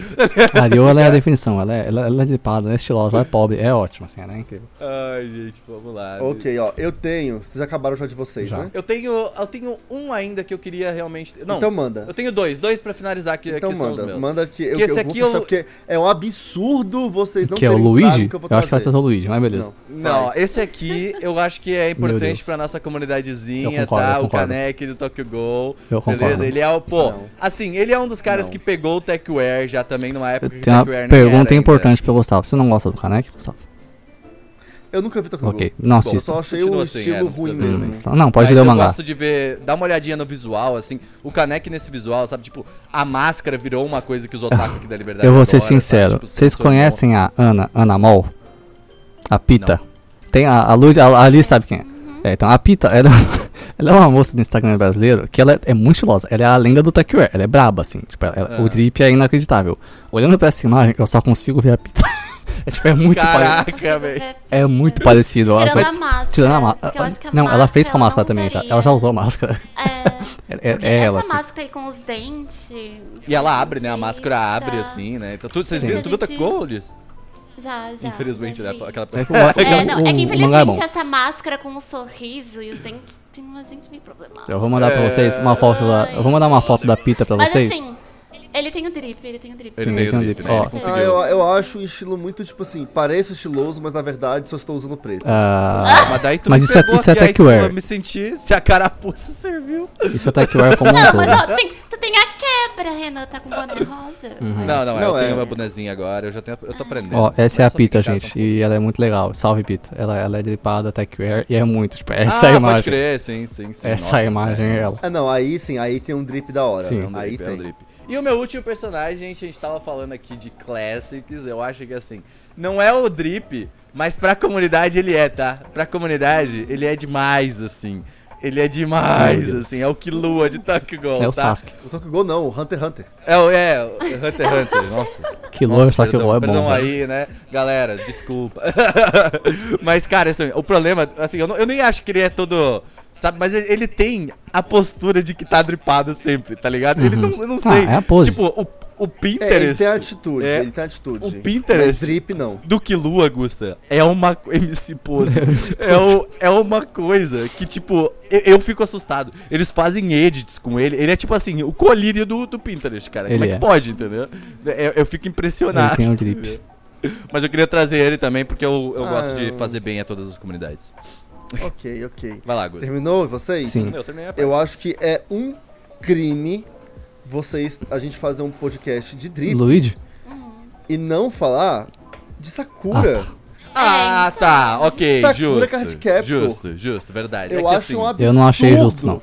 A Rio, ela é a definição. Ela é, ela, ela é dripada, ela é estilosa, ela é pobre. É ótimo, assim, ela é incrível. Ai, gente, vamos lá. Ok, ó, eu tenho. Vocês já acabaram já de vocês, Já. né? Eu tenho, eu tenho um ainda que eu queria realmente. Não, Então manda. eu tenho dois, dois pra finalizar que, Então que são os manda, meus. manda que eu, Que esse eu aqui eu- porque é um absurdo vocês não que é o Luigi? que eu vou Eu acho que vai ser o Luigi, mas beleza. Não. Não, esse aqui eu acho que é importante pra nossa Eu comunidadezinha, concordo, tá? eu O. Kaneki do Tokyo Gol. Eu concordo. Beleza? Ele é o, pô, Não. assim, ele é um dos caras Não. que pegou o Techwear já também numa Eu época que o tenho uma Techwear nem era pergunta ainda. importante pra Gustavo. Você não gosta do Kanek, Gustavo? Eu nunca vi Tokyo Ok, Ghoul. não Eu assista. só achei Continua o assim, é, estilo não precisa ruim mesmo. Então, Não, pode Mas ler o eu mangá. gosto de ver, dá uma olhadinha no visual, assim. O Kaneki nesse visual, sabe? Tipo, a máscara virou uma coisa que os otaku aqui da Liberdade Eu vou ser adoram, sabe? sincero. Tipo, Vocês conhecem a Ana, Ana Mol? A Pita? Tem a, a Lud, a, a Ali sabe quem é. É, então a Pita, ela, ela é uma moça do Instagram brasileiro que ela é muito estilosa. Ela é a lenda do Techwear. Ela é braba, assim. Tipo, ela- Ah. O drip é inacreditável. Olhando pra essa imagem, eu só consigo ver a Pita. é, tipo, é muito parecido. Caraca, velho. É muito parecido. eu acho. Tirando a máscara. Tirando a máscara. acho que a Não, ela fez com a máscara também já. usaria. Ela já usou a máscara. É, É, é- é essa ela, assim. máscara aí com os dentes. E ela abre, né? A máscara Tá. abre assim, né? Então, tudo, vocês viram tudo gente- Ghoul, Liz? Já, já. Infelizmente, já né? Aquela... É É, não, é que é infelizmente essa máscara com o sorriso e os dentes tem umas dentes meio problemáticas. Eu vou mandar pra É. vocês uma foto da. Eu vou mandar uma foto da Pita pra Mas vocês. assim, ele tem o drip, ele tem o drip. Ele Sim, tem tem o um drip, né? Ó. Ah, eu, eu acho o estilo muito, tipo assim, parece estiloso, mas na verdade só estou usando preto. Ah, Mas daí tu Mas me isso é- pegou isso é aqui, aí, tipo, Techwear. Eu me senti se a carapuça serviu. isso é Techwear como um Não, todo. mas ó, tu tem, tu tem a quebra, Renan, tá com boné rosa. Uhum. Não, não, Não, eu é. tenho meu bonezinho agora, eu já tenho, eu tô aprendendo. Ó, essa é a Pita, gente. não E ela é muito legal. Salve, Pita. Ela, ela é dripada, Techwear. E é muito, tipo, essa ah, é a pode imagem. crer, sim, sim, sim. Essa Nossa, imagem é é. ela. Ah, não, aí sim, aí tem um drip da hora. Sim. É um aí drip, é tem. E o meu último personagem, gente, a gente tava falando aqui de classics, eu acho que assim, não é o drip, mas pra comunidade ele é, tá? Pra comunidade ele é demais, assim. Ele é demais, assim, é o Killua de Tokyo Ghoul, É o tá? Sasuke. O Tokyo Ghoul não, o Hunter x Hunter. É o, é, o Hunter x Hunter, nossa. Que perdão, o é perdão bom. velho. aí, né? Galera, desculpa. mas, cara, assim, o problema, assim, eu, não- eu nem acho que ele é todo. Sabe, mas ele, tem a postura de que tá dripado sempre, tá ligado? Ele não, eu não Ah, sei. é a pose. Tipo, o, o É, Pinterest. ele tem atitude, É. ele tem atitude. O Pinterest- Mas drip não. do Killua, Gusta, é uma MC Pose. MC é, o- é uma coisa que, tipo, eu, eu fico assustado. Eles fazem edits com ele. Ele é tipo assim, o colírio do, do Pinterest, cara. Como Ele é é. que pode, entendeu? Eu, eu fico impressionado. Ele tem o drip. Mas eu queria trazer ele também, porque eu, eu Ah, gosto de fazer bem a todas as comunidades. Ok, ok. Vai lá, Gusta. Terminou vocês? Sim. Eu terminei a parte. Eu acho que é um crime vocês, a gente fazer um podcast de drip Luigi? e não falar de Sakura. Ah, então. tá, ok, Sakura justo. Card Captor. Justo, justo, verdade. Eu é que acho assim, um absurdo. Eu não achei justo, não.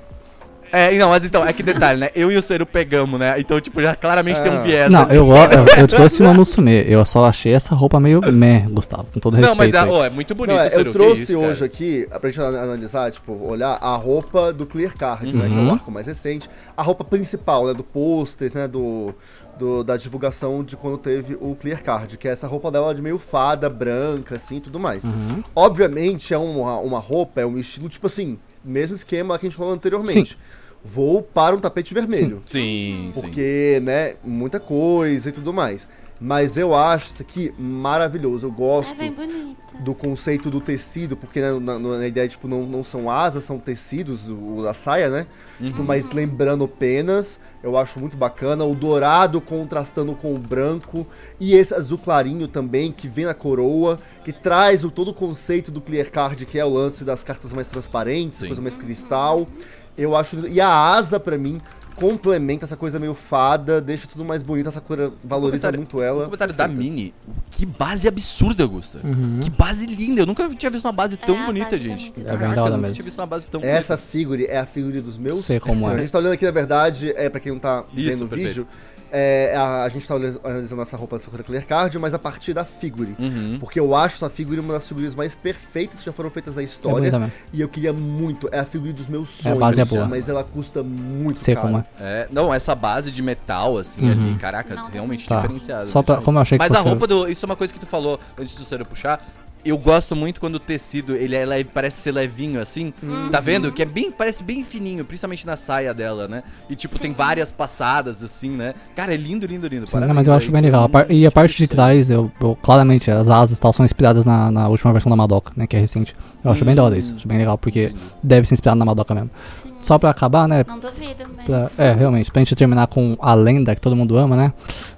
É, não, mas então, é que detalhe, né? Eu e o Cero pegamos, né? Então, tipo, já claramente tem um Ah. viés. Não, eu, eu, eu trouxe uma Musume. Eu só achei essa roupa meio meh, Gustavo, com todo Não, mas respeito. é, oh, é muito bonito, Não, é, Cero, eu trouxe isso, hoje cara. aqui, pra gente an- analisar, tipo, olhar a roupa do Clear Card, né? Que é Uhum. o arco mais recente. A roupa principal, né? Do pôster, né? Do, do- da divulgação de quando teve o Clear Card, que é essa roupa dela de meio fada, branca, assim, e tudo mais. Uhum. Obviamente, é uma, uma roupa, é um estilo, tipo assim, mesmo esquema que a gente falou anteriormente. Vou para um tapete vermelho. Sim, sim. Porque, né, muita coisa e tudo mais. Mas eu acho isso aqui maravilhoso. Eu É gosto bem bonita. do conceito do tecido, porque né, na, na- ideia, tipo, não, não são asas, são tecidos, o, a saia, né? Tipo, mas lembrando penas, eu acho muito bacana. O dourado contrastando com o branco. E esse azul clarinho também, que vem na coroa, que traz o, todo o conceito do Clear Card, que é o lance das cartas mais transparentes, Sim. coisa mais cristal. Eu acho. lindo. E a asa, pra mim, complementa essa coisa meio fada, deixa tudo mais bonito. Essa cor valoriza muito O ela. comentário da Mini, que base absurda, Augusta. Uhum. Que base linda. Eu nunca tinha visto uma base tão É, a bonita, base tá gente. É Caraca, eu nunca mesmo. tinha visto uma base tão Essa figure é a figure dos meus. Sei como A é. gente tá olhando aqui, na verdade, é pra quem não tá Isso, vendo o perfeito. É, a, a gente tá analisando essa roupa da Sakura Clear Card, mas a partir da figure. Uhum. Porque eu acho essa figure uma das figuras mais perfeitas que já foram feitas na É história. mesmo. e eu queria muito. É a figure dos meus É, a sonhos. base é boa. Mas ela custa muito Sei caro. como é. É, não, essa base de metal, assim, Uhum. ali, caraca, Não, realmente Tá. diferenciada. Só pra, como eu achei que Mas a fosse- roupa do. Isso é uma coisa que tu falou antes do Cero puxar. Eu gosto muito quando o tecido, ele é leve, parece ser levinho assim. Tá vendo? Que é bem, parece bem fininho, principalmente na saia dela, né? E tipo, tem Sim. várias passadas assim, né? Cara, é lindo, lindo, lindo. Sim, Parabéns mas eu aí, acho bem legal. E a parte de trás, eu, eu- claramente, as asas e tal são inspiradas na, na última versão da Madoka, né? Que é recente. Eu acho bem da hora isso. Acho bem legal, porque Entendi. deve ser inspirado na Madoka mesmo. Sim. Só pra acabar, né? Não duvido, mas. pra- é, realmente, pra gente terminar com a lenda que todo mundo ama, né?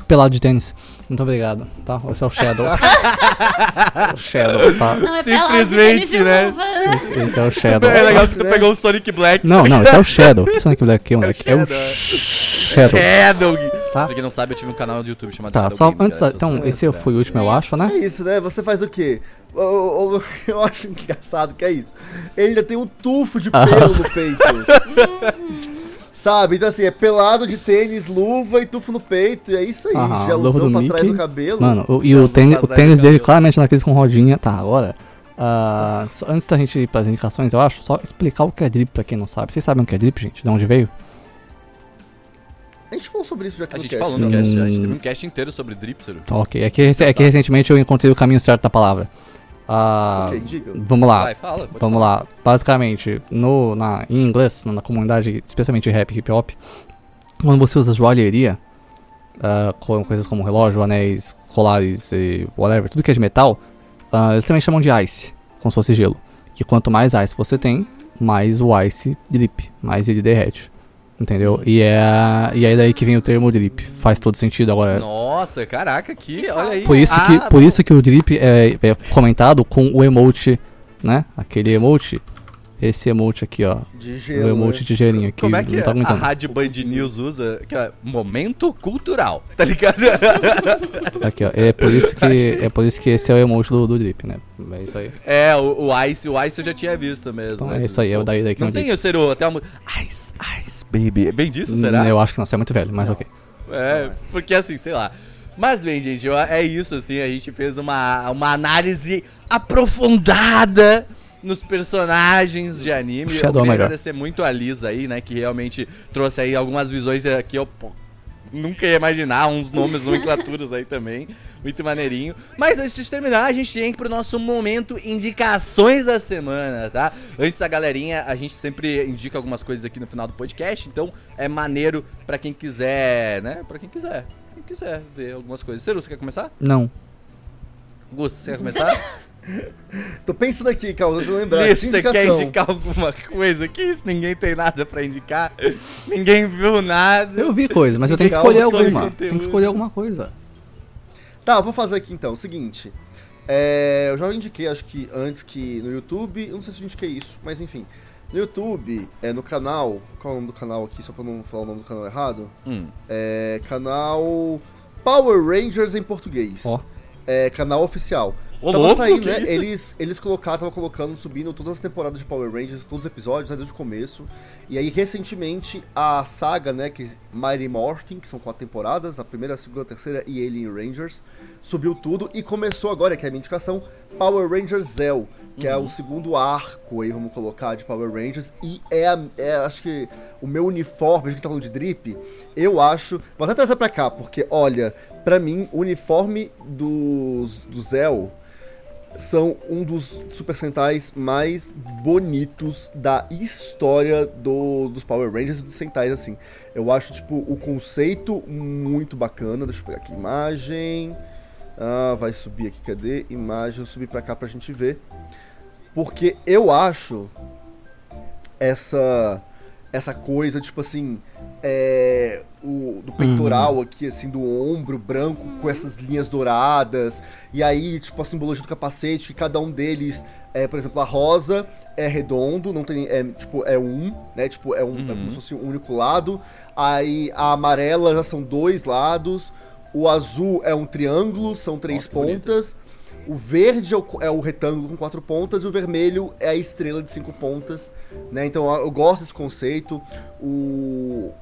Pelado de tênis. Muito obrigado, tá? Esse é o Shadow. o Shadow, tá? Não, é Simplesmente, né? Esse, esse é o Shadow. É legal que tu né? pegou o Sonic Black. Não, não, esse é o Shadow. Que Sonic Black aqui, moleque? É o Shadow. Shadow. Shadow. Tá. Pra quem não sabe, eu tive um canal do YouTube chamado Tá, Shadow só Game, antes. da- se Então, esse quiserem. foi o último, eu acho, É né? isso, né? Você faz o quê? Eu, eu- eu acho engraçado que é isso. Ele ainda tem um tufo de pelo no peito. Sabe? Então assim, é pelado de tênis, luva e tufo no peito. E é isso aí. Luva gelzão pra trás Mickey. do cabelo. Mano, o- e o tênis, o do tênis dele claramente naqueles com rodinha. Tá, agora. ah, só- antes da gente ir pras indicações, eu acho, só explicar o que é drip pra quem não sabe. Vocês sabem o que é drip, gente? De onde veio? A gente falou sobre isso já aqui A no gente cast, falou já. no cast, já. a gente Hum. teve um cast inteiro sobre Dripser. Ok, é que, é que recentemente eu encontrei o caminho certo da palavra. Ah, Ok, diga. vamos lá. Vai, fala. Vamos falar. lá. Basicamente, no, na, em inglês, na, na comunidade, especialmente rap e hip hop, quando você usa joalheria, ah, com coisas como relógio, anéis, colares e whatever, tudo que é de metal, ah, eles também chamam de ice, como se fosse gelo. Que quanto mais ice você tem, mais o ice drip, mais ele derrete. Entendeu? E é, e é daí que vem o termo drip. Faz todo sentido agora. Nossa, caraca, que, olha aí. Por isso, Ah, que, por isso que o drip é, é comentado com o emote, né? Aquele emote. Esse emote aqui, ó. De o gelo. emote né? de gelinho aqui. Como é que não tá a. Rádio Band News usa? Que é momento cultural, tá ligado? Aqui, ó. É por isso que, é por isso que esse é o emote do, do drip, né? É isso aí. é, o, o Ice, o Ice eu já tinha visto mesmo. Então né? é isso aí, é o daí daqui Não tem o Cero, até uma. Ice, Ice, baby. Vem disso, será? Eu acho que não, você é muito velho, mas ok. É, porque assim, sei lá. Mas bem, gente, é isso, assim, a gente fez uma, uma análise aprofundada nos personagens de anime. Eu Shadow é queria melhor. agradecer muito a Liz aí, né, que realmente trouxe aí algumas visões que eu pô, nunca ia imaginar, uns nomes, nomenclaturas aí também. Muito maneirinho. Mas antes de terminar, a gente tem ir pro nosso momento indicações da semana, tá? Antes da galerinha, a gente sempre indica algumas coisas aqui no final do podcast, então é maneiro pra quem quiser, né? Pra quem quiser. Quem quiser ver algumas coisas. Ceru, você quer começar? Não. Gusto, você quer começar? Tô pensando aqui, calma, eu tô lembrando. Liz, você quer indicar alguma coisa aqui? Se ninguém tem nada pra indicar, ninguém viu nada. Eu vi coisa, mas eu tenho que escolher alguma. Tem que escolher alguma coisa. Tá, eu vou fazer aqui então. O seguinte. É, eu já indiquei, acho que antes que no YouTube. Eu não sei se eu indiquei isso, mas enfim. No YouTube, é, no canal. Qual é o nome do canal aqui, só pra não falar o nome do canal errado? Hum. É. Canal. Power Rangers em português. Ó. É, canal oficial. Ô, tava louco, saindo, né? isso? Eles, eles colocaram, tava colocando, subindo todas as temporadas de Power Rangers, todos os episódios, né, desde o começo. E aí, recentemente, a saga, né, que Mighty Morphin, que são quatro temporadas, a primeira, a segunda, a terceira e Alien Rangers, subiu tudo e começou agora, que é a minha indicação, Power Rangers Zell, que é o segundo arco aí, vamos colocar, de Power Rangers. E é, é, acho que o meu uniforme, a gente tá falando de drip, eu acho. Vou até trazer pra cá, porque olha, pra mim, o uniforme dos, do Zell são um dos Super Sentais mais bonitos da história do, dos Power Rangers e dos Sentais, assim. Eu acho, tipo, o conceito muito bacana. Deixa eu pegar aqui imagem. Ah, vai subir aqui, cadê? Imagem, eu subir pra cá pra gente ver. Porque eu acho essa essa coisa, tipo assim, é, o, do peitoral aqui, assim, do ombro branco com essas linhas douradas. E aí, tipo, a simbologia do capacete, que cada um deles, é, por exemplo, a rosa é redondo, não tem, é, tipo, é um, né? Tipo, é, um, é como se fosse um único lado. Aí a amarela já são dois lados. O azul é um triângulo, são três Nossa, pontas. O verde é o, é o retângulo com quatro pontas e o vermelho é a estrela de cinco pontas, né? Então eu gosto desse conceito. O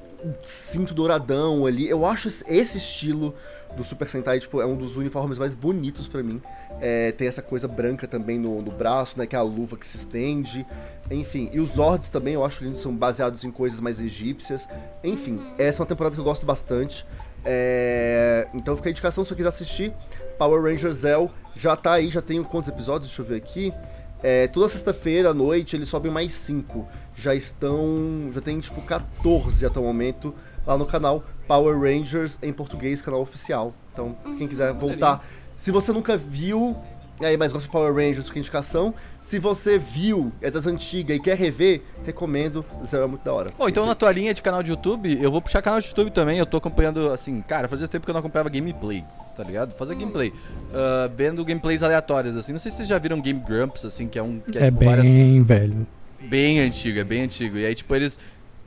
cinto douradão ali, eu acho esse- estilo do Super Sentai tipo, é um dos uniformes mais bonitos pra mim. É, tem essa coisa branca também no, no braço, né? Que é a luva que se estende. Enfim, e os Zords também eu acho lindos, são baseados em coisas mais egípcias. Enfim, essa é uma temporada que eu gosto bastante. É, então fica a indicação se você quiser assistir. Power Rangers Zell já tá aí, já tem quantos episódios? Deixa eu ver aqui. É, toda sexta-feira à noite eles sobem mais 5. Já estão. Já tem tipo 14 até o momento lá no canal Power Rangers em português, canal oficial. Então, quem quiser voltar. Se você nunca viu, aí, mas gosta de Power Rangers, fica a indicação. Se você viu, é das antigas e quer rever, recomendo. Zell é muito da hora. Bom, então Esse- na tua linha de canal de YouTube, eu vou puxar canal de YouTube também. Eu tô acompanhando, assim, cara, fazia tempo que eu não acompanhava gameplay, tá ligado? Fazer gameplay. Ah, vendo gameplays aleatórios, assim. Não sei se vocês já viram Game Grumps, assim, que é um. Que é, É, tipo bem várias. velho. Bem antigo, é bem antigo. E aí, tipo, eles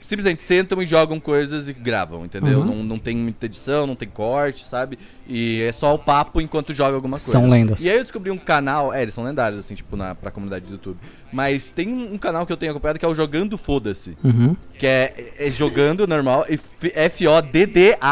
simplesmente sentam e jogam coisas e gravam, entendeu? Uhum. Não, não tem muita edição, não tem corte, sabe? E é só o papo enquanto joga alguma coisa. São lendas. E aí eu descobri um canal, é, eles são lendários, assim, tipo, na, pra comunidade do YouTube. Mas tem um canal que eu tenho acompanhado que é o Jogando Foda-se. Uhum. Que é, é jogando normal, F-O-D-D-A-C-I.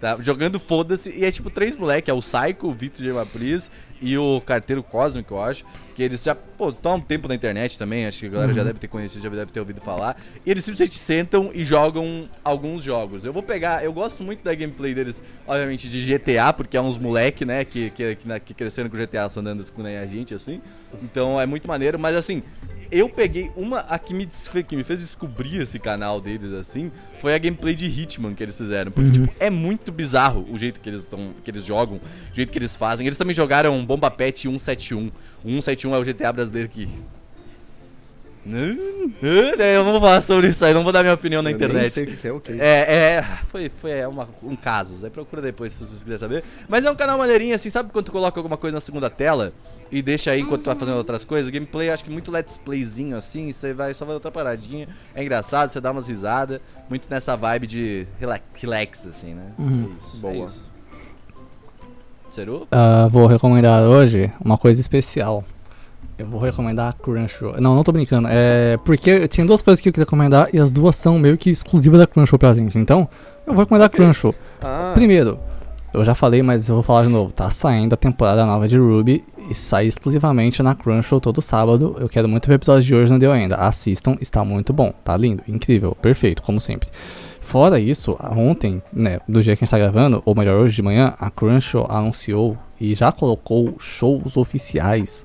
Tá? Jogando foda-se. E é tipo três moleques, é o Psycho, o Victor J. Mapris e o Carteiro Cósmico, eu acho. Que eles já, pô, estão há um tempo na internet também, acho que a galera já deve ter conhecido, já deve ter ouvido falar. E eles simplesmente sentam e jogam alguns jogos. Eu vou pegar, eu gosto muito da gameplay deles, obviamente, de GTA, porque é uns moleque, né, que, que, que, na- que cresceram com GTA San Andreas com nem a gente, assim. Então é muito maneiro, mas assim, eu peguei uma. A que me, que me fez descobrir esse canal deles, assim, foi a gameplay de Hitman que eles fizeram. Porque, tipo, é muito bizarro o jeito que eles, tão, que eles jogam, o jeito que eles fazem. Eles também jogaram Bomba Pet 171. O 171 é o GTA brasileiro que. Eu não vou falar sobre isso aí, não vou dar minha opinião na Eu nem internet. sei o que é, ok. É, é, foi, foi é uma, um caso. Aí procura depois se vocês quiserem saber. Mas é um canal maneirinho, assim, sabe quando tu coloca alguma coisa na segunda tela e deixa aí enquanto tu vai fazendo outras coisas? Gameplay, acho que muito let's playzinho, assim, você vai só vai outra paradinha. É engraçado, você dá umas risadas. Muito nessa vibe de relax, relax assim, né? Uhum. É isso. Boa. É isso. Seru? Ah, vou recomendar hoje uma coisa especial. Eu vou recomendar a Crunchyroll. Não, não tô brincando. É porque tinha duas coisas que eu queria recomendar e as duas são meio que exclusivas da Crunchyroll pra gente. Então, eu vou recomendar a Crunchyroll. Ah, Primeiro, eu já falei, mas eu vou falar de novo. Tá saindo a temporada nova de Ruby e sai exclusivamente na Crunchyroll todo sábado. Eu quero muito ver o episódio de hoje, não deu ainda. Assistam, está muito bom. Tá lindo, incrível, perfeito, como sempre. Fora isso, ontem, né, do dia que a gente tá gravando, ou melhor, hoje de manhã, a Crunchyroll anunciou e já colocou shows oficiais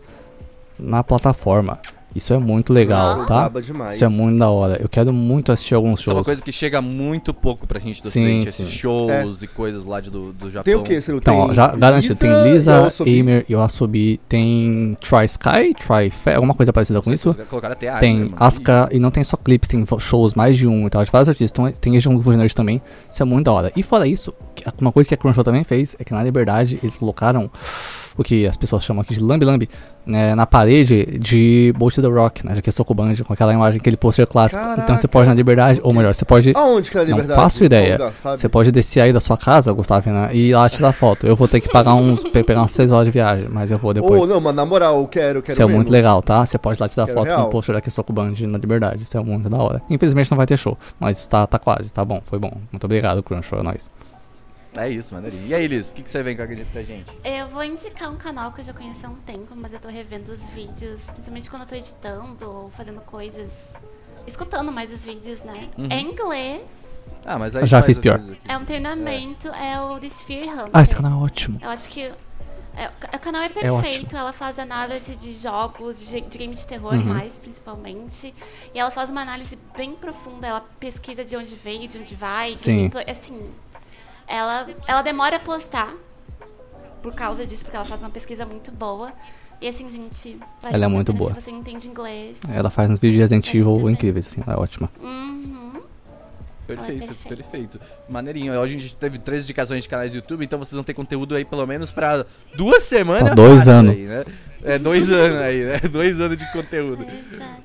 na plataforma. Isso é muito legal, Uau. tá? Isso é muito da hora. Eu quero muito assistir alguns Isso é uma shows. coisa que chega muito pouco pra gente do Sim, ocidente, esses shows e coisas lá de, do, do Japão. Tem o que, Ciro? Então, ó, tem já garantido, tem Lisa. Aimer e Yoasobi, tem Try Sky, Try Fair, alguma coisa parecida com isso. até Tem mano. Asuka, e não tem só clipes, tem shows, mais de um e tal, de vários artistas. Então tem região do também, isso é muito da hora. E fora isso, uma coisa que a Crunchyroll também fez é que na Liberdade eles colocaram o que as pessoas chamam aqui de lambi-lambi, né, na parede de Bolt the Rock, né, já que é Sokoban, com aquela imagem, aquele pôster clássico. Então você pode na Liberdade, ou melhor, você pode... Aonde que é a Não liberdade? faço Qual ideia. lugar? Você pode descer aí da sua casa, Gustavina, e ir lá tirar foto. Eu vou ter que pagar uns, pe- pegar umas 6 horas de viagem, mas eu vou depois. Ô, não, mas na moral, eu quero, eu quero Isso é mesmo. muito legal, tá? Você pode ir lá tirar Quero foto com real. o pôster da Kessoku Band na Liberdade. Isso é muito da hora. Infelizmente não vai ter show, mas tá, tá quase, tá bom, foi bom. Muito obrigado, Crunch, é nóis. É isso, maneirinho. E aí, Liz, o que, que você vem com a acredito pra gente? Eu vou indicar um canal que eu já conheço há um tempo, mas eu tô revendo os vídeos, principalmente quando eu tô editando ou fazendo coisas. Escutando mais os vídeos, né? Uhum. É em inglês. Ah, mas aí Eu já fiz pior. É um treinamento, é, o The Sphere Hunter. Ah, esse canal é ótimo. Eu acho que. é, o canal é ótimo. perfeito, ela faz análise de jogos, de, de games de terror Uhum. mais, principalmente. E ela faz uma análise bem profunda, ela pesquisa de onde veio, de onde vai. Sim. gameplay, Assim, ela, ela demora a postar por causa disso, porque ela faz uma pesquisa muito boa. E assim, gente, vale Ela é muito boa. se você entende inglês. Ela faz uns vídeos de Resident Evil também. incríveis, assim, ela é ótima. Uhum. Perfeito, perfeita. perfeito. Maneirinho. Hoje a gente teve três indicações de canais do YouTube, então vocês vão ter conteúdo aí pelo menos pra duas semanas. Pra dois anos. Aí, né? É, dois anos aí, né? Dois anos de conteúdo.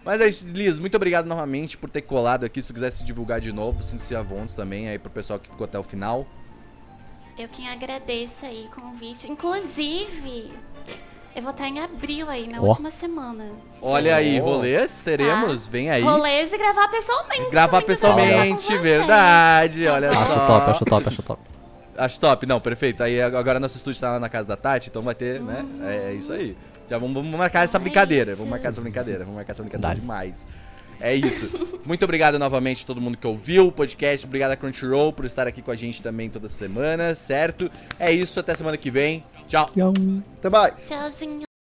Mas é isso, Liz, muito obrigado novamente por ter colado aqui. Se tu quiser se divulgar de novo, sinta-se à vontade também aí pro pessoal que ficou até o final. Eu quem agradeço aí o convite. Inclusive, eu vou estar em abril aí, na Ó. última semana. Olha aí, Oh. rolês, teremos, vem aí. Rolês e gravar pessoalmente. Gravar pessoalmente, verdade, olha Acho só. Acho top, acho top, acho top. Acho top, não, perfeito. Aí agora nosso estúdio tá lá na casa da Tati, então vai ter, né? É, isso aí. Já vamos, vamos marcar essa É brincadeira. isso. Vamos marcar essa brincadeira. Vamos marcar essa brincadeira Dá. demais. É isso. Muito obrigado novamente a todo mundo que ouviu o podcast. Obrigado a Crunchyroll por estar aqui com a gente também toda semana, certo? É isso, até semana que vem. Tchau. Tchau. Até mais. Tchauzinho.